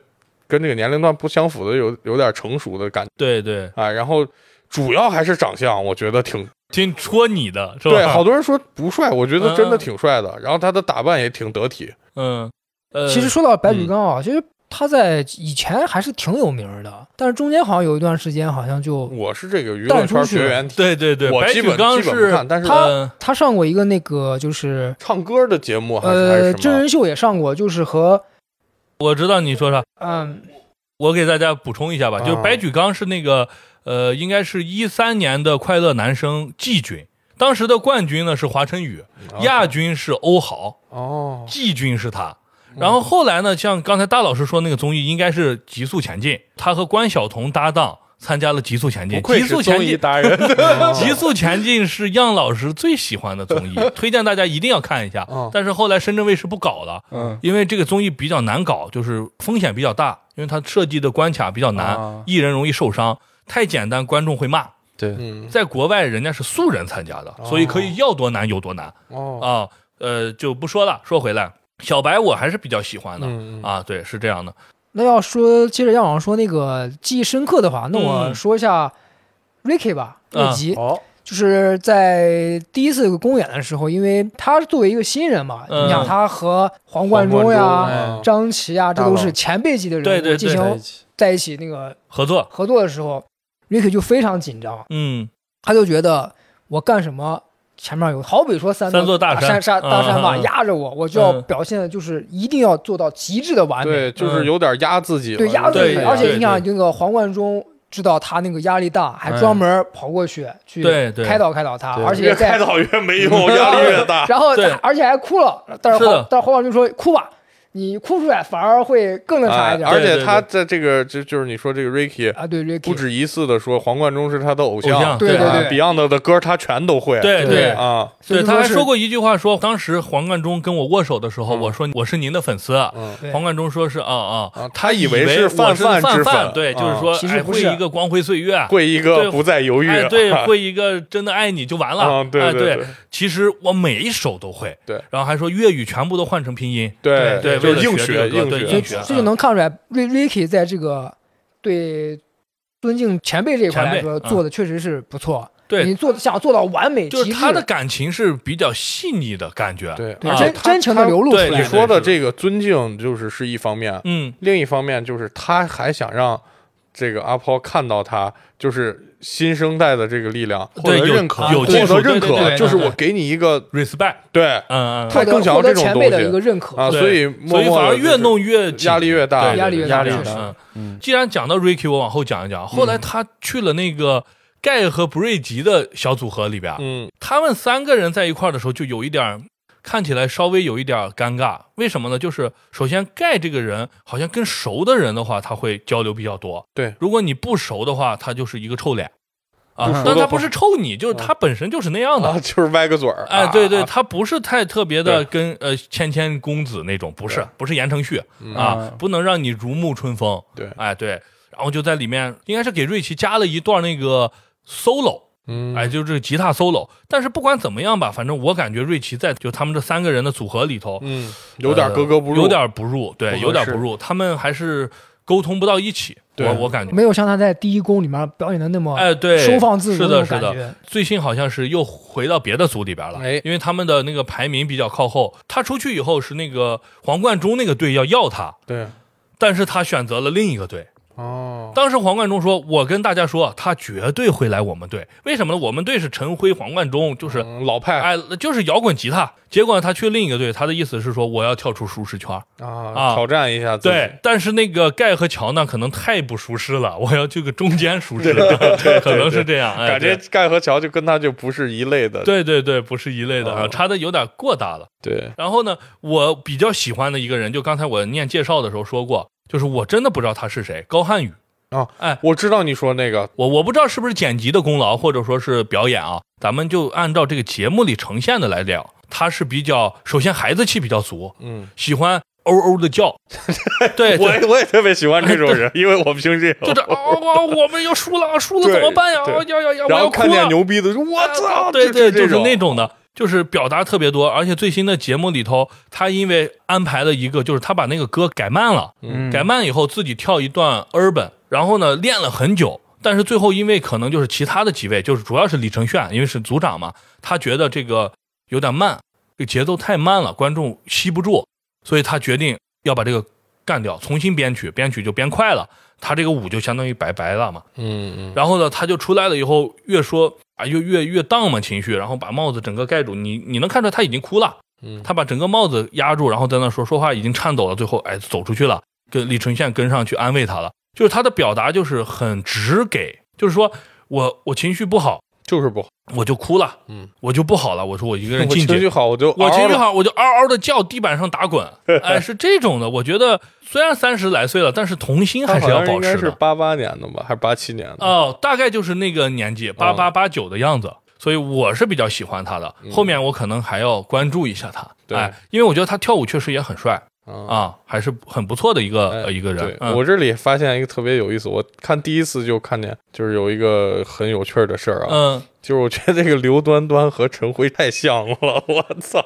Speaker 4: 跟这个年龄段不相符的，有有点成熟的感觉
Speaker 3: 对对，
Speaker 4: 啊。然后主要还是长相，我觉得挺
Speaker 3: 挺戳你的是吧？
Speaker 4: 对，好多人说不帅，我觉得真的
Speaker 3: 嗯
Speaker 4: 挺帅的。然后他的打扮也挺得体，
Speaker 3: 嗯，呃，
Speaker 6: 其实说到白举纲
Speaker 4: 嗯
Speaker 6: 啊，其实他在以前还是挺有名的，但是中间好像有一段时间好像就
Speaker 4: 我是这个娱乐圈
Speaker 6: 淡出去了
Speaker 4: 绝缘体，
Speaker 3: 对对对，白举
Speaker 4: 我基本
Speaker 3: 纲是
Speaker 4: 基本不看，但是
Speaker 6: 他
Speaker 3: 呃
Speaker 6: 他上过一个那个就是
Speaker 4: 唱歌的节目还是还
Speaker 6: 呃
Speaker 4: 是？
Speaker 6: 真人秀也上过，就是和
Speaker 3: 我知道你说啥，
Speaker 6: 嗯
Speaker 3: 我给大家补充一下吧，就是
Speaker 4: 啊
Speaker 3: 白举纲是那个呃，应该是一三年的快乐男声季军，当时的冠军呢是华晨宇，亚军是欧豪，
Speaker 4: 哦，
Speaker 3: 季军是他。然后后来呢，像刚才大老师说那个综艺，应该是《极速前进》，他和关晓彤搭档参加了《极速前进极速前进，
Speaker 4: 达人，
Speaker 3: 极速前进是样老师最喜欢的综艺，推荐大家一定要看一下
Speaker 4: 嗯。
Speaker 3: 但是后来深圳卫视不搞了，
Speaker 5: 嗯，
Speaker 3: 因为这个综艺比较难搞，就是风险比较大，因为它设计的关卡比较难
Speaker 5: 啊，
Speaker 3: 艺人容易受伤，太简单观众会骂。
Speaker 5: 对，
Speaker 4: 嗯，
Speaker 3: 在国外人家是素人参加的，所以可以要多难有多难
Speaker 4: 哦，
Speaker 3: 啊。呃，就不说了，说回来，小白我还是比较喜欢的啊，对，是这样的。
Speaker 6: 那要说接着杨老师说那个记忆深刻的话，那我
Speaker 3: 嗯。
Speaker 6: 说一下 Ricky 吧，
Speaker 3: 啊
Speaker 6: 瑞吉，
Speaker 5: 哦，
Speaker 6: 就是在第一次公演的时候，因为他作为一个新人嘛，
Speaker 3: 嗯。
Speaker 6: 你想他和黄贯中呀、
Speaker 4: 中哎
Speaker 6: 张琪呀，这都是前辈级的人物，
Speaker 3: 对对对。
Speaker 6: 进行
Speaker 5: 在一起，
Speaker 6: 在一起那个
Speaker 3: 合作，
Speaker 6: 合作的时候，Ricky 就非常紧张，
Speaker 3: 嗯。
Speaker 6: 他就觉得我干什么。前面有，好比说三
Speaker 3: 三座大山
Speaker 6: 山山大山吧压着我，我就要
Speaker 3: 嗯。
Speaker 6: 表现的就是一定要做到极致的完美。
Speaker 4: 对，就是有点压自己了，
Speaker 6: 对压自己，而且你想那个黄贯中知道他那个压力大，还专门跑过去去开导开导他，而且在
Speaker 4: 开导越没用，压力越大。
Speaker 6: 然后
Speaker 3: 对。
Speaker 6: 而且还哭了，但是黄但是黄贯中说哭吧，你哭出来反而会更那啥
Speaker 4: 哎
Speaker 6: 一点。
Speaker 4: 而且他在这个就就是你说这个 Ricky
Speaker 6: 啊，对 Ricky
Speaker 4: 不止一次的说黄贯中是他的偶
Speaker 3: 偶像
Speaker 6: 对对。
Speaker 4: 啊
Speaker 6: 对
Speaker 4: ，Beyond 的歌他全都会，
Speaker 3: 对
Speaker 6: 对。
Speaker 4: 啊，
Speaker 3: 对，他还说过一句话说，当时黄贯中跟我握手的时候，
Speaker 4: 嗯。
Speaker 3: 我说我是您的粉丝，
Speaker 4: 嗯。
Speaker 3: 黄贯中说是啊啊。
Speaker 4: 啊，他以
Speaker 3: 以
Speaker 4: 为是
Speaker 3: 我
Speaker 4: 泛
Speaker 3: 是
Speaker 4: 泛之
Speaker 3: 泛
Speaker 4: 粉，
Speaker 3: 对，就是
Speaker 4: 啊
Speaker 3: 说哎会一个光辉岁月，
Speaker 4: 会一个不再犹豫，
Speaker 3: 哎，对，会一个真的爱你就完了。
Speaker 4: 啊，对
Speaker 3: 哎，
Speaker 4: 对
Speaker 3: 其实我每一首都会。
Speaker 4: 对，
Speaker 3: 然后还说粤语全部都换成拼音。
Speaker 4: 对
Speaker 3: 对为了
Speaker 4: 就是硬
Speaker 3: 学
Speaker 4: 硬学
Speaker 3: 硬学
Speaker 6: 所以这就能看出来，Ri Ricky 在这个对尊敬前辈这一块来说，做的确实是不错。
Speaker 3: 对你，
Speaker 6: 做想做到完美
Speaker 3: 就是他的感情是比较细腻的感觉。
Speaker 4: 对
Speaker 6: 真真情的流露出来
Speaker 4: 你。说的这个尊敬就是是一方面，
Speaker 3: 嗯，
Speaker 4: 另一方面就是他还想让这个阿抛看到他就是新生代的这个力量，获
Speaker 3: 对有
Speaker 4: 得认可，
Speaker 3: 有
Speaker 4: 获得认可，就是我给你一个
Speaker 3: respect，
Speaker 4: 对
Speaker 3: 嗯嗯，
Speaker 4: 他更想要这种
Speaker 6: 东西前辈的一个认可
Speaker 4: 啊，所以
Speaker 3: 所以反而越弄越
Speaker 4: 压力越大，
Speaker 3: 对
Speaker 6: 压力越
Speaker 5: 大
Speaker 3: 嗯。
Speaker 5: 嗯，
Speaker 3: 既然讲到 Ricky，我往后讲一讲。后来他去了那个盖和布瑞吉的小组合里边，
Speaker 4: 嗯。
Speaker 3: 他们三个人在一块儿的时候，就有一点儿看起来稍微有一点尴尬。为什么呢？就是首先盖这个人好像跟熟的人的话，他会交流比较多。
Speaker 4: 对
Speaker 3: 如果你不熟的话，他就是一个臭脸啊但他不是臭你，就是他本身就是那样的。
Speaker 4: 啊，就是歪个嘴儿，
Speaker 3: 哎，
Speaker 4: 啊
Speaker 3: 对对，
Speaker 4: 啊
Speaker 3: 他不是太特别的
Speaker 4: 对
Speaker 3: 跟呃谦谦公子那种，不是不是言承旭
Speaker 4: 嗯
Speaker 3: 啊
Speaker 5: 嗯，
Speaker 3: 不能让你如沐春风。
Speaker 4: 对
Speaker 3: 哎对，然后就在里面应该是给瑞奇加了一段那个 solo，
Speaker 4: 嗯，
Speaker 3: 哎，就是这个吉他 solo。但是不管怎么样吧，反正我感觉瑞奇在就他们这三个人的组合里头，
Speaker 4: 嗯，有点格格不入，
Speaker 3: 呃有点不入，对，有点不入，他们还是沟通不到一起。
Speaker 4: 对
Speaker 3: 我我感觉。
Speaker 6: 没有像他在第一宫里面表演的那么
Speaker 3: 哎，对，
Speaker 6: 收放自如
Speaker 3: 是的，是的。最近好像是又回到别的组里边了，
Speaker 4: 哎
Speaker 3: 因为他们的那个排名比较靠后。他出去以后是那个黄贯中那个队要要他，
Speaker 4: 对，
Speaker 3: 但是他选择了另一个队。
Speaker 4: 哦，
Speaker 3: 当时黄贯中说：“我跟大家说，他绝对会来我们队。为什么呢？我们队是陈辉、黄贯中，就是、
Speaker 4: 嗯老派
Speaker 3: 哎，就是摇滚吉他。结果他去另一个队，他的意思是说我要跳出舒适圈。
Speaker 4: 啊，
Speaker 3: 啊
Speaker 4: 挑战一下自己，
Speaker 3: 对，但是那个盖和乔呢，可能太不舒适了，我要去个中间舒适的，可能是这样。哎、
Speaker 4: 感觉盖和乔就跟他就不是一类的，
Speaker 3: 对对对，不是一类的啊，
Speaker 4: 哦
Speaker 3: 差的有点过大了。
Speaker 4: 对，
Speaker 3: 然后呢，我比较喜欢的一个人，就刚才我念介绍的时候说过，就是我真的不知道他是谁，高瀚宇。
Speaker 4: 啊，
Speaker 3: 哎，
Speaker 4: 我知道你说那个，
Speaker 3: 我我不知道是不是剪辑的功劳，或者说是表演啊，咱们就按照这个节目里呈现的来聊。他是比较，首先孩子气比较足，
Speaker 4: 嗯，
Speaker 3: 喜欢嗷嗷的叫，对，
Speaker 4: 我也我也特别喜欢这种人，因为我平时也有
Speaker 3: 就是嗷嗷，我们要输了，输了怎么办呀？
Speaker 4: 对
Speaker 3: 呀呀呀！我要哭了。
Speaker 4: 看见牛逼的说，我操，
Speaker 3: 对对，就是那种的，就是表达特别多。而且最新的节目里头，他因为安排了一个，就是他把那个歌改慢了，
Speaker 5: 嗯
Speaker 3: 改慢以后自己跳一段 urban，然后呢练了很久，但是最后因为可能就是其他的几位，就是主要是李承铉，因为是组长嘛，他觉得这个有点慢，这个节奏太慢了，观众吸不住，所以他决定要把这个干掉，重新编曲，编曲就编快了，他这个舞就相当于拜拜了嘛。
Speaker 4: 嗯嗯，
Speaker 3: 然后呢，他就出来了以后，越说啊，越越越荡嘛情绪，然后把帽子整个盖住，你你能看出来他已经哭了，
Speaker 4: 嗯。
Speaker 3: 他把整个帽子压住，然后在那说说话已经颤抖了，最后哎走出去了，跟李承铉跟上去安慰他了，就是他的表达就是很直给，就是说我我情绪不好，
Speaker 4: 就是不好，
Speaker 3: 我就哭了，
Speaker 4: 嗯，
Speaker 3: 我就不好了，我说我一个人进去。
Speaker 4: 情绪好，我就
Speaker 3: 我情绪好，我就嗷嗷的叫，地板上打滚，哎，是这种的。我觉得虽然三十来岁了，但是童心还是要保持的。
Speaker 4: 应该是八八年的吧，还是八七年的？
Speaker 3: 哦，大概就是那个年纪，八八八九的样子，所以我是比较喜欢他的。后面我可能还要关注一下他，
Speaker 4: 对
Speaker 3: 哎，因为我觉得他跳舞确实也很帅
Speaker 4: 啊。
Speaker 3: 啊，还是很不错的一个、一个人
Speaker 4: 对。
Speaker 3: 嗯
Speaker 4: 我这里发现一个特别有意思，我看第一次就看见，就是有一个很有趣的事儿啊，
Speaker 3: 嗯，
Speaker 4: 就是我觉得这个刘端端和陈辉太像了，我操，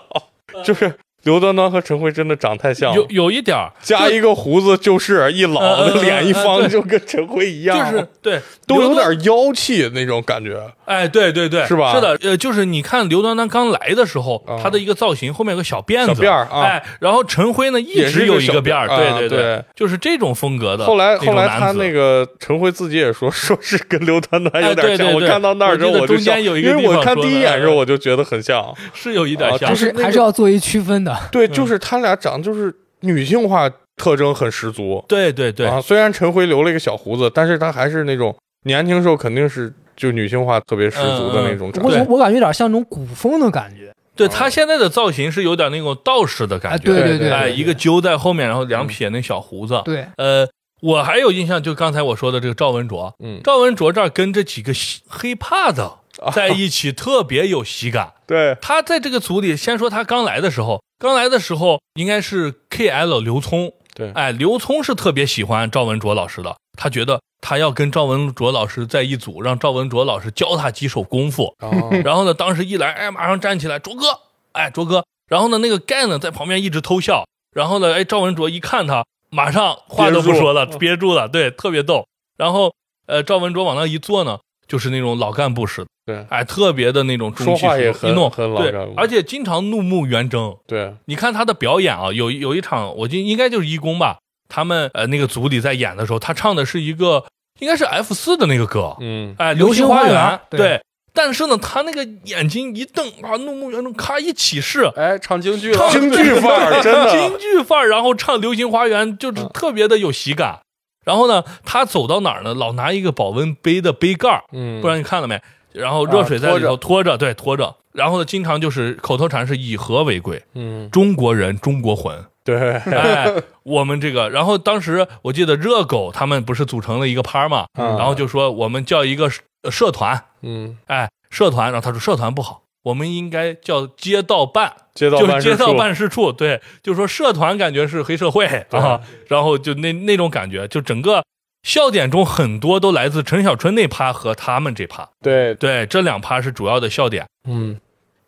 Speaker 4: 就是刘端端和陈辉真的长太像。
Speaker 3: 有
Speaker 4: 了。
Speaker 3: 有有一点儿。
Speaker 4: 加一个胡子就是一老的脸一方就跟陈辉一样，
Speaker 3: 就是对，
Speaker 4: 都有点妖气那种感觉。
Speaker 3: 哎，对对对，
Speaker 4: 是吧？
Speaker 3: 是的，呃，就是你看刘端端刚来的时候，
Speaker 4: 啊。
Speaker 3: 他的一个造型后面有个小辫子，
Speaker 4: 小辫儿啊。
Speaker 3: 哎，然后陈辉呢一直有一
Speaker 4: 一个
Speaker 3: 辫儿，对对
Speaker 4: 对，
Speaker 3: 就是这种风格的。
Speaker 4: 后来后来他
Speaker 3: 那
Speaker 4: 那个陈辉自己也说，说是跟刘端端有
Speaker 3: 哎
Speaker 4: 点像。
Speaker 3: 对对对。
Speaker 4: 我看到那儿之后
Speaker 3: 我
Speaker 4: 就笑，
Speaker 3: 中间有一个
Speaker 4: 因为我看第一眼的时候
Speaker 3: 哎
Speaker 4: 我就觉得很像。
Speaker 3: 是有一点像，
Speaker 4: 啊就是
Speaker 6: 还是要做一区分的。
Speaker 4: 对，就是他俩长就是女性化特征很十足。
Speaker 3: 对对对，
Speaker 4: 啊，虽然陈辉留了一个小胡子，但是他还是那种年轻时候肯定是就女性化特别十足的那种长相。
Speaker 6: 我我我感觉有点像那种古风的感觉。
Speaker 3: 对他现在的造型是有点那种道士的感
Speaker 6: 哎，
Speaker 3: 觉，
Speaker 6: 对对
Speaker 4: 对
Speaker 3: 哎，一个揪在后面，然后两撇那小胡子。
Speaker 6: 对，
Speaker 3: 呃，我还有印象，就刚才我说的这个赵文卓，
Speaker 4: 嗯，
Speaker 3: 赵文卓这儿跟这几个黑怕的 在一起，特别有喜感。
Speaker 4: 对，
Speaker 3: 他在这个组里，先说他刚来的时候，刚来的时候应该是 KL 刘聪，
Speaker 4: 对
Speaker 3: 哎，刘聪是特别喜欢赵文卓老师的，他觉得他要跟赵文卓老师在一组，让赵文卓老师教他几手功夫。
Speaker 4: 哦
Speaker 3: 然后呢，当时一来，哎，马上站起来，卓哥，哎，卓哥。然后呢，那个盖呢在旁边一直偷笑。然后呢，哎，赵文卓一看他，马上话都不说了，
Speaker 4: 憋住
Speaker 3: 憋住了，对，特别逗。然后，呃，赵文卓往那一坐呢，就是那种老干部似的，
Speaker 4: 对
Speaker 3: 哎，特别的那种中气
Speaker 4: 说话也很
Speaker 3: 十足一弄对而且经常怒目圆睁。
Speaker 4: 对，
Speaker 3: 你看他的表演啊，有有一场，我就应该就是一公吧，他们呃那个组里在演的时候，他唱的是一个应该是 F 四的那个歌，
Speaker 4: 嗯，
Speaker 3: 哎，
Speaker 6: 流
Speaker 3: 星园
Speaker 6: 花园，
Speaker 3: 对。
Speaker 6: 对
Speaker 3: 但是呢，他那个眼睛一瞪啊，怒目圆睁，咔一起势，
Speaker 5: 哎，唱京剧了，
Speaker 4: 京剧范儿真的，
Speaker 3: 京剧范儿，然后唱《流星花园》，就是特别的有喜感。然后呢，他走到哪儿呢，老拿一个保温杯的杯盖儿，
Speaker 4: 嗯，
Speaker 3: 不知道你看了没？然后热水在里头拖着，对，拖着。然后呢，经常就是口头禅是以和为贵，
Speaker 4: 嗯，
Speaker 3: 中国人，中国魂。
Speaker 4: 对，
Speaker 3: 哎，我们这个，然后当时我记得热狗他们不是组成了一个趴嘛，
Speaker 4: 嗯
Speaker 3: 然后就说我们叫一个社社团，
Speaker 4: 嗯，
Speaker 3: 哎，社团，然后他说社团不好，我们应该叫街道办，
Speaker 4: 街道
Speaker 3: 就是街道
Speaker 4: 办事处，
Speaker 3: 办事处，对，就说社团感觉是黑社会啊，然后就那那种感觉，就整个笑点中很多都来自陈小春那趴和他们这趴，
Speaker 4: 对，
Speaker 3: 对，这两趴是主要的笑点。
Speaker 4: 嗯，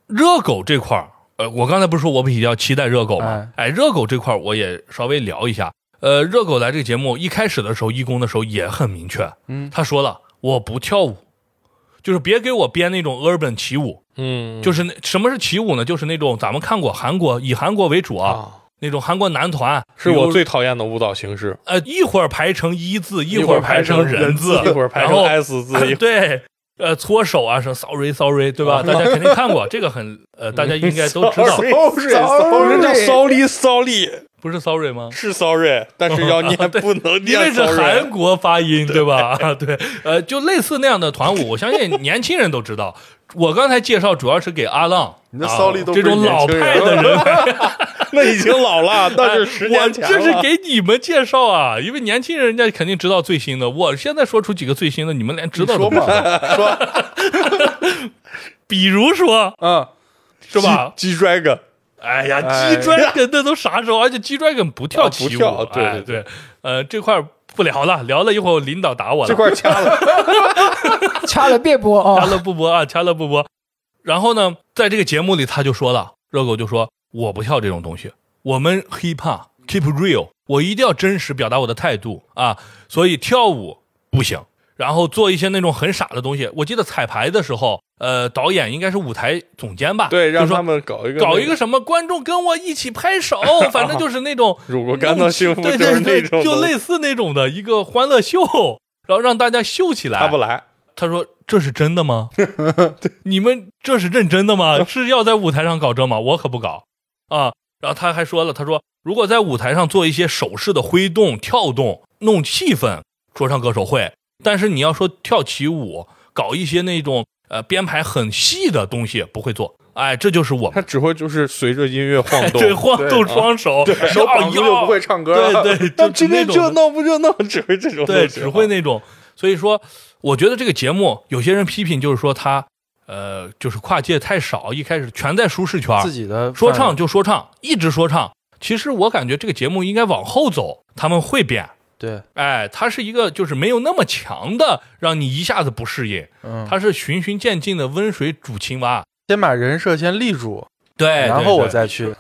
Speaker 3: 热狗这块儿，呃，我刚才不是说我比较期待热狗吗？
Speaker 5: 哎。
Speaker 3: 哎，热狗这块儿我也稍微聊一下。呃，热狗来这个节目一开始的时候，义工的时候也很明确，
Speaker 5: 嗯。
Speaker 3: 他说了，我不跳舞，就是别给我编那种 urban 起舞，
Speaker 4: 嗯，
Speaker 3: 就是那什么是起舞呢？就是那种咱们看过韩国以韩国为主啊，
Speaker 4: 啊，
Speaker 3: 那种韩国男团，
Speaker 4: 是我最讨厌的舞蹈形式，
Speaker 3: 呃一会儿排成一字，一
Speaker 4: 一
Speaker 3: 会儿排成人字，
Speaker 4: 一会儿排成 S 字，一会儿
Speaker 3: 对。呃，搓手啊，什么 sorry sorry，对吧？大家肯定看过，这个很呃，大家应该都知道，
Speaker 4: Sorry，人家叫骚力骚力
Speaker 3: 不是 sorry 吗？
Speaker 4: 是 sorry，但是要念不能
Speaker 3: 因为是韩。国发音，对吧？对，呃，就类似那样的团舞，我相信年轻人都知道。我刚才介绍主要是给阿浪，
Speaker 5: 你的骚力都
Speaker 3: 啊这种老派的人来，
Speaker 4: 那已经老了，那是十年前
Speaker 3: 这是。给你们介绍啊，因为年轻人人家肯定知道最新的。我现在说出几个最新的，你们连知道都不知道。
Speaker 5: 说，
Speaker 3: 比如说，
Speaker 5: 嗯，
Speaker 3: 是吧？
Speaker 4: 鸡 dragon
Speaker 3: 哎呀，
Speaker 5: 哎
Speaker 3: 鸡 dragon 那都啥时候？而且鸡 dragon 不跳起舞，
Speaker 4: 啊对
Speaker 3: 哎
Speaker 4: 对对
Speaker 3: 对，呃，这块儿不聊了，聊了一会儿领导打我了。
Speaker 4: 这块掐了，
Speaker 6: 掐了别播啊
Speaker 3: 掐
Speaker 6: 啊！
Speaker 3: 了不播啊，掐了不播。然后呢，在这个节目里，他就说了，热狗就说我不跳这种东西，我们 hip hop keep real，我一定要真实表达我的态度啊，所以跳舞不行。然后做一些那种很傻的东西。我记得彩排的时候，呃，导演应该是舞台总监吧？
Speaker 4: 对，让他们搞一个
Speaker 3: 搞一个什么观众跟我一起拍手，反正就是那种
Speaker 4: 如果感到幸福，
Speaker 3: 对对对，就类似那种的一个欢乐秀，然后让大家秀起来。
Speaker 4: 他不来，
Speaker 3: 他说：“这是真的吗？你们这是认真的吗？是要在舞台上搞这吗？我可不搞啊！”然后他还说了：“他说如果在舞台上做一些手势的挥动、跳动，弄气氛，说唱歌手会；但是你要说跳起舞，搞一些那种呃编排很细的东西，不会做。哎，这就是我们
Speaker 4: 他只会就是随着音乐晃动，
Speaker 3: 对晃动双手，对
Speaker 5: 手绑住就不会唱歌了。
Speaker 3: 对对，
Speaker 4: 那
Speaker 3: 就
Speaker 4: 今天热
Speaker 3: 那种
Speaker 4: 闹不热闹，只会这种
Speaker 3: 对，只会那种。所以说，我觉得这个节目有些人批评，就是说他呃，就是跨界太少，一开始全在舒适圈，
Speaker 5: 自己的
Speaker 3: 说唱就说唱，一直说唱。其实我感觉这个节目应该往后走，他们会变。
Speaker 5: 对，
Speaker 3: 哎，它是一个就是没有那么强的，让你一下子不适应。
Speaker 5: 嗯，
Speaker 3: 它是循序渐进的温水煮青蛙。
Speaker 5: 先把人设先立住，
Speaker 3: 对，
Speaker 5: 然后我再去。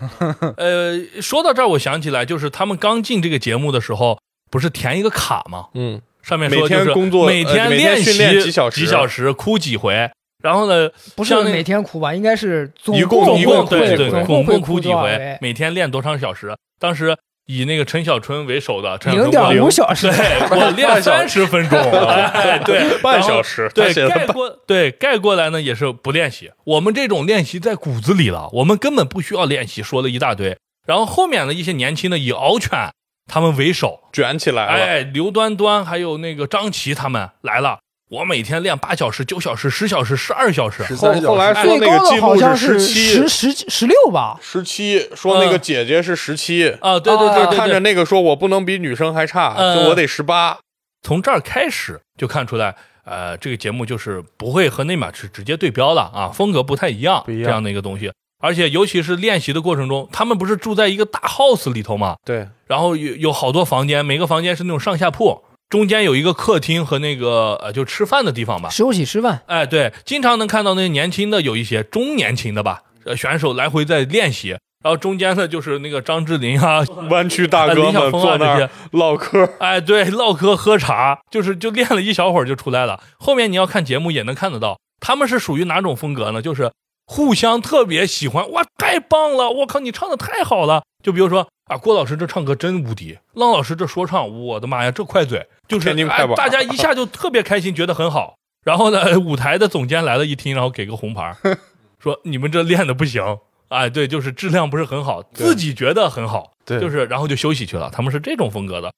Speaker 3: 呃，说到这儿，我想起来，就是他们刚进这个节目的时候，不是填一个卡吗？
Speaker 4: 嗯，
Speaker 3: 上面
Speaker 4: 每
Speaker 3: 说就是
Speaker 4: 天工作
Speaker 3: 每
Speaker 4: 天
Speaker 3: 练习
Speaker 4: 几小时
Speaker 3: 几小时，哭几回。然后呢，
Speaker 6: 不是
Speaker 3: 像
Speaker 6: 每天哭吧，应该是总
Speaker 4: 一共
Speaker 6: 共
Speaker 3: 总共
Speaker 6: 会
Speaker 3: 对对，
Speaker 6: 总
Speaker 3: 共哭几回每天练多长小时？当时以那个陈小春为首的，陈小
Speaker 6: 零
Speaker 3: 春
Speaker 6: 点五小时，
Speaker 3: 对，我练三十分钟，哎，对，
Speaker 4: 半小时他
Speaker 3: 对，盖过对盖过来呢也是不练习。我们这种练习在骨子里了，我们根本不需要练习，说了一大堆。然后后面的一些年轻的以敖犬他们为首，
Speaker 4: 卷起来了。
Speaker 3: 哎，刘端端还有那个张琪他们来了。我每天练八小时、九小时、十小时、十二小时，
Speaker 5: 十
Speaker 4: 后
Speaker 5: 三小时，
Speaker 4: 后来说
Speaker 6: 最高的
Speaker 4: 那个记录
Speaker 6: 好像是
Speaker 4: 七
Speaker 6: 十，十十六吧，
Speaker 4: 十七，说那个姐姐是十七。
Speaker 3: 啊，对对对
Speaker 4: 看着那个说，我不能比女生还差，
Speaker 3: 嗯
Speaker 4: 就我得十八。
Speaker 3: 从这儿开始就看出来，呃，这个节目就是不会和内马是直接对标了啊，风格不太一样，
Speaker 5: 不一样
Speaker 3: 这样的一个东西。而且尤其是练习的过程中，他们不是住在一个大 house 里头嘛，
Speaker 4: 对，
Speaker 3: 然后有有好多房间，每个房间是那种上下铺，中间有一个客厅和那个呃就吃饭的地方吧。
Speaker 6: 休息吃饭，
Speaker 3: 哎，对，经常能看到那些年轻的有一些中年轻的吧，呃，选手来回在练习，然后中间呢就是那个张智霖啊，
Speaker 4: 弯曲大
Speaker 3: 呃
Speaker 4: 哥们
Speaker 3: 李晓峰啊
Speaker 4: 坐那儿
Speaker 3: 这些，
Speaker 4: 唠嗑。
Speaker 3: 哎，对，唠嗑喝茶，就是就练了一小会儿就出来了。后面你要看节目也能看得到，他们是属于哪种风格呢？就是互相特别喜欢，哇，太棒了！我靠，你唱的太好了。就比如说啊，郭老师这唱歌真无敌，浪老师这说唱，我的妈呀，这快嘴，就是哎大家一下就特别开心，觉得很好。然后呢，舞台的总监来了，一听，然后给个红牌，说你们这练的不行。哎，对，就是质量不是很好，自己觉得很好，
Speaker 5: 对
Speaker 3: 就是然后就休息去了。他们是这种风格的。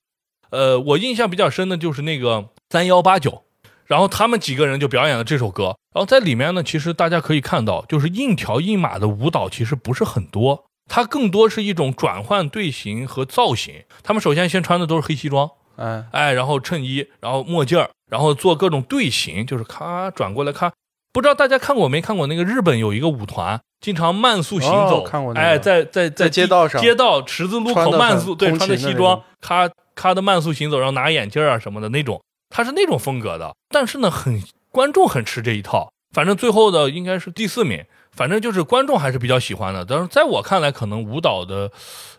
Speaker 3: 呃，我印象比较深的就是那个三幺八九，然后他们几个人就表演了这首歌，然后在里面呢，其实大家可以看到，就是硬条硬马的舞蹈其实不是很多，它更多是一种转换队形和造型。他们首先先穿的都是黑西装，
Speaker 5: 哎，
Speaker 3: 哎，然后衬衣，然后墨镜儿，然后做各种队形，就是咔转过来咔。不知道大家看过没看过那个日本有一个舞团，经常慢速行走，
Speaker 5: 哦看过那个
Speaker 3: 哎，在在
Speaker 5: 在
Speaker 3: 地
Speaker 5: 街道上
Speaker 3: 街道十字路口慢速，对，穿的西装，咔咔的慢速行走，然后拿眼镜啊什么的那种，他是那种风格的。但是呢，很观众很吃这一套，反正最后的应该是第四名，反正就是观众还是比较喜欢的。但是在我看来，可能舞蹈的，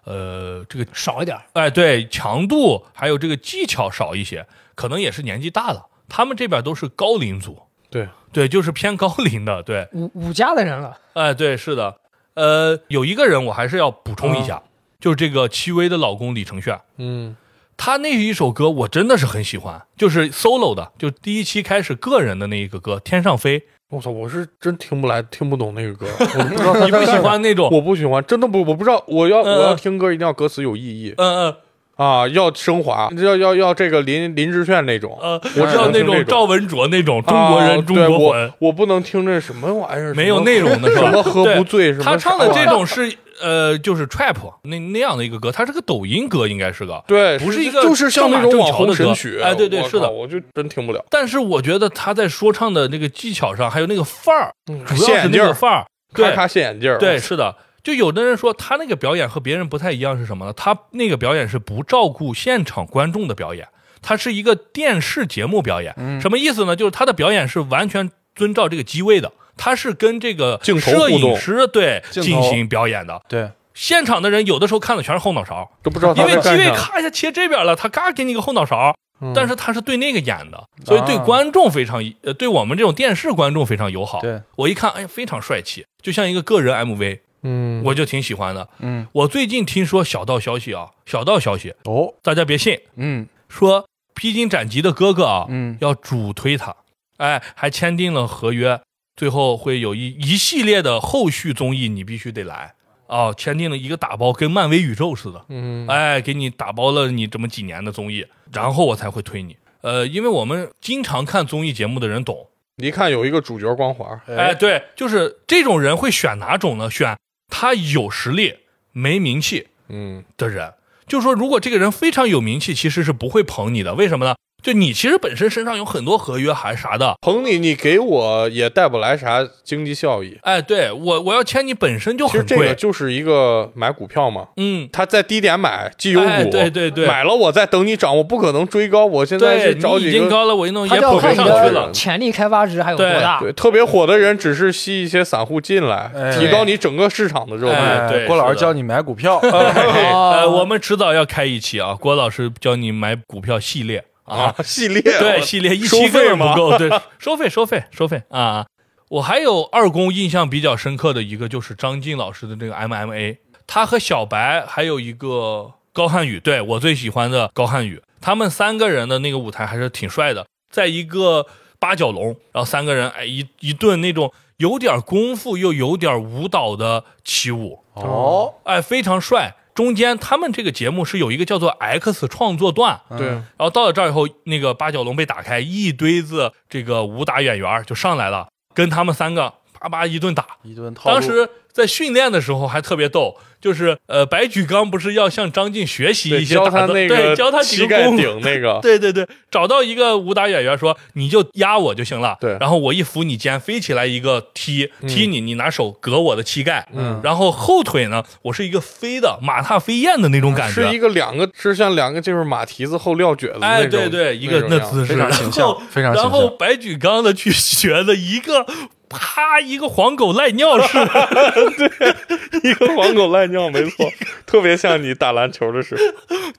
Speaker 3: 呃，这个
Speaker 6: 少一点儿。
Speaker 3: 哎，对，强度还有这个技巧少一些，可能也是年纪大了。他们这边都是高龄组，
Speaker 4: 对
Speaker 3: 对，就是偏高龄的，对，
Speaker 6: 五五家的人了，
Speaker 3: 哎，对，是的。呃，有一个人我还是要补充一下，就是这个戚薇的老公李承铉，
Speaker 4: 嗯
Speaker 3: 他那一首歌我真的是很喜欢，就是 solo 的，就第一期开始个人的那一个歌《天上飞》，
Speaker 4: 我操，我是真听不来，听不懂那个歌，我不知道
Speaker 3: 你不喜欢那种？
Speaker 4: 我不喜欢，真的不，我不知道，我要
Speaker 3: 嗯
Speaker 4: 我要听歌一定要歌词有意义
Speaker 3: 嗯嗯
Speaker 4: 啊，要升华，要要要这个林林志炫那种，
Speaker 3: 呃，
Speaker 4: 我
Speaker 3: 知道那
Speaker 4: 种
Speaker 3: 赵文卓那种中国人、
Speaker 4: 啊
Speaker 3: 中国魂，
Speaker 4: 我不能听这什么玩意儿，
Speaker 3: 没有内容的是吧？
Speaker 4: 什么喝
Speaker 3: 对
Speaker 4: 不醉，什么
Speaker 3: 他唱的这种是呃，就是 trap 那那样的一个歌，它是个抖音歌，应该是个。
Speaker 4: 对，
Speaker 3: 不是一个
Speaker 4: 就是像那种网红神曲，
Speaker 3: 哎对对是的
Speaker 4: 我就真听不了。
Speaker 3: 但是我觉得他在说唱的那个技巧上，还有那个范儿，主要是那个范儿，
Speaker 4: 咔
Speaker 3: 对
Speaker 4: 咔现眼镜儿，
Speaker 3: 对，是的。就有的人说他那个表演和别人不太一样是什么呢？他那个表演是不照顾现场观众的表演，他是一个电视节目表演。
Speaker 4: 嗯
Speaker 3: 什么意思呢？就是他的表演是完全遵照这个机位的，他是跟这个摄影师对进行表演的。
Speaker 5: 对，
Speaker 3: 现场的人有的时候看的全是后脑勺，
Speaker 4: 都不知道他
Speaker 3: 因为机位。咔一下切这边了，他嘎给你个后脑勺，
Speaker 4: 嗯。
Speaker 3: 但是他是对那个演的，所以对
Speaker 5: 啊。
Speaker 3: 观众非常呃，对我们这种电视观众非常友好。
Speaker 5: 对，
Speaker 3: 我一看，哎，非常帅气，就像一个个人 MV，
Speaker 4: 嗯，
Speaker 3: 我就挺喜欢的。
Speaker 5: 嗯。
Speaker 3: 我最近听说小道消息啊，小道消息，
Speaker 4: 哦，
Speaker 3: 大家别信，
Speaker 5: 嗯。
Speaker 3: 说披荆斩棘的哥哥啊，
Speaker 5: 嗯。
Speaker 3: 要主推他，哎，还签订了合约，最后会有一一系列的后续综艺，你必须得来啊，签订了一个打包，跟漫威宇宙似的，
Speaker 4: 嗯，
Speaker 3: 哎，给你打包了你这么几年的综艺，然后我才会推你。呃，因为我们经常看综艺节目的人懂，
Speaker 4: 一看有一个主角光环，
Speaker 3: 哎，对，就是这种人会选哪种呢？选他有实力没名气
Speaker 4: 嗯，
Speaker 3: 的人。就是说，如果这个人非常有名气，其实是不会捧你的。为什么呢？就你其实本身身上有很多合约还是啥的，
Speaker 4: 捧你，你给我也带不来啥经济效益。
Speaker 3: 哎，对我我要签你本身就
Speaker 4: 其实
Speaker 3: 很贵，
Speaker 4: 这个就是一个买股票嘛，
Speaker 3: 嗯，
Speaker 4: 他在低点买绩优股，
Speaker 3: 哎对对对
Speaker 4: 买了我再等你涨，我不可能追高，我现在是找几个
Speaker 3: 你已经高了，我一弄也捧不
Speaker 6: 看
Speaker 3: 上去了
Speaker 6: 的。潜力开发值还有多大。
Speaker 4: 对特别火的人，只是吸一些散户进来，
Speaker 5: 哎
Speaker 4: 提高你整个市场的热度。
Speaker 3: 哎对
Speaker 5: 郭老师教你买股票，
Speaker 6: 哦
Speaker 3: 呃，我们迟早要开一期啊，郭老师教你买股票系列啊，
Speaker 4: 啊，系列
Speaker 3: 对，系列一
Speaker 4: 收
Speaker 3: 期根
Speaker 4: 费吗？
Speaker 3: 本不够，对，收费收费收费啊！我还有二公印象比较深刻的一个就是张晋老师的这个 MMA，他和小白还有一个高瀚宇，对我最喜欢的高瀚宇，他们三个人的那个舞台还是挺帅的，在一个八角笼，然后三个人哎一一顿那种有点功夫又有点舞蹈的起舞，
Speaker 5: 哦，
Speaker 3: 哎，非常帅。中间他们这个节目是有一个叫做 X 创作段，
Speaker 4: 对，
Speaker 3: 然后到了这儿以后，那个八角笼被打开，一堆子这个武打演员就上来了，跟他们三个叭叭一顿打。
Speaker 5: 一顿套路。
Speaker 3: 当时在训练的时候还特别逗，就是呃，白举纲不是要向张晋学习一些打的，
Speaker 4: 他那个
Speaker 3: 对，教他几
Speaker 4: 膝盖
Speaker 3: 个功夫。
Speaker 4: 顶那个，
Speaker 3: 对对对，找到一个武打演员说，你就压我就行了。
Speaker 4: 对
Speaker 3: 然后我一扶你肩，飞起来一个踢踢你，你拿手隔我的膝盖。
Speaker 4: 嗯
Speaker 3: 然后后腿呢，我是一个飞的马踏飞燕的那种感觉。
Speaker 4: 是一个两个是像两个就是马蹄子后撂蹶子那
Speaker 3: 哎，对对，一个那姿势，
Speaker 5: 非常形象
Speaker 3: 然后
Speaker 5: 非常形象
Speaker 3: 然后白举纲的去学的一个，啪一个黄狗赖尿 式，
Speaker 4: 一个黄狗赖尿，没错，特别像你打篮球的时候。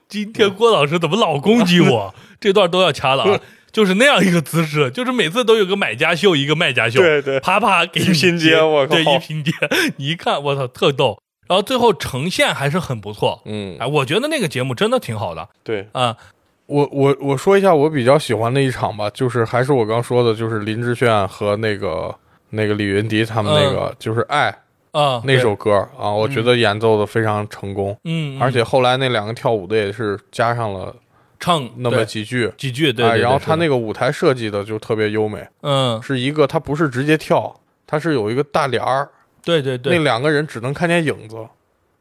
Speaker 3: 今天郭老师怎么老攻击我？这段都要掐了啊！就是那样一个姿势，就是每次都有个买家秀，一个卖家秀，
Speaker 4: 对对
Speaker 3: 啪啪给你
Speaker 4: 一拼接我靠
Speaker 3: 对，一拼接，你一看，我操，特逗。然后最后呈现还是很不错，
Speaker 4: 嗯
Speaker 3: 哎，，我觉得那个节目真的挺好的
Speaker 4: 对
Speaker 3: 啊。
Speaker 4: 我我我说一下我比较喜欢的一场吧，就是还是我刚说的，就是林志炫和那个那个李云迪他们那个、就是爱
Speaker 3: 啊，
Speaker 4: 那首歌啊，我觉得演奏的非常成功，
Speaker 3: 嗯，嗯。
Speaker 4: 而且后来那两个跳舞的也是加上了
Speaker 3: 唱
Speaker 4: 那么几句。
Speaker 3: 几句，对，
Speaker 4: 然后他那
Speaker 3: 个，
Speaker 4: 个舞台设计的就特别优美，
Speaker 3: 嗯，
Speaker 4: 是一个他不是直接跳，他是有一个大帘儿，
Speaker 3: 对对对。
Speaker 4: 那，两个人只能看见影子，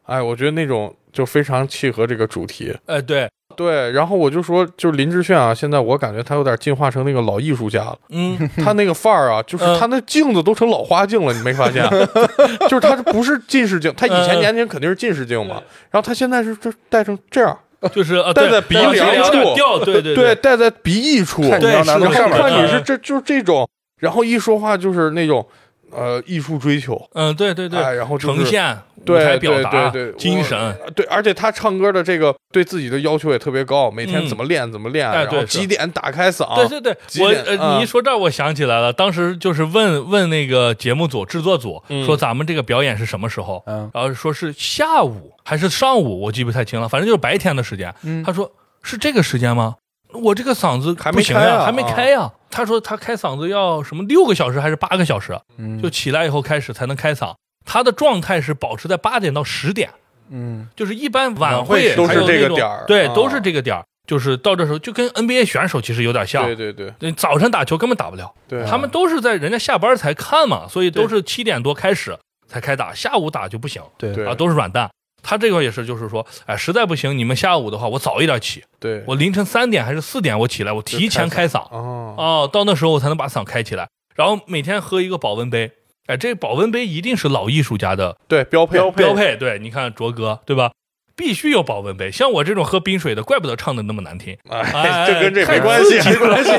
Speaker 4: 哎，我觉得那种就非常契合这个主题。
Speaker 3: 哎对，
Speaker 4: 对，然后我就说，就是林志炫啊，现在我感觉他有点进化成那个老艺术家了。
Speaker 3: 嗯，
Speaker 4: 他那个范儿啊，就是
Speaker 3: 嗯
Speaker 4: 他那镜子都成老花镜了，你没发现？就是他不是近视镜，他以前
Speaker 3: 嗯
Speaker 4: 年轻肯定是近视镜嘛，然后他现在是这戴成这样，
Speaker 3: 就是
Speaker 4: 戴在鼻梁处，
Speaker 3: 对对
Speaker 4: 对，，戴在鼻翼处，然后
Speaker 5: 看
Speaker 4: 你是这就是这种然后一说话就是那种呃艺术追求，
Speaker 3: 嗯，对对对，
Speaker 4: 哎，然后就是
Speaker 3: 呈现舞
Speaker 4: 对
Speaker 3: 台表达
Speaker 4: 对对对
Speaker 3: 精神，
Speaker 4: 对，而且他唱歌的这个对自己的要求也特别高，每天
Speaker 3: 嗯
Speaker 4: 怎么练怎么练，然后
Speaker 3: 哎对
Speaker 4: 几点打开嗓，
Speaker 3: 对对对，我你一说这儿，我想起来了，当时就是问问那个节目组、制作组，
Speaker 4: 嗯
Speaker 3: 说咱们这个表演是什么时候？
Speaker 5: 嗯
Speaker 3: 然后说是下午还是上午，我记不太清了，反正就是白天的时间。
Speaker 5: 嗯
Speaker 3: 他说是这个时间吗？我这个嗓子
Speaker 4: 还没
Speaker 3: 不行呀，
Speaker 4: 开啊
Speaker 3: 还没开呀。他说他开嗓子要什么六个小时还是八个小时，
Speaker 5: 嗯。
Speaker 3: 就起来以后开始才能开嗓。他的状态是保持在八点到十点，
Speaker 5: 嗯。
Speaker 3: 就是一般晚
Speaker 4: 晚
Speaker 3: 会
Speaker 4: 会都是这个点儿。
Speaker 3: 对，
Speaker 4: 啊。
Speaker 3: 都是这个点儿。就是到这时候就跟 NBA 选手其实有点像，
Speaker 4: 对对对。
Speaker 3: 对，早晨打球根本打不了，
Speaker 4: 对，
Speaker 3: 他们都是在人家下班才看嘛，所以都是七点多开始才开打，下午打就不行。
Speaker 5: 对
Speaker 4: 对。
Speaker 3: 啊，都是软蛋。他这块也是，就是说，哎，实在不行，你们下午的话，我早一点起，
Speaker 4: 对
Speaker 3: 我凌晨三点还是四点我起来，我提前开嗓
Speaker 4: 哦
Speaker 3: 哦，到那时候我才能把嗓开起来。然后每天喝一个保温杯，哎，这保温杯一定是老艺术家的
Speaker 4: 对标配
Speaker 3: 标配。对，你看卓哥对吧？必须有保温杯，像我这种喝冰水的，怪不得唱的那么难听，
Speaker 4: 哎，
Speaker 3: 哎
Speaker 4: 这跟这
Speaker 3: 太
Speaker 4: 没关系，没关系。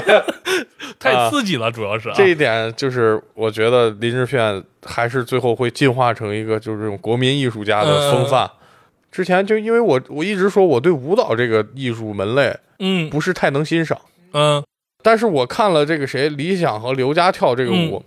Speaker 3: 太刺激了，主要是啊。
Speaker 4: 这一点就是，我觉得林志炫还是最后会进化成一个就是这种国民艺术家的风范。之前就因为我我一直说我对舞蹈这个艺术门类
Speaker 3: 嗯。
Speaker 4: 不是太能欣赏，
Speaker 3: 嗯。
Speaker 4: 但是我看了这个谁李想和刘佳跳这个舞，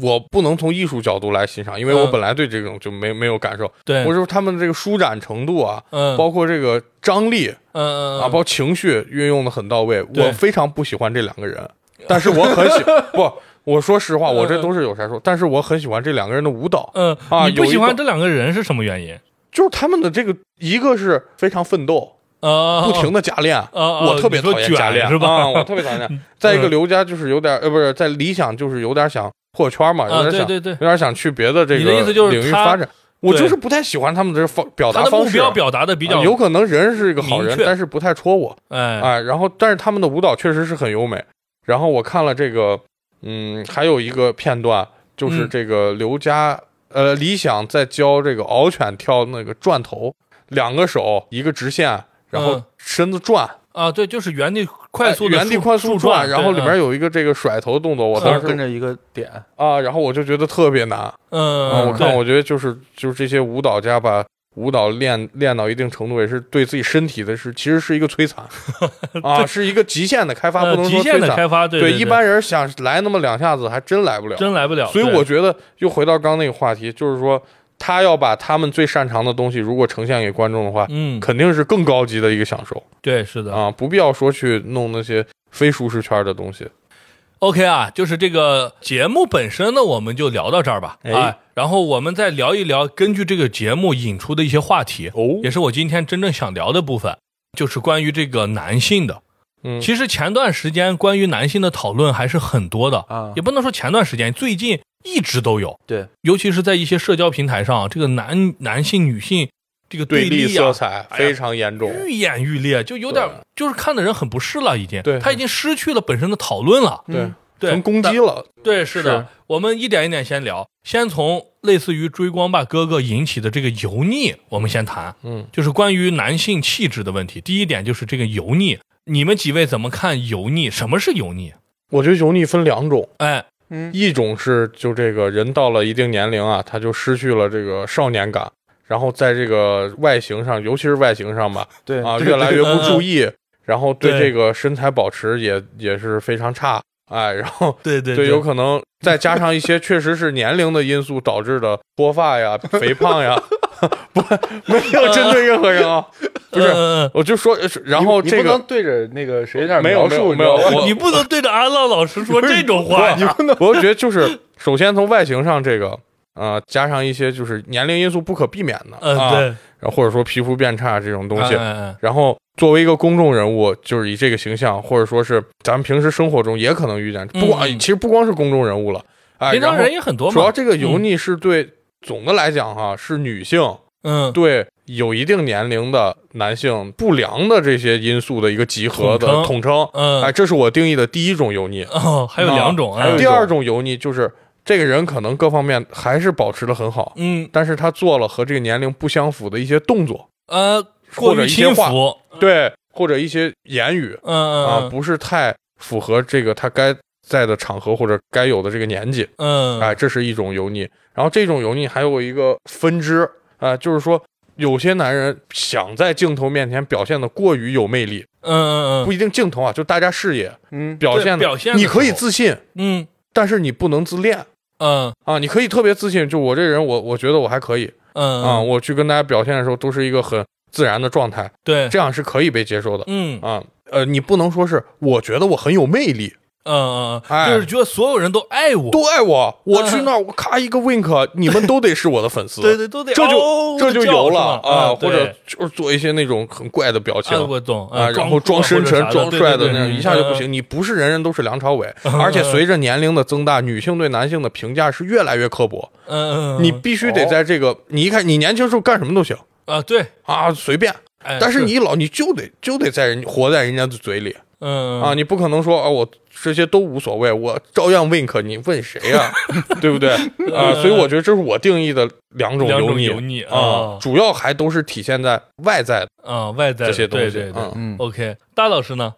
Speaker 4: 我不能从艺术角度来欣赏，因为我
Speaker 3: 嗯
Speaker 4: 本来对这种就没没有感受。
Speaker 3: 对，
Speaker 4: 我说他们这个舒展程度啊，
Speaker 3: 嗯。
Speaker 4: 包括这个张力
Speaker 3: 嗯嗯
Speaker 4: 啊，包括情绪运用的很到位，我非常不喜欢这两个人，但是我很喜 不，我说实话，我这都是有啥说，但是我很喜欢这两个人的舞蹈，
Speaker 3: 嗯
Speaker 4: 啊
Speaker 3: 你不喜欢这两个人是什么原因？
Speaker 4: 就是他们的这个一个是非常奋斗，
Speaker 3: 呃，
Speaker 4: 不停的加练，
Speaker 3: 呃，
Speaker 4: 我特别讨厌加练
Speaker 3: 是吧？
Speaker 4: 啊我特别讨厌。再一个刘佳就是有点呃，不是在理想就是有点想破圈嘛，有
Speaker 3: 啊，
Speaker 4: 点想
Speaker 3: 对对对
Speaker 4: 有，点想去别的这个领域发展。我就是不太喜欢他们的方表达方式，
Speaker 3: 的目标表达的比较
Speaker 4: 啊有可能人是一个好人但是不太戳我。
Speaker 3: 哎
Speaker 4: 哎，然后但是他们的舞蹈确实是很优美。然后我看了这个，嗯，还有一个片段，就是
Speaker 3: 嗯
Speaker 4: 这个刘佳，呃，李想在教这个獒犬跳那个转头，两个手一个直线，然后
Speaker 3: 嗯。
Speaker 4: 身子转，
Speaker 3: 啊，对，就是原地快速
Speaker 4: 原地快速转，然后里
Speaker 3: 对
Speaker 4: 面有一个这个甩头动作，我当时
Speaker 5: 跟着一个点，
Speaker 4: 啊，然后我就觉得特别难。啊，
Speaker 3: 嗯，
Speaker 4: 我看
Speaker 3: 对。
Speaker 4: 我觉得就是就是这些舞蹈家把。舞蹈练练到一定程度，也是对自己身体的是，其实是一个摧残 啊，是一个极限的开发，不能
Speaker 3: 呃极限。的开发，对
Speaker 4: 一般人想来那么两下子，还真来不了。
Speaker 3: 真来不了。
Speaker 4: 所以我觉得又回到刚刚那个话题，就是说他要把他们最擅长的东西，如果呈现给观众的话，
Speaker 3: 嗯，
Speaker 4: 肯定是更高级的一个享受
Speaker 3: 对，是的。
Speaker 4: 啊，不必要说去弄那些非舒适圈的东西。
Speaker 3: OK 啊，就是这个节目本身呢，我们就聊到这儿吧。
Speaker 4: 哎
Speaker 3: 然后我们再聊一聊根据这个节目引出的一些话题，
Speaker 4: 哦
Speaker 3: 也是我今天真正想聊的部分，就是关于这个男性的。
Speaker 4: 嗯，
Speaker 3: 其实前段时间关于男性的讨论还是很多的，
Speaker 5: 啊
Speaker 3: 也不能说前段时间，最近一直都有。
Speaker 5: 对，
Speaker 3: 尤其是在一些社交平台上，这个男男性女性这个
Speaker 4: 对立色彩非常严重。
Speaker 3: 愈演愈烈，就有点
Speaker 4: 对
Speaker 3: 就是看的人很不适了，已经。
Speaker 4: 对
Speaker 3: 他已经失去了本身的讨论了。
Speaker 4: 对，
Speaker 3: 嗯对，
Speaker 4: 成攻击了。
Speaker 3: 对，是的，
Speaker 4: 是
Speaker 3: 我们一点一点先聊，先从类似于追光吧哥哥引起的这个油腻，我们先谈，
Speaker 4: 嗯，
Speaker 3: 就是关于男性气质的问题。第一点就是这个油腻，你们几位怎么看油腻？什么是油腻？
Speaker 4: 我觉得油腻分两种，
Speaker 3: 哎，嗯
Speaker 4: 一种是就这个人到了一定年龄啊，他就失去了这个少年感，然后在这个外形上，尤其是外形上吧，
Speaker 5: 对
Speaker 4: 啊，越来越不注意，然后对
Speaker 3: 对
Speaker 4: 这个身材保持也也是非常差，哎，然后
Speaker 3: 对对
Speaker 4: 对，有可能再加上一些 确实是年龄的因素导致的脱发呀、肥胖呀，不没有针对任何人啊，不是，
Speaker 3: 嗯
Speaker 4: 我就说，然后这个
Speaker 5: 你不能对着那个谁那儿
Speaker 4: 没有
Speaker 5: 描述，
Speaker 4: 没有没有
Speaker 5: 你
Speaker 3: 不能对着安浪老师说这种话呀。
Speaker 4: 我就觉得就是首先从外形上这个。啊、加上一些就是年龄因素不可避免的，
Speaker 3: 嗯，
Speaker 4: 啊，
Speaker 3: 对，
Speaker 4: 然后或者说皮肤变差这种东西，然后作为一个公众人物，就是以这个形象，或者说是咱们平时生活中也可能遇见，不光、
Speaker 3: 嗯
Speaker 4: 其实不光是公众人物了，哎，
Speaker 3: 平常人也很多嘛。
Speaker 4: 主要这个油腻是对、总的来讲哈、是女性
Speaker 3: 嗯，
Speaker 4: 对有一定年龄的男性不良的这些因素的一个集合的
Speaker 3: 统称
Speaker 4: 统称。
Speaker 3: 嗯，
Speaker 4: 哎，这是我定义的第一种油腻。
Speaker 3: 哦，还有两种，还
Speaker 4: 有第二种油腻就是这个人可能各方面还是保持的很好，
Speaker 3: 嗯。
Speaker 4: 但是他做了和这个年龄不相符的一些动作，
Speaker 3: 呃，
Speaker 4: 或者一些话，对，或者一些言语
Speaker 3: 嗯嗯
Speaker 4: 啊，
Speaker 3: 嗯。
Speaker 4: 不是太符合这个他该在的场合或者该有的这个年纪，
Speaker 3: 嗯，
Speaker 4: 哎，这是一种油腻。然后这种油腻还有一个分支啊、就是说有些男人想在镜头面前表现的过于有魅力，
Speaker 3: 嗯嗯嗯，
Speaker 4: 不一定镜头啊，就大家视野
Speaker 5: 嗯，
Speaker 4: 表现的，
Speaker 3: 表现的
Speaker 4: 你可以自信，
Speaker 3: 嗯。
Speaker 4: 但是你不能自恋
Speaker 3: 嗯。
Speaker 4: 啊，你可以特别自信，就我这人我我觉得我还可以
Speaker 3: 嗯
Speaker 4: 啊，我去跟大家表现的时候都是一个很自然的状态，
Speaker 3: 对，
Speaker 4: 这样是可以被接受的
Speaker 3: 嗯。
Speaker 4: 啊。呃，你不能说是我觉得我很有魅力，
Speaker 3: 嗯嗯，
Speaker 4: 哎
Speaker 3: 就是觉得所有人都爱我，
Speaker 4: 都爱我，我去那儿我咔一个 wink，你们都得是我的粉丝，
Speaker 3: 对对都得
Speaker 4: 这就这就有了啊，或者就是做一些那种很怪的表情，
Speaker 3: 我懂
Speaker 4: 啊，然后装深沉、装帅的那样，一下就不。行。你不是人人都是梁朝伟，而且随着年龄的增大，女性对男性的评价是越来越刻薄。
Speaker 3: 嗯嗯，
Speaker 4: 你必须得在这个，你一看你年轻时候干什么都行
Speaker 3: 啊，对，
Speaker 4: 啊，随便。但是你一老，你就得就得在人活在人家的嘴里
Speaker 3: 嗯
Speaker 4: 啊，你不可能说啊，我这些都无所谓，我照样 wink，你问谁呀？对不对啊？所以我觉得这是我定义的两种油腻
Speaker 3: 油腻
Speaker 4: 啊
Speaker 3: 啊，
Speaker 4: 主要还都是体现在外在的
Speaker 3: 啊，外在
Speaker 4: 这些东西。
Speaker 3: 对对对
Speaker 4: 嗯
Speaker 5: 嗯
Speaker 3: ，，OK，大老师呢？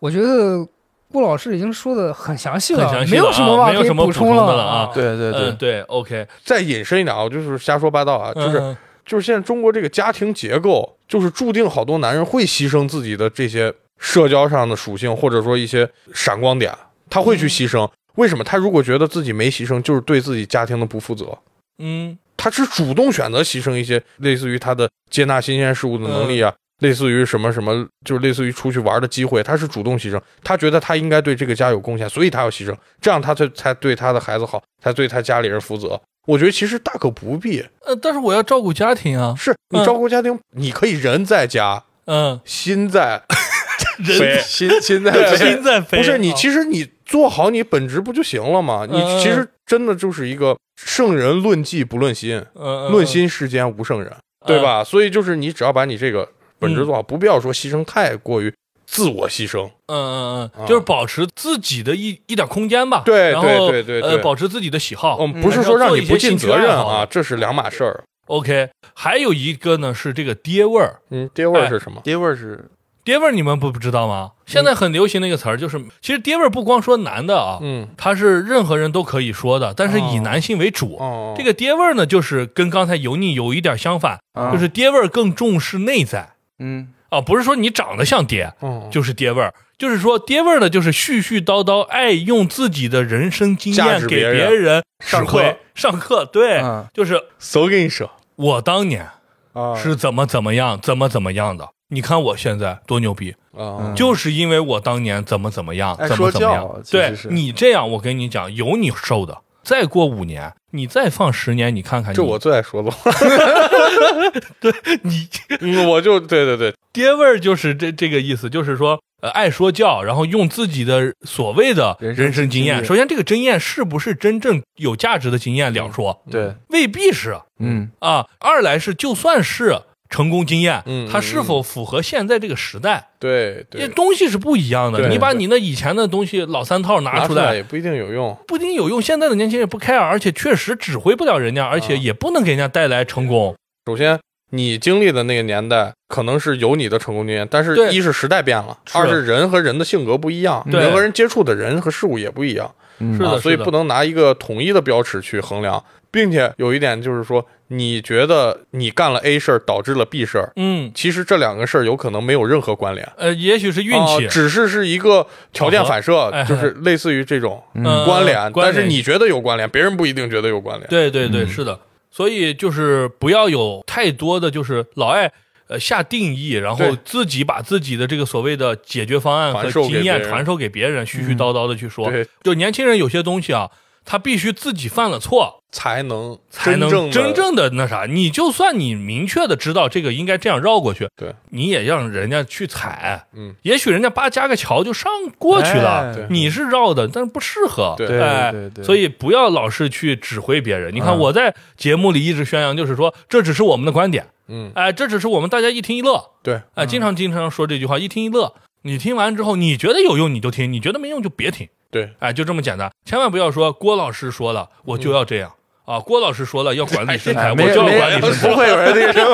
Speaker 6: 我觉得顾老师已经说的很详细了，
Speaker 3: 很详细
Speaker 6: 没有
Speaker 3: 了啊
Speaker 6: 什么话可以
Speaker 3: 没有什么补
Speaker 6: 充
Speaker 3: 了啊
Speaker 5: 对对对
Speaker 3: 嗯，，对，OK，
Speaker 4: 再引申一点啊，我就是瞎说八道啊，就是
Speaker 3: 嗯
Speaker 4: 就是现在中国这个家庭结构，就是注定好多男人会牺牲自己的这些社交上的属性，或者说一些闪光点，他会去牺牲。为什么？他如果觉得自己没牺牲，就是对自己家庭的不负责。
Speaker 3: 嗯
Speaker 4: 他是主动选择牺牲一些类似于他的接纳新鲜事物的能力啊，类似于什么什么，就是类似于出去玩的机会，他是主动牺牲。他觉得他应该对这个家有贡献，所以他要牺牲，这样他才才对他的孩子好，才对他家里人负责。我觉得其实大可不必，
Speaker 3: 呃，但是我要照顾家庭啊，
Speaker 4: 是你
Speaker 3: 嗯
Speaker 4: 照顾家庭，你可以人在家，
Speaker 3: 嗯，
Speaker 4: 心在
Speaker 3: 人
Speaker 4: 飞
Speaker 5: 心心在
Speaker 4: 对
Speaker 3: 心在飞，
Speaker 4: 不是你，
Speaker 3: 啊
Speaker 4: 其实你做好你本职不就行了吗？你
Speaker 3: 嗯
Speaker 4: 其实真的就是一个圣人论迹不论心，论心世间无圣人，对？吧？所以就是你只要把你这个本职做好，不必要说牺牲太过于自我牺牲。
Speaker 3: 嗯嗯
Speaker 4: 啊
Speaker 3: 嗯，就是保持自己的一一点空间吧，
Speaker 4: 对
Speaker 3: 然后呃，
Speaker 4: 对对对对
Speaker 3: 保持自己的喜好，
Speaker 4: 嗯，不是说让你不尽责任啊，这是两码事儿。
Speaker 3: OK，还有一个呢是这个爹味儿，
Speaker 4: 嗯，爹味儿是什么？
Speaker 5: 爹味儿是
Speaker 3: 爹味儿你们不不知道吗？现在很流行的一个词儿，就是其实爹味儿不光说男的啊，
Speaker 4: 嗯，
Speaker 3: 它是任何人都可以说的，但是以男性为主。
Speaker 4: 哦，
Speaker 3: 这个爹味儿呢，就是跟刚才油腻有一点相反，
Speaker 5: 啊。
Speaker 3: 就是爹味儿更重视内在
Speaker 5: 嗯。
Speaker 3: 啊，不是说你长得像爹
Speaker 4: 哦，
Speaker 3: 就是爹味儿，就是说爹味儿呢，就是絮絮叨叨，爱用自己的人生经验给
Speaker 4: 别人上
Speaker 3: 指挥
Speaker 4: 课。
Speaker 3: 上课，对，
Speaker 5: 嗯。
Speaker 3: 就是
Speaker 4: 手给你说
Speaker 3: 我当年
Speaker 4: 啊。
Speaker 3: 是怎么怎么样，怎么怎么样的。你看我现在多牛逼，
Speaker 4: 啊，
Speaker 3: 就是因为我当年怎么怎么样，
Speaker 5: 爱
Speaker 3: 怎么怎么
Speaker 5: 说
Speaker 3: 样
Speaker 5: 教。
Speaker 3: 对你这样，我跟你讲，有你受的。再过五年，你再放十年，你看看你，
Speaker 4: 这我最爱说的话。
Speaker 3: 对你
Speaker 4: 嗯，我就对对对，
Speaker 3: 爹味儿就是这这个意思，就是说，呃，爱说教，然后用自己的所谓的
Speaker 5: 人生
Speaker 3: 经验。首先，这个经验是不是真正有价值的经验两说，
Speaker 5: 对，
Speaker 3: 未必是
Speaker 5: 嗯
Speaker 3: 啊。二来是，就算是成功经验，
Speaker 4: 嗯
Speaker 3: 它是否符合现在这个时代？
Speaker 4: 对
Speaker 3: 这
Speaker 4: 对，
Speaker 3: 东西是不一样的。你把你那以前的东西老三套拿
Speaker 4: 拿
Speaker 3: 出来，
Speaker 4: 也不一定有用。
Speaker 3: 不一定有用。现在的年轻人不 care，而且确实指挥不了人家，而且也不能给人家带来成功。
Speaker 4: 首先，你经历的那个年代可能是有你的成功经验，但是一是时代变了，二是人和人的性格不一样，
Speaker 3: 对
Speaker 4: 人和人接触的人和事物也不一样
Speaker 5: 嗯
Speaker 3: 是的
Speaker 4: 啊，所以不能拿一个统一的标尺去衡量。并且有一点就是说，你觉得你干了 A 事儿导致了 B 事儿，
Speaker 3: 嗯，
Speaker 4: 其实这两个事儿有可能没有任何关联。
Speaker 3: 呃，也许是运气，
Speaker 4: 啊只是是一个条件反射
Speaker 3: 哎，
Speaker 4: 就是类似于这种
Speaker 3: 嗯。
Speaker 4: 关联，但是你觉得有关联，别人不一定觉得有关联。
Speaker 3: 对对对，
Speaker 5: 嗯。
Speaker 3: 是的。所以就是不要有太多的就是老爱呃下定义，然后自己把自己的这个所谓的解决方案和
Speaker 4: 传授给
Speaker 3: 经验
Speaker 4: 别人
Speaker 3: 传授给别人，絮絮叨叨的去说。
Speaker 4: 对，
Speaker 3: 就年轻人有些东西啊，他必须自己犯了错，
Speaker 4: 才能
Speaker 3: 才能
Speaker 4: 真正的
Speaker 3: 那啥。你就算你明确的知道这个应该这样绕过去，
Speaker 4: 对，
Speaker 3: 你也让人家去踩。
Speaker 4: 嗯，
Speaker 3: 也许人家扒加个桥就上过去了，你是绕的，但是不适合。
Speaker 4: 对
Speaker 5: 对
Speaker 3: 哎
Speaker 5: 对对，
Speaker 3: 所以不要老是去指挥别人。你看
Speaker 5: 嗯
Speaker 3: 我在节目里一直宣扬，就是说这只是我们的观点，
Speaker 4: 嗯，
Speaker 3: 哎，这只是我们大家一听一乐，
Speaker 4: 对，
Speaker 3: 哎，经常经常说这句话，一听一乐。你听完之后，你觉得有用你就听，你觉得没用就别听，
Speaker 4: 对，
Speaker 3: 哎，就这么简单。千万不要说郭老师说了我就要这样啊，郭老师说了要管理身材，
Speaker 5: 哎
Speaker 3: 我就要管理身材。
Speaker 4: 不会有人那个什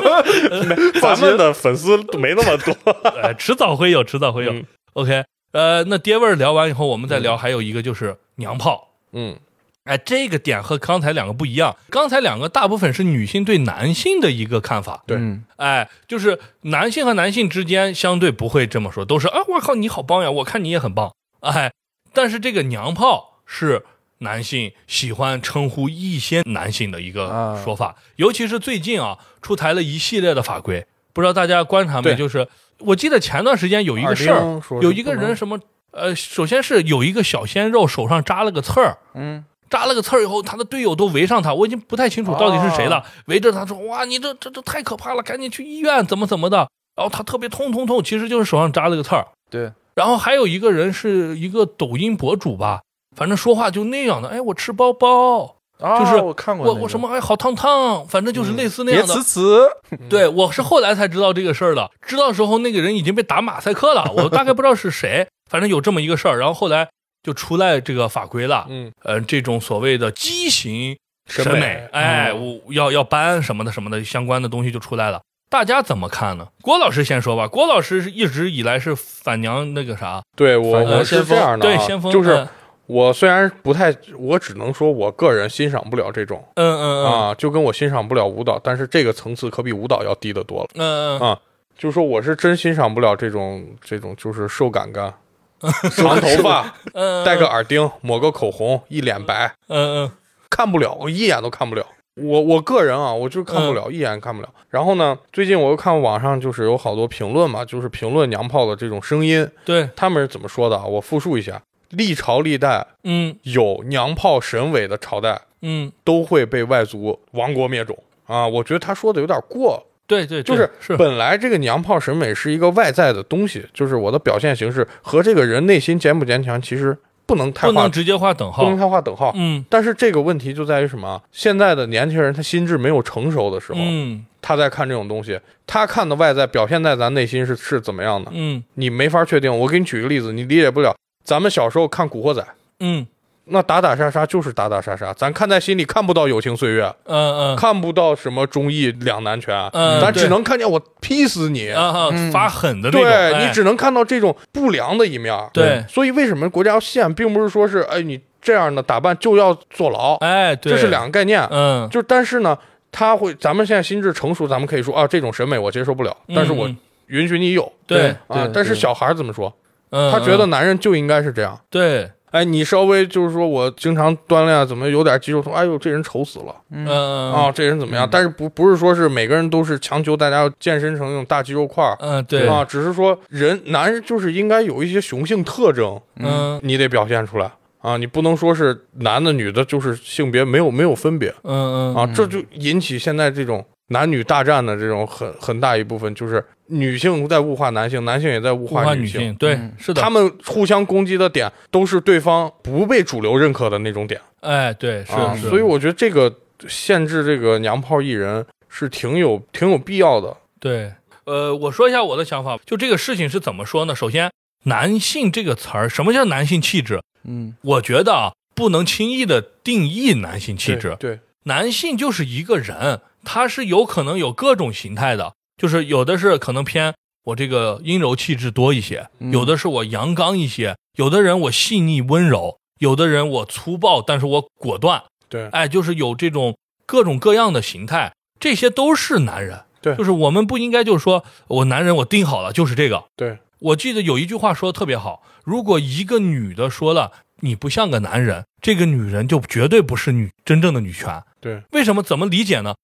Speaker 4: 么，咱们的粉丝没那么多。
Speaker 3: 哎，迟早会有，迟早会有。
Speaker 4: 嗯
Speaker 3: OK，呃，那爹味儿聊完以后，我们再聊，还有一个就是娘炮。
Speaker 4: 嗯
Speaker 3: 哎，这个点和刚才两个不一样，刚才两个大部分是女性对男性的一个看法，
Speaker 4: 对
Speaker 5: 嗯
Speaker 3: 哎，就是男性和男性之间相对不会这么说，都是啊，我靠，你好棒呀，我看你也很棒，哎，但是这个娘炮是男性喜欢称呼一些男性的一个
Speaker 5: 啊。
Speaker 3: 说法，尤其是最近啊，出台了一系列的法规，不知道大家观察没？就是我记得前段时间有一个事儿有一个人什么，呃，首先是有一个小鲜肉手上扎了个刺儿，
Speaker 5: 嗯。
Speaker 3: 扎了个刺儿以后，他的队友都围上他，我已经不太清楚到底是谁了，
Speaker 5: 哦。
Speaker 3: 围着他说：“哇，你这这这太可怕了，赶紧去医院，怎么怎么的。”然后他特别痛痛痛，其实就是手上扎了个刺儿。
Speaker 5: 对，
Speaker 3: 然后还有一个人是一个抖音博主吧，反正说话就那样的，哎，我吃包包，
Speaker 5: 啊
Speaker 3: 就是
Speaker 5: 我看过那个。
Speaker 3: 我我什么哎好烫烫，反正就是类似那样的。
Speaker 5: 呲呲，
Speaker 3: 对，我是后来才知道这个事儿的，知道的时候那个人已经被打马赛克了，我大概不知道是谁，反正有这么一个事儿，然后后来就出来这个法规了，
Speaker 4: 嗯，
Speaker 3: 呃，这种所谓的畸形审
Speaker 4: 审美
Speaker 3: 美，哎，
Speaker 4: 嗯。
Speaker 3: 我要要搬什么的什么的相关的东西就出来了。大家怎么看呢？郭老师先说吧。郭老师是一直以来是反娘那个啥，
Speaker 4: 对我我是这样的啊，
Speaker 3: 对先锋，
Speaker 4: 就是
Speaker 3: 嗯
Speaker 4: 我虽然不太，我只能说我个人欣赏不了这种
Speaker 3: 嗯嗯嗯
Speaker 4: 啊，就跟我欣赏不了舞蹈，但是这个层次可比舞蹈要低得多了。
Speaker 3: 嗯嗯
Speaker 4: 啊就是说我是真欣赏不了这种这种就是瘦杆杆，长头发，
Speaker 3: 嗯，
Speaker 4: 戴个耳钉，抹个口红，一脸白，
Speaker 3: 嗯嗯
Speaker 4: 看不了，我一眼都看不了。我我个人啊，我就是看不了，一眼看不了。然后呢，最近我又看网上就是有好多评论嘛，就是评论娘炮的这种声音，
Speaker 3: 对，
Speaker 4: 他们是怎么说的啊？我复述一下：历朝历代
Speaker 3: 嗯
Speaker 4: 有娘炮神伟的朝代，
Speaker 3: 嗯，
Speaker 4: 都会被外族亡国灭种啊。我觉得他说的有点过，
Speaker 3: 对对，
Speaker 4: 就是
Speaker 3: 是
Speaker 4: 本来这个娘炮审美是一个外在的东西，就是我的表现形式和这个人内心坚不坚强，其实不能太画
Speaker 3: 不能直接画等号
Speaker 4: 不能。太画等号。
Speaker 3: 嗯
Speaker 4: 但是这个问题就在于什么？现在的年轻人他心智没有成熟的时候，
Speaker 3: 嗯
Speaker 4: 他在看这种东西，他看的外在表现在咱内心是是怎么样的，
Speaker 3: 嗯
Speaker 4: 你没法确定。我给你举个例子，你理解不了。咱们小时候看《古惑仔》，
Speaker 3: 嗯
Speaker 4: 那打打杀杀就是打打杀杀，咱看在心里看不到友情岁月，
Speaker 3: 嗯嗯
Speaker 4: 看不到什么忠义两难全，
Speaker 3: 嗯
Speaker 4: 咱只能看见我劈死你。
Speaker 3: 啊啊
Speaker 5: 嗯
Speaker 3: 发狠的那种，
Speaker 4: 对
Speaker 3: 哎
Speaker 4: 你只能看到这种不良的一面。
Speaker 3: 对
Speaker 4: 所以为什么国家要限，并不是说是哎你这样的打扮就要坐牢，
Speaker 3: 哎，对，
Speaker 4: 这是两个概念。
Speaker 3: 嗯，
Speaker 4: 就但是呢，他会，咱们现在心智成熟，咱们可以说啊，这种审美我接受不了，但是我
Speaker 3: 嗯
Speaker 4: 允许你有。
Speaker 3: 对
Speaker 4: 啊
Speaker 5: 对，
Speaker 4: 但是小孩儿怎么说？
Speaker 3: 嗯，
Speaker 4: 他觉得
Speaker 3: 嗯
Speaker 4: 男人就应该是这样。
Speaker 3: 对，
Speaker 4: 哎，你稍微就是说我经常锻炼啊，怎么有点肌肉痛？哎呦，这人丑死了
Speaker 3: 嗯嗯
Speaker 4: 啊！这人怎么样？但是不不是说是每个人都是强求大家要健身成那种大肌肉块
Speaker 3: 嗯对
Speaker 4: 啊，只是说人男人就是应该有一些雄性特征，
Speaker 3: 嗯
Speaker 4: 你得表现出来啊！你不能说是男的女的，就是性别没有没有分别
Speaker 3: 嗯嗯
Speaker 4: 啊，这就引起现在这种男女大战的这种很很大一部分，就是女性在物化男性，男性也在物
Speaker 3: 物化
Speaker 4: 女
Speaker 3: 女性，对
Speaker 5: 嗯，
Speaker 3: 是的，
Speaker 4: 他们互相攻击的点都是对方不被主流认可的那种点
Speaker 3: 哎，对，是
Speaker 4: 啊，
Speaker 3: 是，
Speaker 4: 所以我觉得这个限制这个娘炮艺人是挺有挺有必要的。
Speaker 3: 对，呃，我说一下我的想法，就这个事情是怎么说呢？首先，男性这个词儿，什么叫男性气质？
Speaker 5: 嗯
Speaker 3: 我觉得啊，不能轻易的定义男性气质。
Speaker 4: 对，
Speaker 3: 男性就是一个人，他是有可能有各种形态的，就是有的是可能偏我这个阴柔气质多一些，
Speaker 5: 嗯
Speaker 3: 有的是我阳刚一些，有的人我细腻温柔，有的人我粗暴，但是我果断，
Speaker 4: 对
Speaker 3: 哎，就是有这种各种各样的形态，这些都是男人。
Speaker 4: 对
Speaker 3: 就是我们不应该就是说我男人我定好了就是这个。
Speaker 4: 对，
Speaker 3: 我记得有一句话说的特别好，如果一个女的说了你不像个男人，这个女人就绝对不是女真正的女权。
Speaker 4: 对，
Speaker 3: 为什么？怎么理解呢？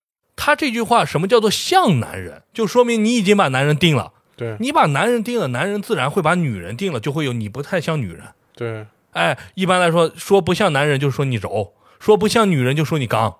Speaker 3: 他这句话什么叫做像男人？就说明你已经把男人定了。
Speaker 4: 对，
Speaker 3: 你把男人定了，男人自然会把女人定了，就会有你不太像女人。
Speaker 4: 对，
Speaker 3: 哎，一般来说，说不像男人就说你柔，说不像女人就说你刚，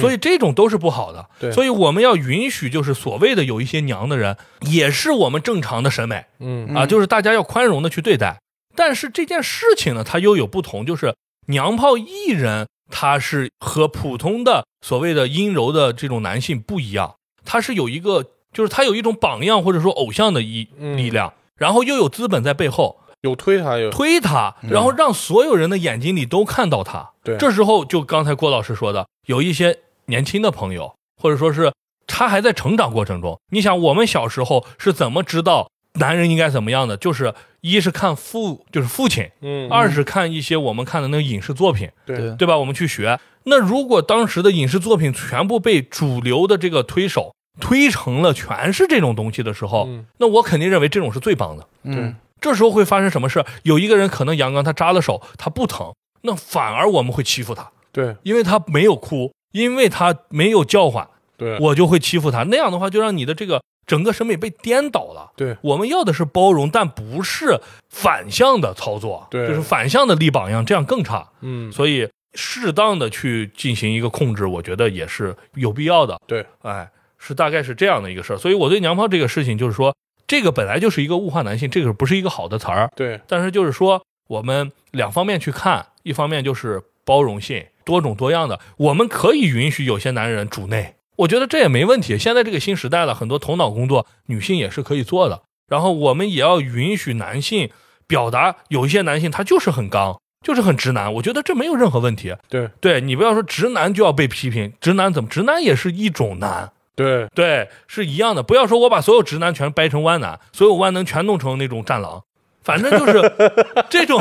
Speaker 3: 所以这种都是不好的。
Speaker 4: 嗯对
Speaker 3: 所以我们要允许，就是所谓的有一些娘的人，也是我们正常的审美
Speaker 4: 嗯
Speaker 3: 啊，就是大家要宽容的去对待。但是这件事情呢，它又有不同，就是娘炮艺人，他是和普通的所谓的阴柔的这种男性不一样，他是有一个，就是他有一种榜样或者说偶像的一
Speaker 4: 嗯
Speaker 3: 力量，然后又有资本在背后。
Speaker 4: 有推他有
Speaker 3: 推他，然后让所有人的眼睛里都看到他。
Speaker 4: 对
Speaker 3: 这时候就刚才郭老师说的，有一些年轻的朋友，或者说是他还在成长过程中。你想，我们小时候是怎么知道男人应该怎么样的？就是一是看父，就是父亲；
Speaker 4: 嗯，
Speaker 3: 二是看一些我们看的那个影视作品，
Speaker 4: 对
Speaker 3: 对吧？我们去学。那如果当时的影视作品全部被主流的这个推手推成了全是这种东西的时候，
Speaker 4: 嗯
Speaker 3: 那我肯定认为这种是最棒的。
Speaker 5: 嗯，
Speaker 3: 这时候会发生什么事？有一个人可能阳刚，他扎了手，他不疼，那反而我们会欺负他，
Speaker 4: 对
Speaker 3: 因为他没有哭，因为他没有叫唤，
Speaker 4: 对
Speaker 3: 我就会欺负他。那样的话，就让你的这个整个审美被颠倒了。
Speaker 4: 对
Speaker 3: 我们要的是包容，但不是反向的操作，
Speaker 4: 对
Speaker 3: 就是反向的立榜样，这样更差。
Speaker 4: 嗯，
Speaker 3: 所以适当的去进行一个控制，我觉得也是有必要的。
Speaker 4: 对，
Speaker 3: 哎，是大概是这样的一个事儿。所以我对娘炮这个事情就是说，这个本来就是一个物化男性，这个不是一个好的词儿。
Speaker 4: 对
Speaker 3: 但是就是说，我们两方面去看，一方面就是包容性，多种多样的，我们可以允许有些男人主内，我觉得这也没问题。现在这个新时代了，很多头脑工作女性也是可以做的。然后我们也要允许男性表达，有一些男性他就是很刚，就是很直男，我觉得这没有任何问题。
Speaker 4: 对
Speaker 3: 对你不要说直男就要被批评，直男怎么？直男也是一种男。
Speaker 4: 对
Speaker 3: 对，是一样的。不要说我把所有直男全掰成弯男，所有弯男全弄成那种战狼，反正就是 这种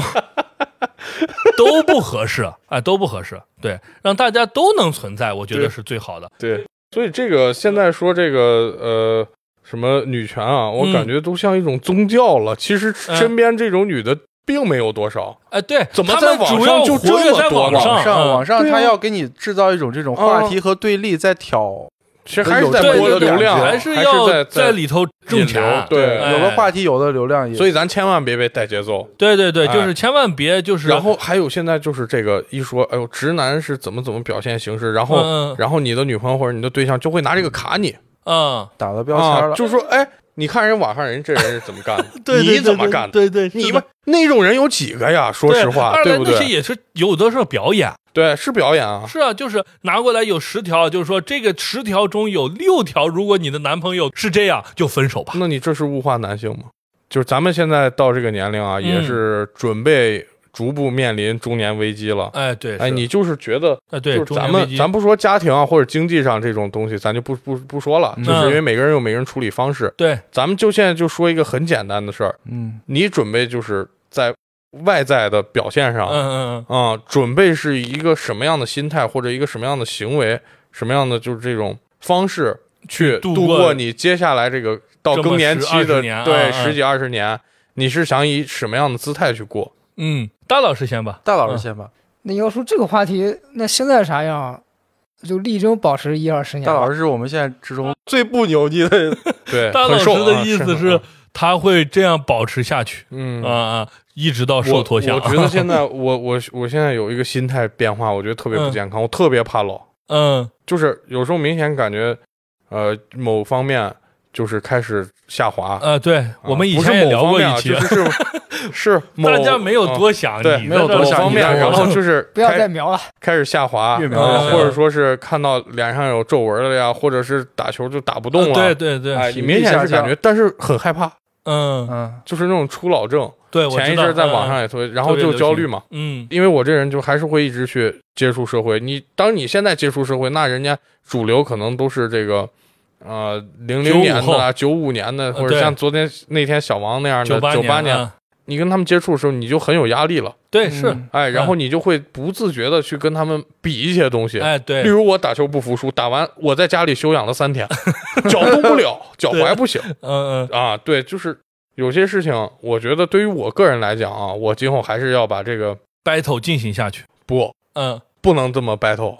Speaker 3: 都不合适，哎，都不合适。对，让大家都能存在，我觉得是最好的。
Speaker 4: 对，所以这个现在说这个呃什么女权啊，我
Speaker 3: 嗯
Speaker 4: 感觉都像一种宗教了。其实
Speaker 3: 嗯
Speaker 4: 身边这种女的并没有多少。
Speaker 3: 哎，对，
Speaker 4: 怎么在网
Speaker 3: 主要
Speaker 4: 上就
Speaker 3: 活跃在
Speaker 4: 这么多呢
Speaker 3: 网上，
Speaker 5: 网上他要给你制造一种这种话题和对立，在挑
Speaker 4: 其实还是在
Speaker 3: 对对对
Speaker 4: 博流量，
Speaker 3: 还
Speaker 4: 是
Speaker 3: 要
Speaker 4: 在
Speaker 3: 在里头挣钱。
Speaker 4: 对
Speaker 3: 哎
Speaker 5: 有的话题，有的流量也，
Speaker 4: 所以咱千万别被带节奏。
Speaker 3: 对对对，
Speaker 4: 哎
Speaker 3: 就是千万别就是，
Speaker 4: 然后还有现在就是这个一说，哎呦，直男是怎么怎么表现形式，然后、
Speaker 3: 嗯
Speaker 4: 然后你的女朋友或者你的对象就会拿这个卡你
Speaker 3: 嗯，
Speaker 5: 打了标签
Speaker 4: 啊，
Speaker 5: 了，
Speaker 4: 就说哎，你看人网上人这人是怎么干的，
Speaker 3: 对对
Speaker 4: 你怎么干的？
Speaker 3: 对对，
Speaker 4: 你们那种人有几个呀？说实话，对不对？
Speaker 3: 那些也是有的是表演。
Speaker 4: 对，是表演啊。
Speaker 3: 是啊，就是拿过来有十条，就是说这个十条中有六条，如果你的男朋友是这样，就分手吧。
Speaker 4: 那你这是物化男性吗？就是咱们现在到这个年龄啊，
Speaker 3: 嗯
Speaker 4: 也是准备逐步面临中年危机了。
Speaker 3: 哎，对，
Speaker 4: 哎，你就是觉得，
Speaker 3: 哎对，
Speaker 4: 就是咱们咱不说家庭啊或者经济上这种东西，咱就不不不说了，
Speaker 5: 嗯。
Speaker 4: 就是因为每个人有每个人处理方式。
Speaker 3: 对，
Speaker 4: 咱们就现在就说一个很简单的事儿，
Speaker 5: 嗯，
Speaker 4: 你准备就是在外在的表现上，
Speaker 3: 嗯嗯
Speaker 4: 啊、准备是一个什么样的心态或者一个什么样的行为，什么样的就是这种方式去度
Speaker 3: 度过
Speaker 4: 过你接下来这个到更年期的
Speaker 3: 20年
Speaker 4: 对十几二十年，你是想以什么样的姿态去过？
Speaker 3: 嗯，大老师先吧。
Speaker 5: 大老师先吧，
Speaker 6: 那要说这个话题，那现在啥样？就力争保持一二十年。
Speaker 5: 大老师是我们现在之中最不牛逼的，
Speaker 4: 对，
Speaker 3: 大老师的意思是，他会这样保持下去。
Speaker 4: 嗯。
Speaker 3: 啊啊，一直到受脱相。
Speaker 4: 我我觉得现在 我我我现在有一个心态变化，我觉得特别不
Speaker 3: 嗯
Speaker 4: 健康，我特别怕老，
Speaker 3: 嗯。
Speaker 4: 就是有时候明显感觉，呃，某方面就是开始下滑。
Speaker 3: 呃，对我们以前也聊过一期
Speaker 4: 就，是是 是
Speaker 3: 大家没有
Speaker 4: 啊
Speaker 3: 多想，
Speaker 4: 对
Speaker 3: 你
Speaker 5: 没有多想
Speaker 4: 方面，
Speaker 5: 你
Speaker 4: 然后 就是
Speaker 6: 不要
Speaker 4: 开
Speaker 6: 再瞄了，
Speaker 4: 开始下滑，
Speaker 5: 越描
Speaker 3: 越黑
Speaker 4: 啊或者说是看到脸上有皱纹了呀，或者是打球就打不动了，
Speaker 3: 对对对，
Speaker 4: 你明显是感觉，但是很害怕，
Speaker 3: 嗯，
Speaker 5: 嗯，
Speaker 4: 就是那种初老症。
Speaker 3: 对，
Speaker 4: 前一阵在网上
Speaker 3: 嗯
Speaker 4: 也特别，然后就焦虑嘛，
Speaker 3: 嗯
Speaker 4: 因为我这人就还是会一直去接触社会。你当你现在接触社会，那人家主流可能都是这个。呃，零零年的啊，九五年的，或者像昨天那天小王那样的
Speaker 3: 九八
Speaker 4: 年，
Speaker 3: 啊
Speaker 4: 你跟他们接触的时候，你就很有压力了，
Speaker 3: 对是，
Speaker 5: 嗯。
Speaker 4: 哎，然后
Speaker 3: 嗯
Speaker 4: 你就会不自觉的去跟他们比一些东西，
Speaker 3: 哎。对
Speaker 4: 例，如我打球不服输，打完我在家里休养了三天，脚动不了，脚踝不行。
Speaker 3: 嗯嗯。
Speaker 4: 啊。对，就是有些事情，我觉得对于我个人来讲啊，我今后还是要把这个
Speaker 3: ，battle 进行下去，
Speaker 4: 不
Speaker 3: 嗯，
Speaker 4: 不能这么 battle，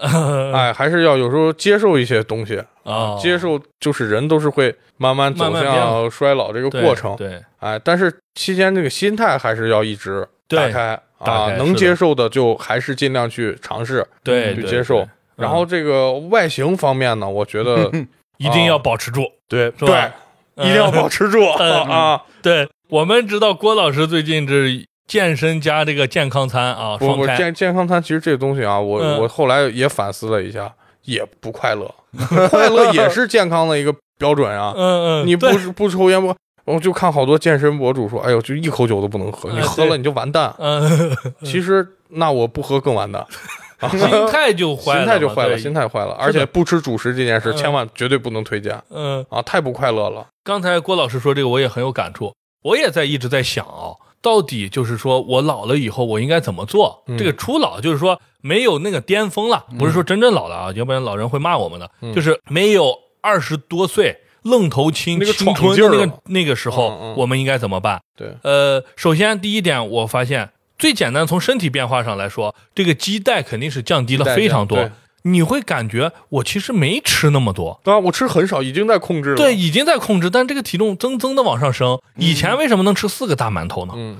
Speaker 4: 哎，还是要有时候接受一些东西，
Speaker 3: 啊，
Speaker 4: 接受就是人都是会慢慢走向衰老这个过程，
Speaker 3: 对。
Speaker 4: 哎，但是期间这个心态还是要一直打开啊，能接受的就还是尽量去尝试。
Speaker 3: 对对
Speaker 4: 去接受。然后这个外形方面呢，我觉得
Speaker 3: 一定要保持住，
Speaker 4: 对？对，一定要保持住。
Speaker 3: 嗯
Speaker 4: 啊！
Speaker 3: 对，我们知道郭老师最近这健身加这个健康餐啊，
Speaker 4: 不不健健康餐其实这个东西啊，我
Speaker 3: 嗯
Speaker 4: 我后来也反思了一下，也不快乐，快乐也是健康的一个标准啊。
Speaker 3: 嗯嗯，
Speaker 4: 你不是不抽烟不？我就看好多健身博主说，哎呦，就一口酒都不能喝，
Speaker 3: 嗯
Speaker 4: 你喝了你就完蛋。
Speaker 3: 嗯，
Speaker 4: 其实那我不喝更完蛋，啊
Speaker 3: 心态就坏了，
Speaker 4: 心态就坏了，心态坏了。而且不吃主食这件事，
Speaker 3: 嗯
Speaker 4: 千万绝对不能推荐
Speaker 3: 嗯，
Speaker 4: 啊，太不快乐了。
Speaker 3: 刚才郭老师说这个我也很有感触。我也在一直在想啊，到底就是说我老了以后我应该怎么做？
Speaker 4: 嗯
Speaker 3: 这个初老就是说没有那个巅峰了，不是说真正老了啊，要不然老人会骂我们的。
Speaker 4: 嗯
Speaker 3: 就是没有二十多岁愣头青
Speaker 4: 那个
Speaker 3: 青
Speaker 4: 闯
Speaker 3: 春的那个那个时候，
Speaker 4: 嗯嗯
Speaker 3: 我们应该怎么办？
Speaker 4: 对，
Speaker 3: 呃，首先第一点，我发现最简单，从身体变化上来说，这个基带肯定是降低了非常多
Speaker 4: 对。
Speaker 3: 你会感觉我其实没吃那么多，
Speaker 4: 当然我吃很少，已经在控制了。
Speaker 3: 对，，已经在控制，但这个体重增增的往上升。以前为什么能吃四个大馒头呢？
Speaker 4: 嗯，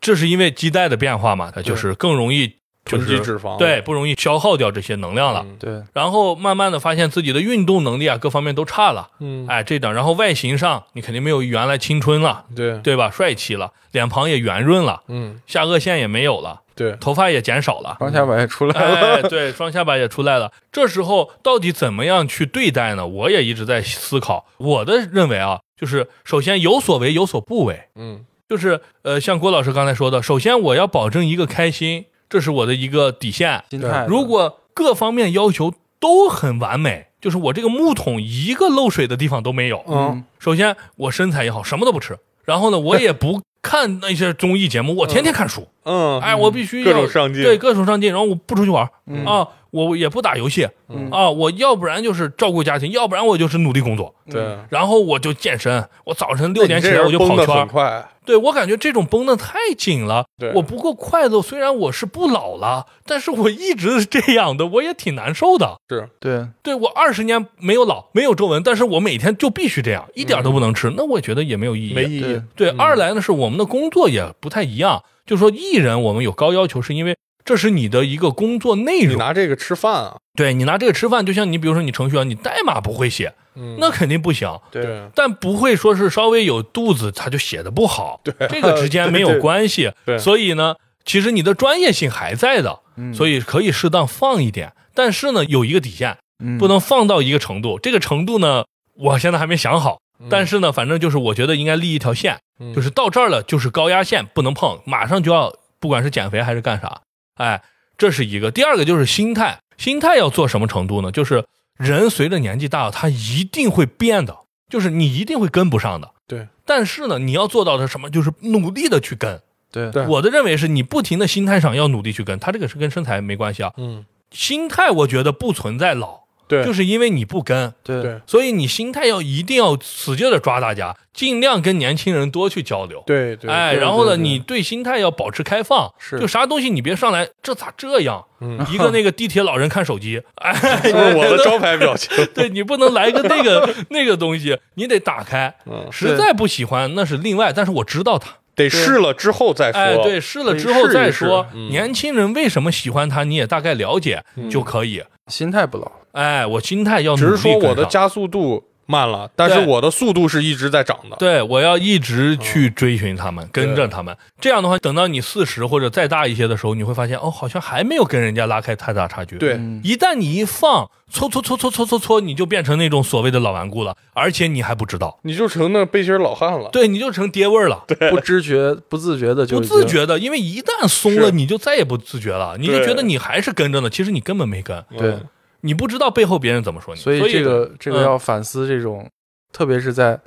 Speaker 3: 这是因为基带的变化嘛，它就是更容易就
Speaker 4: 囤积脂肪，
Speaker 3: 对，不容易消耗掉这些能量了。
Speaker 4: 嗯。
Speaker 5: 对，
Speaker 3: 然后慢慢的发现自己的运动能力啊，各方面都差了，
Speaker 4: 嗯，
Speaker 3: 哎，这点，然后外形上你肯定没有原来青春了，
Speaker 4: 对，
Speaker 3: 对吧？帅气了，脸庞也圆润了，
Speaker 4: 嗯，
Speaker 3: 下颚线也没有了，
Speaker 4: 对，
Speaker 3: 头发也减少了。
Speaker 5: 双下巴也出来了。
Speaker 3: 哎，对，双下巴也出来了。这时候到底怎么样去对待呢？我也一直在思考。我的认为啊，就是首先有所为，有所不为。
Speaker 4: 嗯，
Speaker 3: 就是呃，像郭老师刚才说的，首先我要保证一个开心，这是我的一个底线。
Speaker 5: 心态，
Speaker 3: 如果各方面要求都很完美，就是我这个木桶一个漏水的地方都没有。
Speaker 4: 嗯，
Speaker 3: 首先我身材也好，什么都不吃，然后呢，我也不看那些综艺节目，我天天看书。
Speaker 4: 嗯，
Speaker 3: 哎，我必须
Speaker 4: 各
Speaker 3: 要
Speaker 4: 种上进，
Speaker 3: 对，各种上进，然后我不出去玩、
Speaker 5: 嗯。
Speaker 3: 啊，我也不打游戏、
Speaker 5: 嗯。
Speaker 3: 啊，我要不然就是照顾家庭，要不然我就是努力工作，
Speaker 4: 对，
Speaker 3: 然后我就健身，我早晨六点起来我就跑圈对我感觉这种绷得太紧了
Speaker 4: 对，
Speaker 3: 我不够快乐。虽然我是不老了，但是我一直是这样的，我也挺难受的。
Speaker 4: 是，
Speaker 5: 对，
Speaker 3: 对我二十年没有老，没有皱纹，但是我每天就必须这样，一点都不能吃，那我觉得也没有意义。
Speaker 4: 没意义。
Speaker 5: 对，
Speaker 3: 对，
Speaker 4: 嗯。
Speaker 3: 二来呢是我们的工作也不太一样，就说艺人我们有高要求，是因为这是你的一个工作内容你。
Speaker 4: 拿这个吃饭啊，
Speaker 3: 对你拿这个吃饭，就像你比如说你程序员，你代码不会写，
Speaker 4: 嗯，
Speaker 3: 那肯定不行。
Speaker 4: 对，
Speaker 3: 但不会说是稍微有肚子他就写的不好，
Speaker 4: 对
Speaker 3: 这个之间没有 关系。
Speaker 4: 对对
Speaker 3: 所以呢，其实你的专业性还在的，
Speaker 5: 嗯
Speaker 3: 所以可以适当放一点。但是呢，有一个底线，
Speaker 5: 嗯
Speaker 3: 不能放到一个程度。这个程度呢，我现在还没想好。但是呢，反正就是我觉得应该立一条线，
Speaker 4: 嗯
Speaker 3: 就是到这儿了就是高压线，不能碰，马上就要不管是减肥还是干啥，哎，这是一个。第二个就是心态，心态要做什么程度呢？就是人随着年纪大了，他一定会变的，就是你一定会跟不上的。
Speaker 4: 对，
Speaker 3: 但是呢，你要做到的是什么？就是努力的去跟。
Speaker 5: 对
Speaker 4: 对
Speaker 3: 我的认为是你不停的心态上要努力去跟，他这个是跟身材没关系啊。
Speaker 4: 嗯，
Speaker 3: 心态我觉得不存在老，
Speaker 4: 对，
Speaker 3: 就是因为你不跟，
Speaker 5: 对。
Speaker 4: 对。
Speaker 3: 所以你心态要一定要使劲的抓大家，尽量跟年轻人多去交流。
Speaker 4: 对对，
Speaker 3: 哎，然后呢，你对心态要保持开放，
Speaker 5: 是。
Speaker 3: 就啥东西你别上来，这咋这样？
Speaker 4: 嗯，
Speaker 3: 一个那个地铁老人看手机，哎，
Speaker 4: 这 是我的招牌表情，
Speaker 3: 对你不能来个那个那个东西，你得打开。
Speaker 4: 嗯，
Speaker 3: 实在不喜欢那是另外，但是我知道他，
Speaker 4: 得试了之后再说，
Speaker 3: 哎，对，试了之后再说。
Speaker 4: 试试。嗯。
Speaker 3: 年轻人为什么喜欢他，你也大概了解就可以。
Speaker 5: 心态不老，
Speaker 3: 哎，我心态要
Speaker 4: 只是说我的加速度慢了，但是我的速度是一直在涨的，
Speaker 3: 对，我要一直去追寻他们，跟着他们。这样的话，等到你四十或者再大一些的时候，你会发现，哦，好像还没有跟人家拉开太大差距。，
Speaker 4: 对，
Speaker 5: 嗯
Speaker 3: 一旦你一放，搓搓搓搓搓搓搓，你就变成那种所谓的老顽固了，而且你还不知道，
Speaker 4: 你就成那背心老汉了，
Speaker 3: 对，你就成爹味儿了，
Speaker 5: 不知觉、不自觉的就
Speaker 3: 不自觉的，因为一旦松了，你就再也不自觉了，你就觉得你还是跟着呢，其实你根本没跟，
Speaker 5: 对
Speaker 4: 嗯，
Speaker 3: 你不知道背后别人怎么说你，
Speaker 5: 所以这个这个
Speaker 3: 嗯
Speaker 5: 要反思这种，特别是在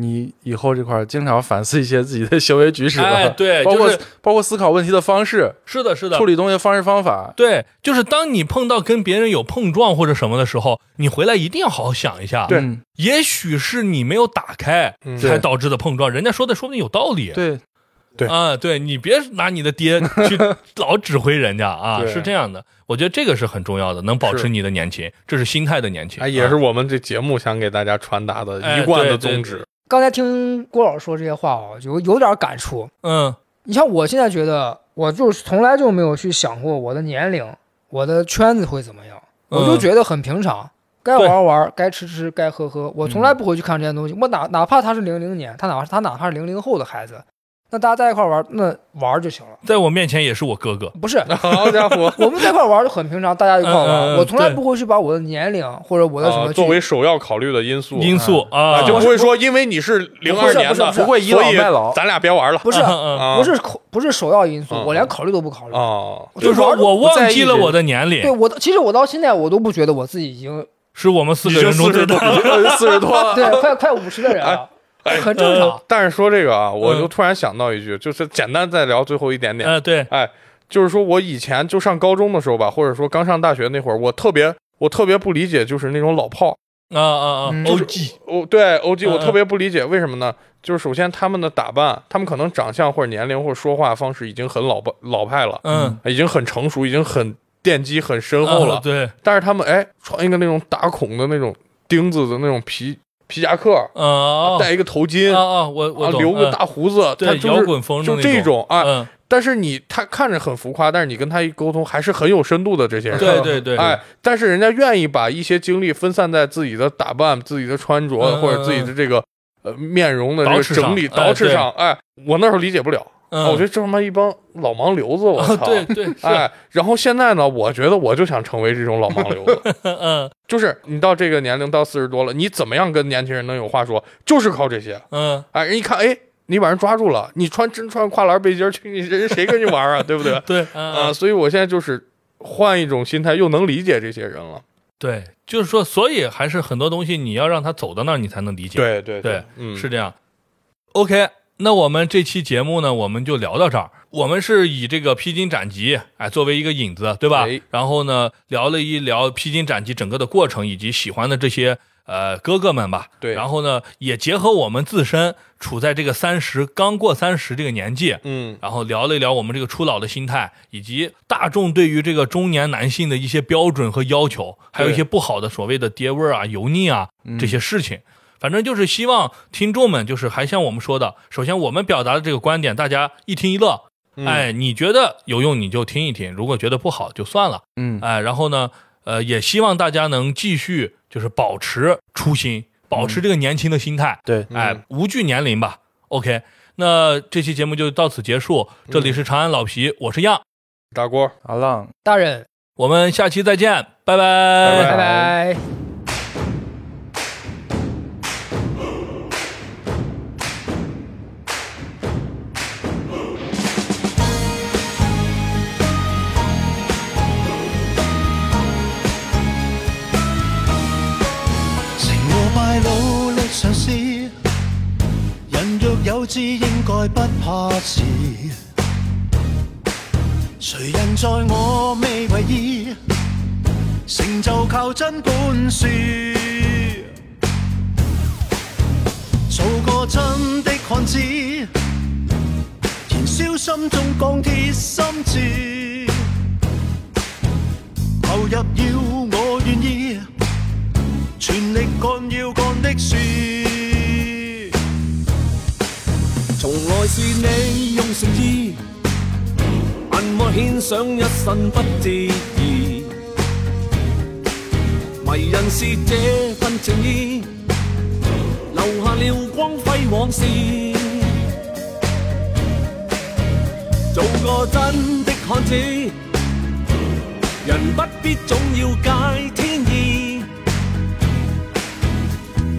Speaker 5: 你以后这块儿，经常反思一些自己的行为举止
Speaker 3: 对，
Speaker 5: 包括
Speaker 3: 就是
Speaker 5: 包括思考问题的方式、
Speaker 3: 是的，是的
Speaker 5: 处，理东西的方式方法。
Speaker 3: 对，就是当你碰到跟别人有碰撞或者什么的时候，你回来一定要好好想一下。
Speaker 4: 对
Speaker 5: 嗯
Speaker 3: 也许是你没有打开
Speaker 4: 嗯
Speaker 3: 才导致的碰撞，人家说的说不定有道理。
Speaker 5: 对，
Speaker 4: 对
Speaker 3: 啊，对你别拿你的爹去 老指挥人家啊，是这样的。我觉得这个是很重要的，能保持你的年轻，这是心态的年轻。
Speaker 4: 哎，也是
Speaker 3: 啊
Speaker 4: 我们这节目想给大家传达的
Speaker 3: 哎
Speaker 4: 一贯的宗旨。
Speaker 6: 刚才听郭老师说这些话啊，有有点感触。
Speaker 3: 嗯
Speaker 6: 你像我现在觉得，我就是从来就没有去想过我的年龄、我的圈子会怎么样，我就
Speaker 3: 嗯
Speaker 6: 觉得很平常，该玩玩，该吃吃，该喝喝，我从来不会去看这些东西。我哪哪怕他是零零年，他哪怕他哪怕是零零后的孩子，那大家在一块玩，那玩就行了。
Speaker 3: 在我面前也是我哥哥。
Speaker 6: 不是，
Speaker 4: 好家伙，
Speaker 6: 我们在一块玩就很平常，大家一块玩，
Speaker 3: 嗯嗯嗯
Speaker 6: 我从来不会去把我的年龄或者我的什么
Speaker 4: 啊作为首要考虑的因素，
Speaker 3: 因素啊，
Speaker 4: 啊，就不会说因为你是零二年的，
Speaker 6: 不
Speaker 5: 会倚老卖老
Speaker 4: 咱俩别玩了。
Speaker 6: 不是 不是口不是首要因素，
Speaker 4: 嗯
Speaker 6: 我连考虑都不考虑。
Speaker 4: 啊，
Speaker 3: 就是说我忘记了我的年龄对，
Speaker 6: 我，其实我到现在我都不觉得我自己已经
Speaker 3: 是我们四个人中最大的。
Speaker 5: 四十多，
Speaker 6: 对快 快五十的人了。很正常。
Speaker 4: 但是说这个啊，我
Speaker 3: 嗯
Speaker 4: 就突然想到一句，就是简单再聊最后一点点。
Speaker 3: 呃，对，
Speaker 4: 哎，就是说我以前就上高中的时候吧，或者说刚上大学那会儿，我特别我特别不理解，就是那种老炮，
Speaker 3: 啊啊啊
Speaker 6: 嗯
Speaker 3: ，OG，
Speaker 4: 我对 OG
Speaker 3: 嗯
Speaker 4: 我特别不理解，为什么呢？就是首先他们的打扮，他们可能长相或者年龄或者说话方式已经很老派老派了，
Speaker 3: 嗯，
Speaker 4: 已经很成熟，已经很奠基很深厚了。
Speaker 3: 啊对，
Speaker 4: 但是他们哎，穿一个那种打孔的那种钉子的那种皮皮夹克，
Speaker 3: 啊
Speaker 4: 戴一个头巾，
Speaker 3: 啊啊，我我
Speaker 4: 留个
Speaker 3: 嗯
Speaker 4: 大胡子，他
Speaker 3: 对
Speaker 4: 就是
Speaker 3: 摇滚风的
Speaker 4: 就
Speaker 3: 那
Speaker 4: 这种啊。
Speaker 3: 嗯，
Speaker 4: 但是你他看着很浮夸，但是你跟他一沟通，还是很有深度的这些人。
Speaker 3: 对对对，
Speaker 4: 哎，但是人家愿意把一些精力分散在自己的打扮、自己的穿着、
Speaker 3: 嗯
Speaker 4: 或者自己的这个呃面容的这个整理、
Speaker 3: 哎
Speaker 4: 捯饬上。哎，我那时候理解不了，
Speaker 3: 嗯，
Speaker 4: 我觉得这他妈一帮老盲流子，我
Speaker 3: 啊
Speaker 4: 操！
Speaker 3: 对对是，
Speaker 4: 哎，然后现在呢，我觉得我就想成为这种老盲流子，
Speaker 3: 嗯
Speaker 4: 就是你到这个年龄到四十多了，你怎么样跟年轻人能有话说，就是靠这些。
Speaker 3: 嗯，
Speaker 4: 哎，人一看，哎，你把人抓住了，你穿真穿跨栏背心去，你人谁跟你玩啊？对不对？
Speaker 3: 对，
Speaker 4: 啊、
Speaker 3: 嗯，
Speaker 4: 所以我现在就是换一种心态，又能理解这些人了。
Speaker 3: 对，就是说，所以还是很多东西你要让他走到那儿，你才能理解。
Speaker 4: 对对
Speaker 3: 对，
Speaker 4: 嗯，
Speaker 3: 是这样。OK，那我们这期节目呢，我们就聊到这儿。我们是以这个披荆斩棘，哎，作为一个引子，对吧？
Speaker 4: 哎
Speaker 3: 然后呢，聊了一聊披荆斩棘整个的过程，以及喜欢的这些呃哥哥们吧。
Speaker 4: 对
Speaker 3: 然后呢，也结合我们自身处在这个三十刚过三十这个年纪，
Speaker 4: 嗯，
Speaker 3: 然后聊了一聊我们这个初老的心态，以及大众对于这个中年男性的一些标准和要求，还有一些不好的所谓的爹味儿啊、油腻啊这些事情。反正就是希望听众们，就是还像我们说的，首先我们表达的这个观点，大家一听一乐。
Speaker 4: 嗯
Speaker 3: 哎，你觉得有用你就听一听，如果觉得不好就算了。
Speaker 5: 嗯，
Speaker 3: 哎，然后呢，呃，也希望大家能继续就是保持初心，保持这个年轻的心态。
Speaker 5: 对，
Speaker 3: 哎
Speaker 4: 嗯，
Speaker 3: 无惧年龄吧。OK，那这期节目就到此结束。这里是长安老皮，我是样，
Speaker 4: 大锅，
Speaker 5: 阿浪，
Speaker 6: 大人，
Speaker 3: 我们下期再见，拜拜
Speaker 4: 拜
Speaker 6: 拜拜。
Speaker 7: 知应该不怕遲。誰人在我未為意，成就靠真本事。做個真的漢子，燃燒心中鋼鐵心志。投入要我願意。全力幹要幹的事。
Speaker 2: 從來是你用誠意，問我獻上一生不置疑。迷人是這份情意，留下了光輝往事。做個真的漢子，人不必總要解天意。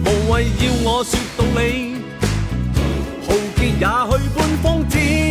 Speaker 2: 無謂要我說道理，也许半方天。